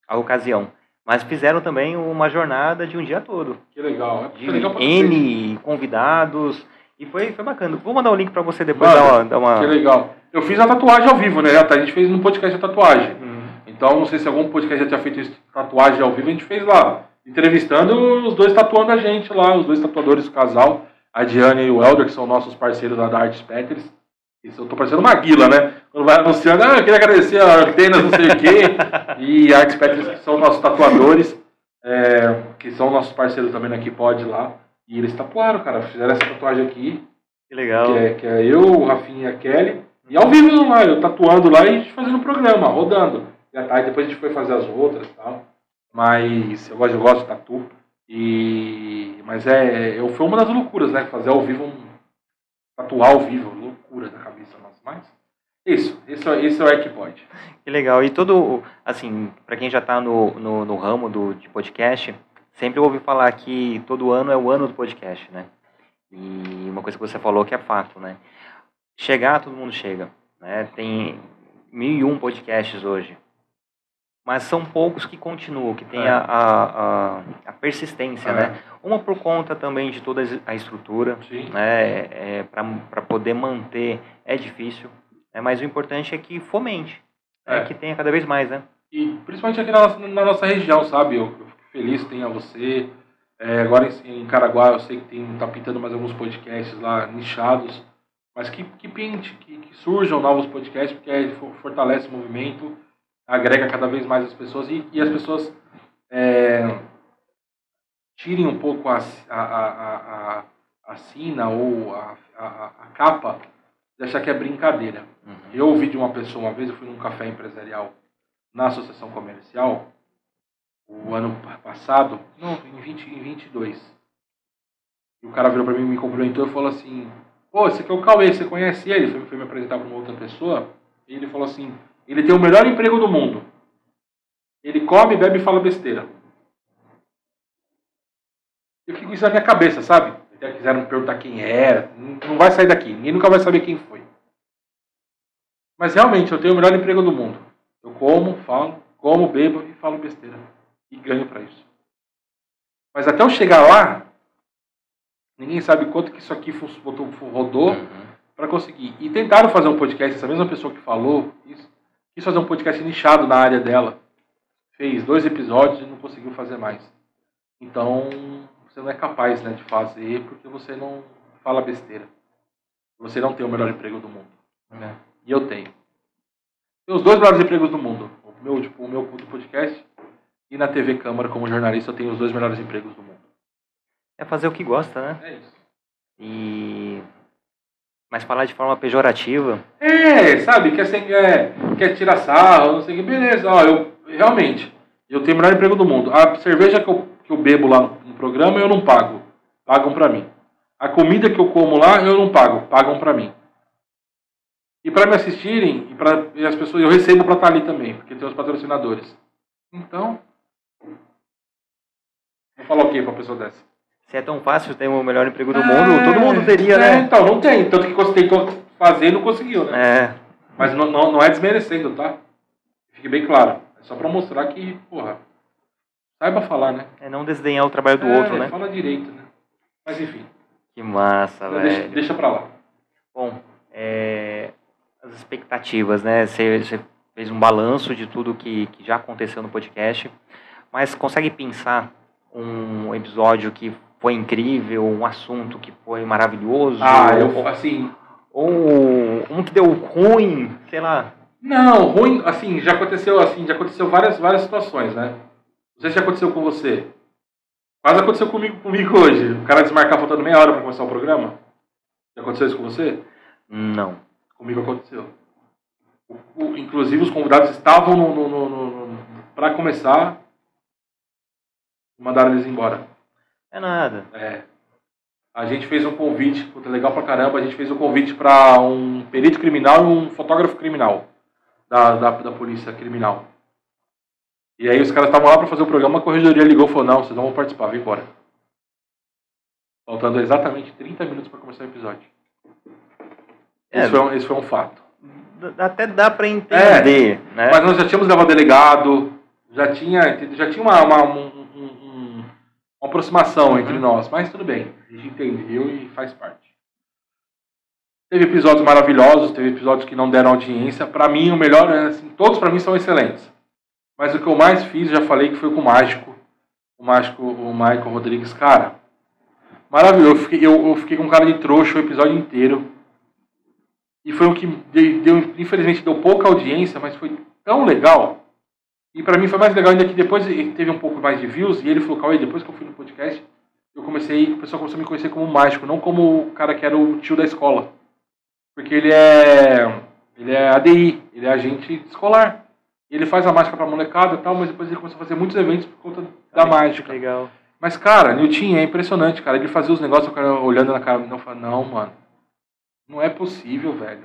a ocasião. Mas fizeram também uma jornada de um dia todo. Que legal. De que legal N convidados. E foi, foi bacana. Vou mandar o link para você depois dar, uma, dar uma. Que legal. Eu fiz a tatuagem ao vivo, né? A gente fez no podcast a tatuagem. Uhum. Então, não sei se algum podcast já tinha feito tatuagem ao vivo, a gente fez lá. Entrevistando os dois tatuando a gente lá, os dois tatuadores, o casal, a Diane e o Elder, que são nossos parceiros da Art Spetters. Isso, eu tô parecendo uma guila, né? Quando vai anunciando, ah, eu queria agradecer a Atenas, não sei o quê. E a Art Spetters, que são nossos tatuadores, é, que são nossos parceiros também na Kipod lá. E eles tatuaram, cara, fizeram essa tatuagem aqui. Que legal. Que é, que é eu, o Rafinha e a Kelly. E ao vivo lá, eu tatuando lá e a gente fazendo o programa, rodando. E aí depois a gente foi fazer as outras e tal. Mas eu gosto, eu gosto de tatu. E, mas é, eu, foi uma das loucuras, né? Fazer ao vivo um. Tatuar ao vivo, loucura da cabeça nossa. Mas isso, isso, isso é o pode. Que legal. E todo, assim, para quem já está no, no, no, ramo do, de podcast, sempre ouvi falar que todo ano é o ano do podcast, né? E uma coisa que você falou que é fato, né? Chegar, todo mundo chega. Né? Tem mil e um podcasts hoje mas são poucos que continuam, que têm é. a, a, a, persistência, é. né? Uma por conta também de toda a estrutura, Sim. né? É, Para poder manter é difícil, né? mas o importante é que fomente, né? que tenha cada vez mais, né? E principalmente aqui na nossa, na nossa região, sabe? Eu, eu fico feliz que tenha você. É, agora em, em Caraguá eu sei que tem, tá pintando mais alguns podcasts lá nichados, mas que, que pinte, que, que surjam novos podcasts, porque fortalece o movimento agrega cada vez mais as pessoas e, e as pessoas é, tirem um pouco a, a, a, a, a sina ou a, a, a capa de achar que é brincadeira. Uhum. Eu ouvi de uma pessoa uma vez, eu fui num café empresarial na associação comercial, o ano passado, não, em, 20, em 22. E o cara virou para mim, me cumprimentou e falou assim: Pô, esse aqui é o Cauê, você conhece ele? Foi, foi me apresentar para uma outra pessoa. E ele falou assim: ele tem o melhor emprego do mundo. Ele come, bebe e fala besteira. Eu fico com isso na minha cabeça, sabe? Até quiseram me perguntar quem era. Não vai sair daqui. Ninguém nunca vai saber quem foi. Mas realmente, eu tenho o melhor emprego do mundo. Eu como, falo, como, bebo e falo besteira. E ganho para isso. Mas até eu chegar lá, ninguém sabe quanto que isso aqui rodou uhum. para conseguir. E tentaram fazer um podcast, essa mesma pessoa que falou isso, Quis fazer um podcast nichado na área dela. Fez dois episódios e não conseguiu fazer mais. Então, você não é capaz né, de fazer porque você não fala besteira. Você não tem o melhor emprego do mundo. Né? E eu tenho. Tenho os dois melhores empregos do mundo. O meu, tipo, o meu do podcast e na TV Câmara, como jornalista, eu tenho os dois melhores empregos do mundo. É fazer o que gosta, né? É isso. E mas falar de forma pejorativa. É, sabe, quer, ser, é, quer tirar sarro, não sei o que, beleza. Ó, eu realmente, eu tenho o melhor emprego do mundo. A cerveja que eu, que eu bebo lá no, programa eu não pago. Pagam pra mim. A comida que eu como lá eu não pago. Pagam pra mim. E para me assistirem, e, pra, e as pessoas, eu recebo pra estar ali também, porque tem os patrocinadores. Então. Vou falar o que pra uma pessoa dessa? Se é tão fácil ter o melhor emprego do mundo, é, todo mundo teria, é, né? Então, não tem. Tanto que você tentou fazer e não conseguiu, né? É. Mas não, não, não é desmerecendo, tá? Fique bem claro. É só pra mostrar que, porra, saiba falar, né? É não desdenhar o trabalho do é, outro, né? Fala direito, né? Mas enfim. Que massa, velho. Deixa, deixa pra lá. Bom, é, as expectativas, né? Você, você fez um balanço de tudo que, que já aconteceu no podcast, mas consegue pensar um episódio que foi incrível, um assunto que foi maravilhoso? Ah, eu assim. Ou um que deu ruim, sei lá. Não, ruim, assim, já aconteceu assim, já aconteceu várias, várias situações, né? Não sei se já aconteceu com você. Quase aconteceu comigo, comigo hoje. O cara desmarcar faltando meia hora para começar o programa. Já aconteceu isso com você? Não. Comigo aconteceu. O, o, inclusive os convidados estavam no, no, no, no para começar, mandaram eles embora. É nada. É. A gente fez um convite, puta, legal pra caramba, a gente fez um convite para um perito criminal e um fotógrafo criminal da, da, da polícia criminal. E aí os caras estavam lá para fazer o programa, a corregedoria ligou e falou, não, vocês não vão participar, vem embora. Faltando exatamente 30 minutos para começar o episódio. É, esse, foi um, esse foi um fato. Até dá para entender, É, né? Mas nós já tínhamos levado delegado, já tinha, já tinha uma, uma, um- um- um- uma aproximação Uhum. entre nós, mas tudo bem, a gente entendeu e faz parte. Teve episódios maravilhosos, teve episódios que não deram audiência. Pra mim, o melhor, é, assim, todos pra mim são excelentes. Mas o que eu mais fiz, já falei que foi com o Mágico. O Mágico, o Michael Rodrigues, cara. Maravilhoso. Eu fiquei, eu, eu fiquei com cara de trouxa o episódio inteiro. E foi o que de- deu, infelizmente deu pouca audiência, mas foi tão legal. E pra mim foi mais legal ainda que depois ele teve um pouco mais de views e ele falou, Cauê, depois que eu fui no podcast, eu comecei, o pessoal começou a me conhecer como mágico, não como o cara que era o tio da escola. Porque ele é ele é ADI, ele é agente escolar. E ele faz a mágica pra molecada e tal, mas depois ele começou a fazer muitos eventos por conta da Ai, mágica. Legal. Mas, cara, Nilton é impressionante, cara. Ele fazia os negócios, o cara olhando na cara, não fala, não, mano. Não é possível, velho.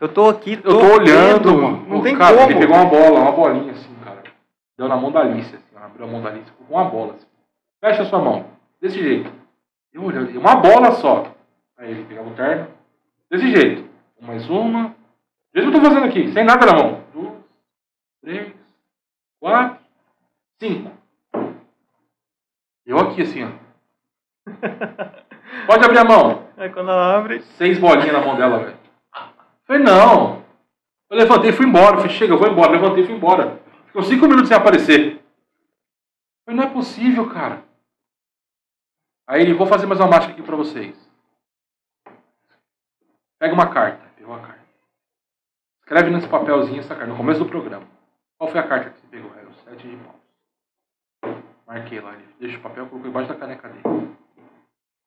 Eu tô aqui, Eu tô olhando, vendo, mano. Não tem cara, como. Ele pegou uma bola, uma bolinha assim. Deu na mão da Alice, assim, ó, abriu a mão da Alice com uma bola, assim. Fecha a sua mão. Desse jeito. Eu olhando, uma bola só. Aí ele pegava o terno. Desse jeito. Mais uma. Do jeito que eu tô fazendo aqui, sem nada na mão. Duas, três, quatro, cinco. Eu aqui assim, ó. Pode abrir a mão. Aí quando ela abre. Seis bolinhas na mão dela, velho. Falei, não. Eu levantei e fui embora. Falei, chega, eu vou embora. Levantei e fui embora. Ficou cinco minutos sem aparecer. Falei, não é possível, cara. Aí ele, vou fazer mais uma mágica aqui pra vocês. Pega uma carta. Pegou uma carta. Escreve nesse papelzinho essa carta, no começo do programa. Qual foi a carta que você pegou? Era o sete de paus. Marquei lá. Ele deixa o papel, colocou embaixo da caneca dele.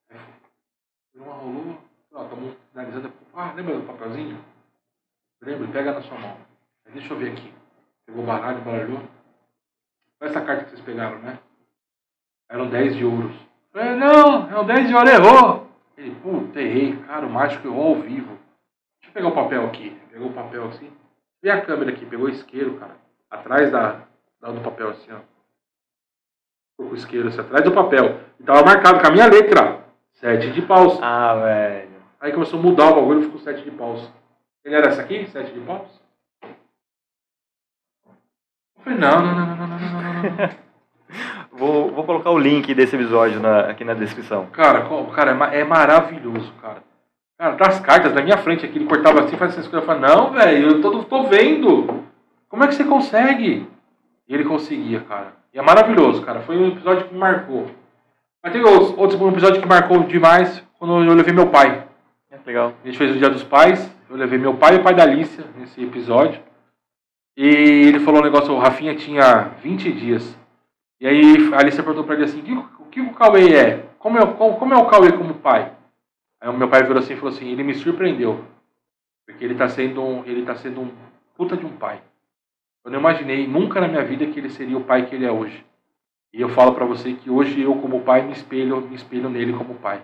Aí foi. Uma rolou. Ó, estamos finalizando. Ah, lembra do papelzinho? Lembra? Pega na sua mão. Aí, deixa eu ver aqui. Pegou o baralho, baralhou. Olha essa carta que vocês pegaram, né? Eram 10 de ouros. Eu Falei, não, é um 10 de ouro, errou. Ele, puta, errei. Cara, o mágico errou ao vivo. Deixa eu pegar o papel aqui. Pegou o papel assim. Vê a câmera aqui, pegou o isqueiro, cara. Atrás da, da- do papel assim, ó. Ficou com o isqueiro assim, atrás do papel. E tava marcado com a minha letra. Sete de paus. Ah, velho. Aí começou a mudar o bagulho, ficou sete de paus. Ele era essa aqui? Sete de paus? Eu falei, não, não, não, não, não, não, não, não. Vou, vou colocar o link desse episódio na- aqui na descrição. Cara, cara, é, é maravilhoso, cara. Cara, das cartas na minha frente aqui, ele cortava assim, fazia essas coisas. Eu falei, não, velho, eu tô, tô vendo. Como é que você consegue? E ele conseguia, cara. E é maravilhoso, cara. Foi um episódio que me marcou. Mas tem outros, um episódio que marcou demais quando eu levei meu pai. É, Legal. A gente fez o Dia dos Pais. Eu levei meu pai e o pai da Alicia nesse episódio. E ele falou um negócio, o Rafinha tinha 20 dias. E aí a Alicia perguntou pra ele assim, o que, o Cauê é? Como é, como, como é o Cauê como pai? Aí o meu pai virou assim e falou assim, ele me surpreendeu. Porque ele tá sendo um, ele tá sendo um puta de um pai. Eu não imaginei nunca na minha vida que ele seria o pai que ele é hoje. E eu falo pra você que hoje eu como pai me espelho, me espelho nele como pai.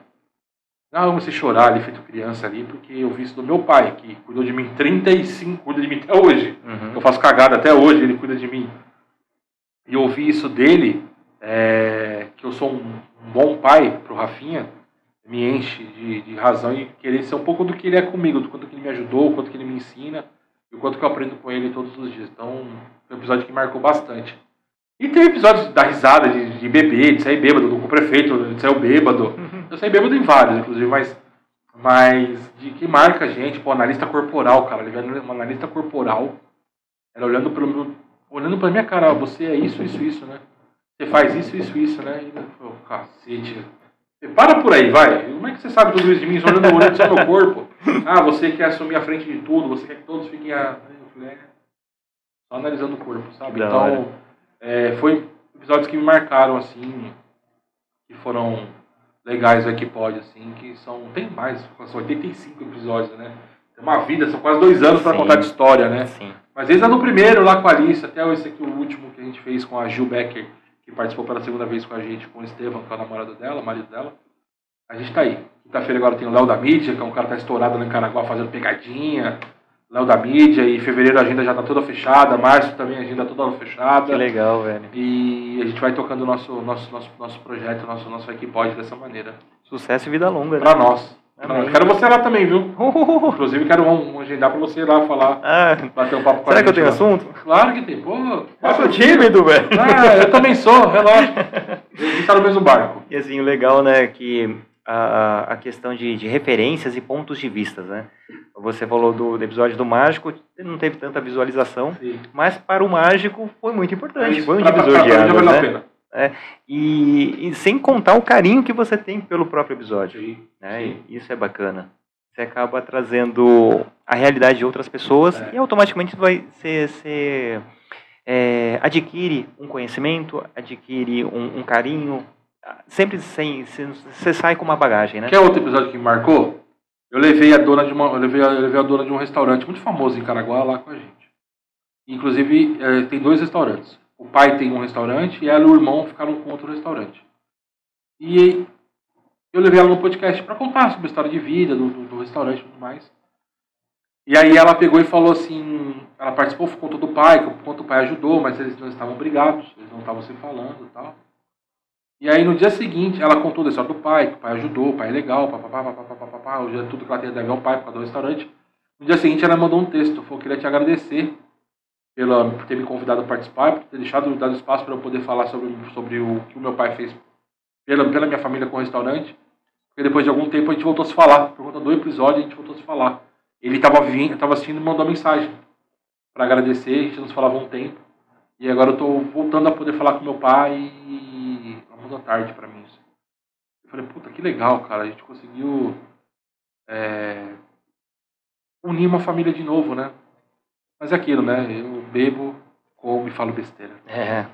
Não, eu comecei a chorar ali, feito criança ali, porque eu vi isso do meu pai, que cuidou de mim 35, cuida de mim até hoje. Uhum. Eu faço cagada até hoje, ele cuida de mim. E eu ouvi isso dele, é, que eu sou um, um bom pai pro Rafinha, me enche de, de razão e querer ser um pouco do que ele é comigo, do quanto que ele me ajudou, o quanto que ele me ensina, e o quanto que eu aprendo com ele todos os dias. Então, foi um episódio que marcou bastante. E tem episódios da risada, de, de beber, de sair bêbado, do prefeito, de sair bêbado. Eu saí bêbado em vários, inclusive, mas, mas de que marca a gente, pô, analista corporal, cara. Ele era uma analista corporal. Ela olhando pro meu, olhando pra minha cara, ó, você é isso, isso, isso, né? Você faz isso, isso, isso, né? E eu falei, "Ô, cacete. Você Para por aí, vai. Como é que você sabe tudo isso de mim? Só olhando, olhando só meu corpo. Ah, você quer assumir a frente de tudo, você quer que todos fiquem a. É. Só analisando o corpo, sabe? Da. Então, é, foi episódios que me marcaram, assim, que foram legais do Equipod, assim, que são. Tem mais, são 85 episódios, né? Tem uma vida, são quase dois anos pra Sim. contar de história, né? Sim. Mas desde lá no primeiro, lá com a Alice, até esse aqui, o último que a gente fez com a Gil Becker, que participou pela segunda vez com a gente, com o Estevam, que é o namorado dela, o marido dela. A gente tá aí. Quinta-feira agora tem o Léo da Mídia, que é um cara que tá estourado lá em Caraguá fazendo pegadinha. Léo da mídia, e fevereiro a agenda já tá toda fechada, março também a agenda toda fechada. Que legal, velho. E a gente vai tocando o nosso, nosso, nosso, nosso projeto, nosso, nosso equipode dessa maneira. Sucesso e vida longa, né? Pra nós. Amém. Quero você lá também, viu? Inclusive, quero um, um agendar pra você ir lá falar, Ah, bater um papo com a será que eu tenho lá. assunto? Claro que tem, pô. Eu sou tímido, velho. Ah, eu também sou, relaxa. A gente tá no mesmo barco. E assim, o legal, né, que a, a questão de, de referências e pontos de vistas, né? Você falou do, do episódio do mágico, não teve tanta visualização, Sim. mas para o mágico foi muito importante, foi um Pra- divisor de pra- águas, né? pena. E, e sem contar o carinho que você tem pelo próprio episódio, Sim. né? Sim. Isso é bacana. Você acaba trazendo a realidade de outras pessoas É. e automaticamente vai ser, ser, é, adquire um conhecimento, adquire um, um carinho, sempre sem, você sai com uma bagagem, né? Quer outro episódio que me marcou? Eu levei a dona de uma, eu levei a, eu levei a dona de um restaurante muito famoso em Caraguá lá com a gente. Inclusive, eh, tem dois restaurantes. O pai tem um restaurante e ela e o irmão ficaram com outro restaurante. E eu levei ela no podcast para contar sobre a história de vida do, do, do restaurante e tudo mais. E aí ela pegou e falou assim, ela participou, contou do pai, quanto o pai ajudou, mas eles não estavam brigados, eles não estavam se falando e tal. E aí no dia seguinte ela contou da história do pai, que o pai ajudou, o pai é legal, papapá, papapá, papapá, hoje é tudo que ela tem a dever ao pai por causa do restaurante. No dia seguinte ela mandou um texto, falou que queria te agradecer pela, por ter me convidado a participar, por ter deixado dado espaço para eu poder falar sobre, sobre o que o meu pai fez pela, pela minha família com o restaurante. Porque depois de algum tempo a gente voltou a se falar, por conta do episódio a gente voltou a se falar. Ele estava vindo, estava assistindo e mandou uma mensagem para agradecer, a gente não se falava um tempo. E agora eu estou voltando a poder falar com meu pai e uma da tarde para mim. isso. Eu falei, puta, que legal, cara, a gente conseguiu é, unir uma família de novo, né? Mas é aquilo, né? Eu bebo, como e falo besteira. É.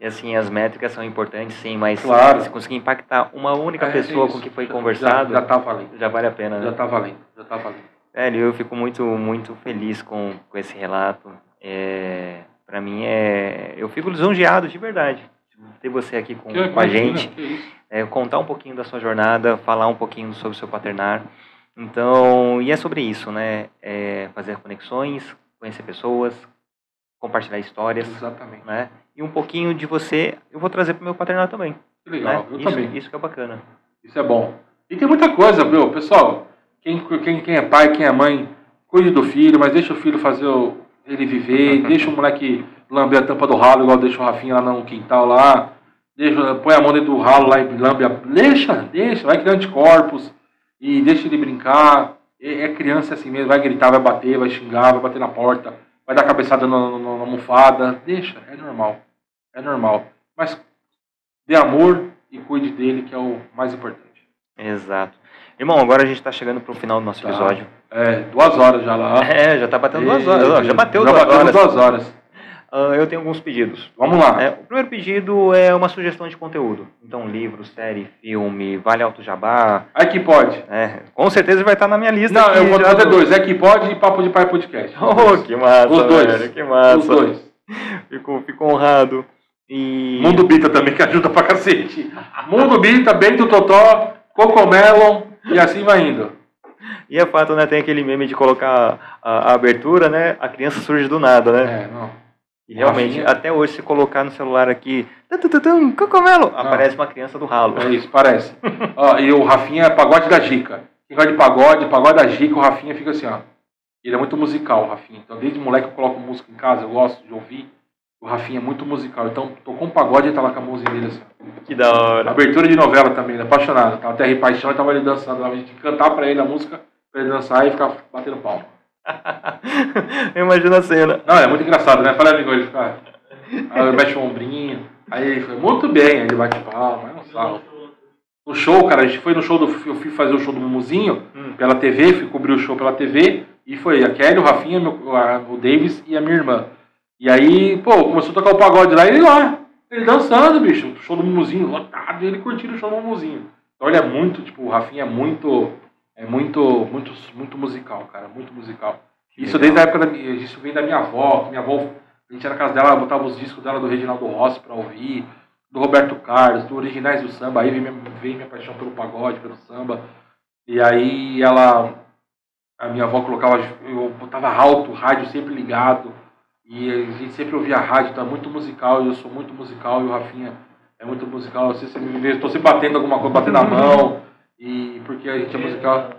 E assim, as métricas são importantes, sim, mas Claro. se conseguir impactar uma única É, pessoa isso. com que foi Já- conversado, Já, já, tá valendo. vale a pena, Já né? tá valendo. Já tá valendo. Velho, eu fico muito, muito feliz com, com esse relato. É, para mim é, eu fico lisonjeado de verdade de ter você aqui com, com a gente, é, contar um pouquinho da sua jornada, falar um pouquinho sobre o seu paternar. Então, e é sobre isso, né? É fazer conexões, conhecer pessoas, compartilhar histórias, Exatamente. né? E um pouquinho de você eu vou trazer para o meu paternar também. Que legal. né? Eu isso, também. isso que é bacana. Isso é bom. E tem muita coisa, viu? Pessoal, quem, quem, quem é pai, quem é mãe, cuide do filho, mas deixa o filho fazer o, ele viver, deixa o moleque lamber a tampa do ralo, igual deixa o Rafinha lá no quintal lá. Deixa, põe a mão dentro do ralo lá e lambe a. Deixa, deixa, vai criar anticorpos e deixa ele brincar. É, é criança assim mesmo, vai gritar, vai bater, vai xingar, vai bater na porta, vai dar cabeçada na, na, na almofada. Deixa, é normal. É normal. Mas dê amor e cuide dele, que é o mais importante. Exato. Irmão, agora a gente está chegando pro final do nosso Tá. episódio. É, duas horas já lá. É, já tá batendo duas E- horas. Ó, Já bateu já duas horas. duas horas. Ah, eu tenho alguns pedidos. Vamos lá. É, o primeiro pedido é uma sugestão de conteúdo. Então, livro, série, filme, vale alto jabá. Aí que pode. É, com certeza vai estar na minha lista. Não, aqui eu vou já fazer do- dois. É que pode e Papo de Pai Podcast. Oh, que massa, Os dois. velho, que massa. Os dois. Fico, fico honrado. E... Mundo Bita também, que ajuda pra cacete. Mundo Bita, Bento Totó, Cocomelon e assim vai indo. E é fato, né? Tem aquele meme de colocar a, a abertura, né? A criança surge do nada, né? É, não. E realmente, Rafinha. até hoje, se colocar no celular aqui, tum, tum, tum, tum, cocomelo, aparece uma criança do ralo. É isso, parece. ó, e o Rafinha é pagode da Gica. Quem gosta de pagode, pagode da Gica, o Rafinha fica assim, ó. Ele é muito musical, o Rafinha. Então, desde moleque eu coloco música em casa, eu gosto de ouvir. O Rafinha é muito musical. Então, tocou um pagode e tá lá com a música dele assim. Que da hora. Abertura de novela também, ele é apaixonado. Tava Terra e Paixão e tava ele dançando. A gente cantar pra ele a música, pra ele dançar e ficar batendo palma. Imagina a cena. Não, é muito engraçado, né? Fala, amigo, ele fica. Aí ele mexe o ombrinho. Aí ele fica muito bem, aí ele bate palma, é um sarro. No show, cara, a gente foi no show do. Eu fui fazer o show do Mumuzinho Hum. pela TV, fui cobrir o show pela TV. E foi a Kelly, o Rafinha, meu- a- o Davis e a minha irmã. E aí, pô, começou a tocar o pagode lá e ele lá. Ele dançando, bicho. O show do Mumuzinho lotado. E ele curtindo o show do Mumuzinho. Então ele é muito, tipo, o Rafinha é muito. É muito, muito, muito musical, cara. Muito musical. Isso Legal. desde a época da minha, isso vem da minha avó, minha avó, a gente ia na casa dela, ela botava os discos dela do Reginaldo Rossi pra ouvir, do Roberto Carlos, do Originais do Samba, aí vem minha, vem minha paixão pelo pagode, pelo samba. E aí ela A minha avó colocava, eu botava alto, o rádio sempre ligado. E a gente sempre ouvia a rádio, tá muito musical, eu sou muito musical, e o Rafinha é muito musical. Você me vê, estou sempre batendo alguma coisa, batendo a mão, e porque a gente é musical.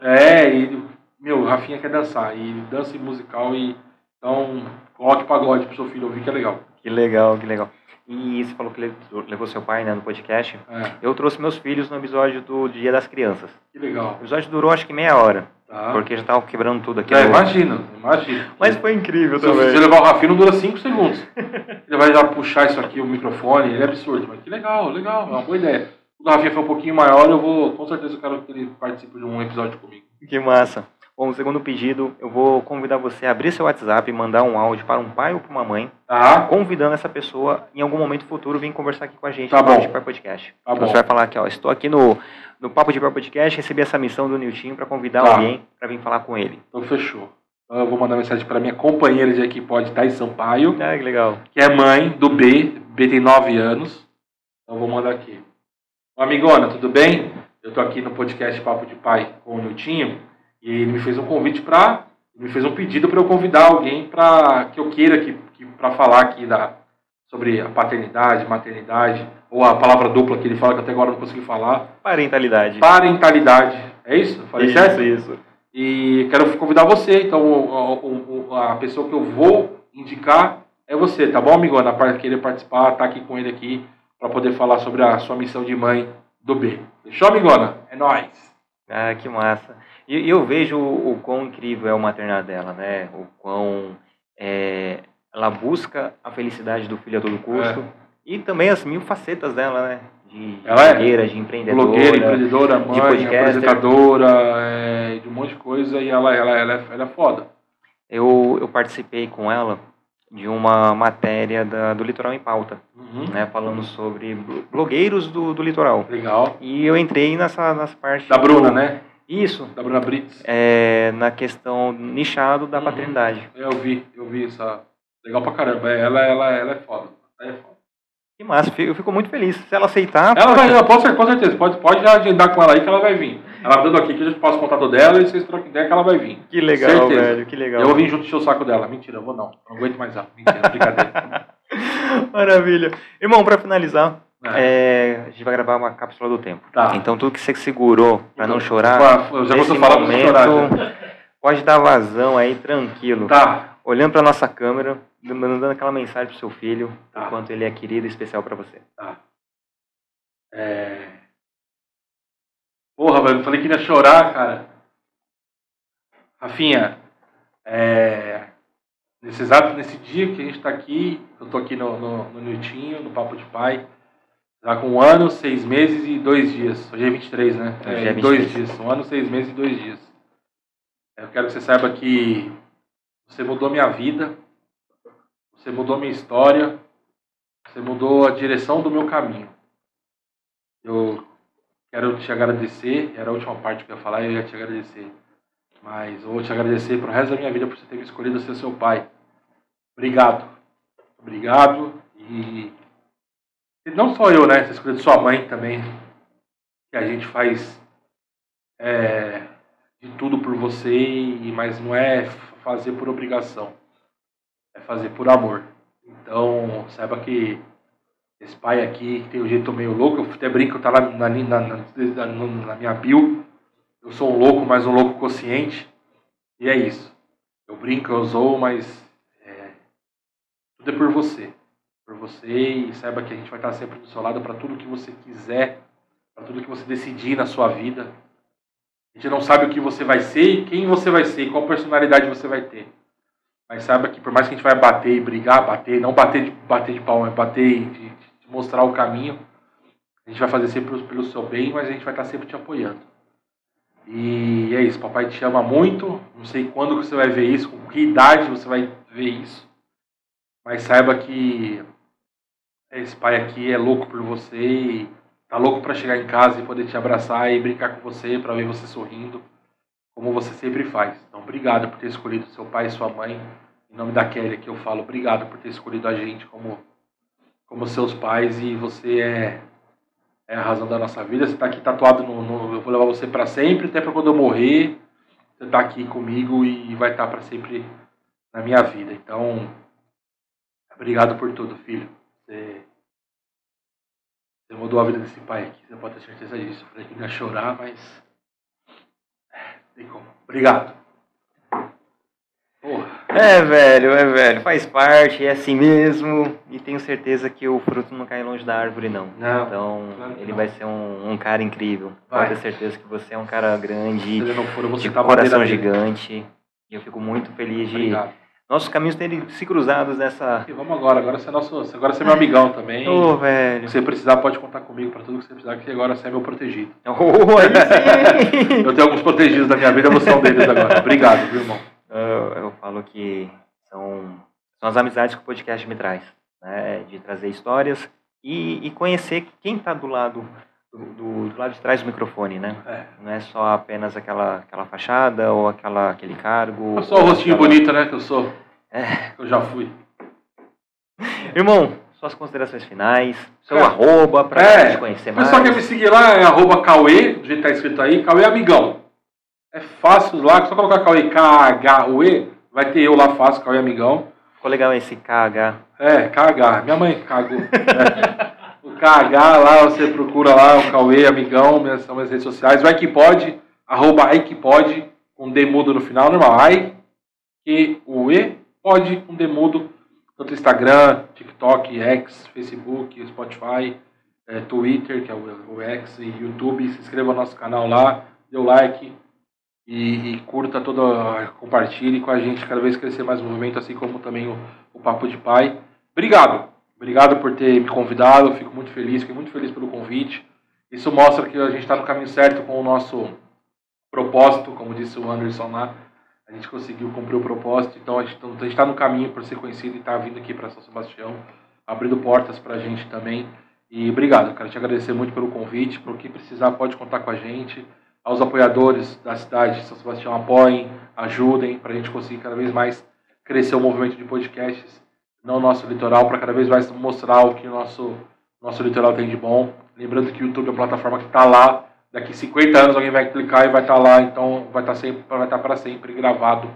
É, e meu, o Rafinha quer dançar, e dança em musical, e então coloque pagode pro seu filho ouvir, que é legal. Que legal, que legal. E você falou que levou seu pai né, no podcast. É. Eu trouxe meus filhos no episódio do Dia das Crianças. Que legal. O episódio durou acho que meia hora. Tá. Porque já tava quebrando tudo aqui. É, imagina, imagina. Mas foi incrível se também. Se você levar o Rafinha, não dura 5 segundos. ele vai já puxar isso aqui, o microfone, ele é absurdo. Mas que legal, legal, é uma boa ideia. O Rafinha foi um pouquinho maior, eu vou, com certeza, eu quero que ele participe de um episódio comigo. Que massa. Bom, segundo pedido, eu vou convidar você a abrir seu WhatsApp e mandar um áudio para um pai ou para uma mãe, tá. convidando essa pessoa em algum momento futuro vir conversar aqui com a gente tá bom. Pai Podcast. Tá então bom. você vai falar aqui, ó, estou aqui no, no Papo de Pai Podcast, recebi essa missão do Niltinho para convidar tá. alguém para vir falar com ele. Então fechou. Eu vou mandar mensagem para minha companheira de equipe pode em Sampaio. Ah, que legal. Que é mãe do B, B tem 9 anos. Então eu vou mandar aqui. Ô, amigona, tudo bem? Eu tô aqui no podcast Papo de Pai com o Niltinho. E ele me fez um convite para, me fez um pedido para eu convidar alguém para que eu queira que, que para falar aqui da sobre a paternidade, maternidade, ou a palavra dupla que ele fala que até agora não consegui falar. Parentalidade. Parentalidade. É isso? Falei isso, certo? Isso. E quero convidar você, então a, a, a pessoa que eu vou indicar é você, tá bom, amigona? Para querer participar, tá aqui com ele aqui para poder falar sobre a sua missão de mãe do B. Fechou, amigona? É nóis! Ah, que massa. E eu vejo o, quão incrível é o maternar dela, né? O quão ela busca a felicidade do filho a todo custo. É. E também as mil facetas dela, né? De ela é blogueira, é de empreendedora. Blogueira, empreendedora, mãe, de apresentadora, é, de um monte de coisa. E ela, ela, ela, é, ela é foda. Eu, eu participei com ela de uma matéria da, do Litoral em Pauta, uhum. né, falando sobre blogueiros do, do litoral. Legal. E eu entrei nessa, nessa parte... Da Bruna, do, né? Isso. Da Bruna Brits. É, na questão nichado da uhum. paternidade. Eu vi, eu vi essa. Legal pra caramba. Ela, ela, ela é foda. Ela é foda. Que massa, eu fico muito feliz. Se ela aceitar. Ela vai, ela pode, com certeza. Pode, pode agendar com ela aí que ela vai vir. Ela dando aqui que eu já passo o contato dela e vocês trocam ideia que ela vai vir. Que legal, certeza. velho. Que legal. Eu vou vir junto encher o saco dela. Mentira, eu vou não. Não aguento mais ela. Mentira, brincadeira. Maravilha. Irmão, pra finalizar, é. É, a gente vai gravar uma cápsula do tempo. Tá. Então tudo que você segurou para não chorar, eu já nesse falar momento, chorar, pode dar vazão aí tranquilo. Tá. Olhando para nossa câmera, mandando aquela mensagem pro seu filho, tá. o quanto ele é querido e especial para você. Tá. É... Porra, velho, eu falei que ia chorar, cara. Rafinha, é... nesse exato, nesse dia que a gente está aqui, eu tô aqui no, no, no no Papo de Pai, já com um ano, seis meses e dois dias. Hoje é 23, né? Hoje é, é 23. dois dias. Um ano, seis meses e dois dias. Eu quero que você saiba que você mudou minha vida, você mudou minha história, você mudou a direção do meu caminho. Eu quero te agradecer, era a última parte que eu ia falar, eu ia te agradecer. Mas eu vou te agradecer pro resto da minha vida por você ter me escolhido ser seu pai. Obrigado. Obrigado e não só eu, né? Você escolheu sua mãe também. Que a gente faz é, de tudo por você, mas não é fazer por obrigação. É fazer por amor. Então, saiba que esse pai aqui, tem um jeito meio louco, eu até brinco, tá lá na, na, na, na minha bio. Eu sou um louco, mas um louco consciente. E é isso. Eu brinco, eu zoo, mas é, tudo é por você por você e saiba que a gente vai estar sempre do seu lado para tudo que você quiser, para tudo que você decidir na sua vida. A gente não sabe o que você vai ser e quem você vai ser e qual personalidade você vai ter. Mas saiba que por mais que a gente vai bater e brigar, bater, não bater de, bater de pau, mas bater de, mostrar o caminho, a gente vai fazer sempre pelo seu bem, mas a gente vai estar sempre te apoiando. E é isso, papai te ama muito. Não sei quando você vai ver isso, com que idade você vai ver isso. Mas saiba que esse pai aqui é louco por você e tá louco para chegar em casa e poder te abraçar e brincar com você, para ver você sorrindo, como você sempre faz. Então, obrigado por ter escolhido seu pai e sua mãe. Em nome da Kelly aqui eu falo obrigado por ter escolhido a gente como como seus pais e você é é a razão da nossa vida. Você está aqui tatuado no, no, Eu vou levar você para sempre, até para quando eu morrer. Você está aqui comigo e vai estar tá para sempre na minha vida. Então, obrigado por tudo, filho. Você, você mudou a vida desse pai aqui, você pode ter certeza disso. Eu falei que não ia chorar, mas. É, tem como. Obrigado. Porra. É, velho, é, velho. Faz parte, é assim mesmo. E tenho certeza que o fruto não cai longe da árvore, não. não então, claro ele não. vai ser um, um cara incrível. Vai. Pode ter certeza que você é um cara grande, Se ele não for, vou de a coração gigante. E eu fico muito feliz de Obrigado. Nossos caminhos terem se cruzados nessa. E vamos agora. Agora você é, nosso, agora você é meu amigão também. Ô, Se velho. você precisar, pode contar comigo para tudo que você precisar, que agora você é meu protegido. Oh, aí sim! Eu tenho alguns protegidos da minha vida, você é um deles agora. Obrigado, viu, irmão? eu, eu falo que são, são as amizades que o podcast me traz, né? De trazer histórias e, e conhecer quem está do lado do, do, do lado de trás do microfone, né? É. Não é só apenas aquela, aquela fachada ou aquela, aquele cargo. Eu sou o rostinho aquela- bonito, né? Que eu sou. É. Eu já fui. Irmão, suas considerações finais, seu É. arroba pra É, gente conhecer O mais. pessoal quer me seguir lá, é arroba Cauê, do jeito que tá escrito aí, Cauê Amigão. É fácil lá, só colocar Cauê K-H-U-E, vai ter eu lá fácil, Cauê Amigão. Ficou legal esse KH. É, KH, minha mãe cagou. É. KH lá, você procura lá, o Cauê Amigão, minhas, são minhas redes sociais. Vai que pode, arroba ai que pode, com D mudo no final, normal. Ai que o E pode com D mudo, tanto Instagram, TikTok, X, Facebook, Spotify, eh, Twitter, que é o, o X, e YouTube. Se inscreva no nosso canal lá, dê o like e, e curta toda, compartilhe com a gente cada vez crescer mais o movimento, assim como também o, o Papo de Pai. Obrigado, obrigado por ter me convidado, fico muito feliz, fiquei muito feliz pelo convite. Isso mostra que a gente está no caminho certo com o nosso propósito, como disse o Anderson lá, a gente conseguiu cumprir o propósito, então a gente está no caminho por ser conhecido e está vindo aqui para São Sebastião, abrindo portas para a gente também. E obrigado, quero te agradecer muito pelo convite, por que precisar pode contar com a gente. Aos apoiadores da cidade de São Sebastião, apoiem, ajudem, para a gente conseguir cada vez mais crescer o movimento de podcasts no nosso litoral, para cada vez mais mostrar o que o nosso, nosso litoral tem de bom. Lembrando que o YouTube é uma plataforma que está lá, daqui 50 anos alguém vai clicar e vai estar lá, então vai estar sempre, vai estar para sempre gravado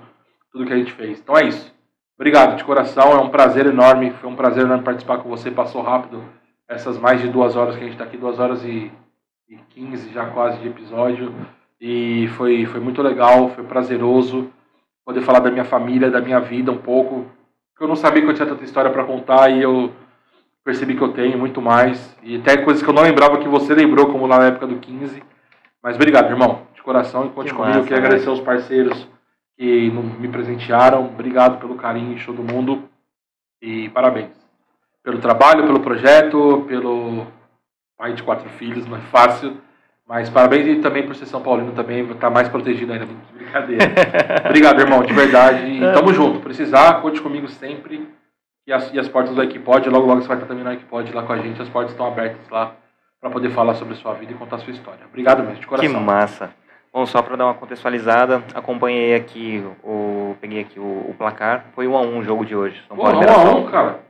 tudo que a gente fez. Então é isso. Obrigado de coração, é um prazer enorme, foi um prazer enorme participar com você, passou rápido essas mais de duas horas que a gente está aqui, duas horas e, e 15 já quase de episódio, e foi, foi muito legal, foi prazeroso poder falar da minha família, da minha vida um pouco, eu não sabia que eu tinha tanta história para contar e eu percebi que eu tenho muito mais, e até coisas que eu não lembrava que você lembrou, como lá na época do 15. Mas obrigado, irmão, de coração, e conte Que comigo. massa, Eu queria agradecer aos parceiros que me presentearam. Obrigado pelo carinho de todo mundo e parabéns pelo trabalho, pelo projeto, pelo pai de quatro filhos, não é fácil. Mas parabéns e também por ser São Paulino também, tá mais protegido ainda. Brincadeira. Obrigado, irmão, de verdade. E tamo junto. Precisar, conte comigo sempre. E as, e as portas do Equipod, logo logo você vai estar também no Equipod lá com a gente. As portas estão abertas lá para poder falar sobre a sua vida e contar a sua história. Obrigado mesmo, de Que coração. massa. Bom, só para dar uma contextualizada, acompanhei aqui o. Peguei aqui o, o placar. Foi 1 a 1 o jogo de hoje. São Paulo um e a Mirassol. um, cara.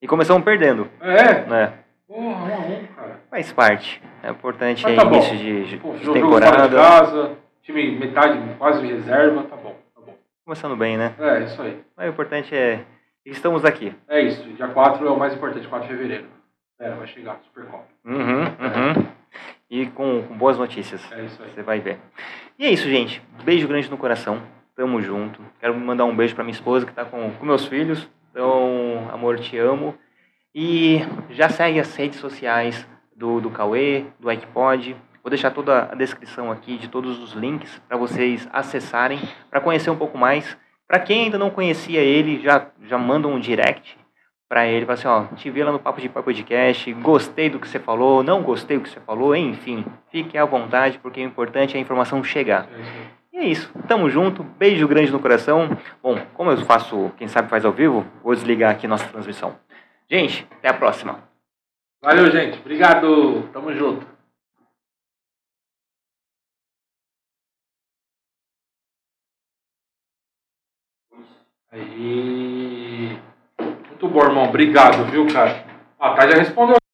E começamos perdendo, É, né? Porra, um a um, cara. Faz parte. É importante Mas é tá bom. início de, Pô, de temporada. casa, time metade, quase reserva, tá bom, tá bom. Começando bem, né? É, isso aí. Mas o importante é. Estamos aqui. É isso. Dia 4 é o mais importante, 4 de fevereiro. É, vai chegar, Supercopa. Uhum, uhum. E com, com boas notícias. É isso aí. Você vai ver. E é isso, gente. Beijo grande no coração. Tamo junto. Quero mandar um beijo pra minha esposa que tá com, com meus filhos. Então, amor, te amo. E já segue as redes sociais do, do Cauê, do Icpod. Vou deixar toda a descrição aqui de todos os links para vocês acessarem, para conhecer um pouco mais. Para quem ainda não conhecia ele, já, já manda um direct para ele, fala assim, ó, te vi lá no Papo de Pai Podcast, gostei do que você falou, não gostei do que você falou, enfim, fique à vontade, porque o importante é a informação chegar. É. E é isso, tamo junto, beijo grande no coração. Bom, como eu faço, quem sabe faz ao vivo, vou desligar aqui nossa transmissão. Gente, até a próxima. Valeu, gente. Obrigado. Tamo junto. Aí. Muito bom, irmão. Obrigado, viu, cara? Ah, tá, já respondeu.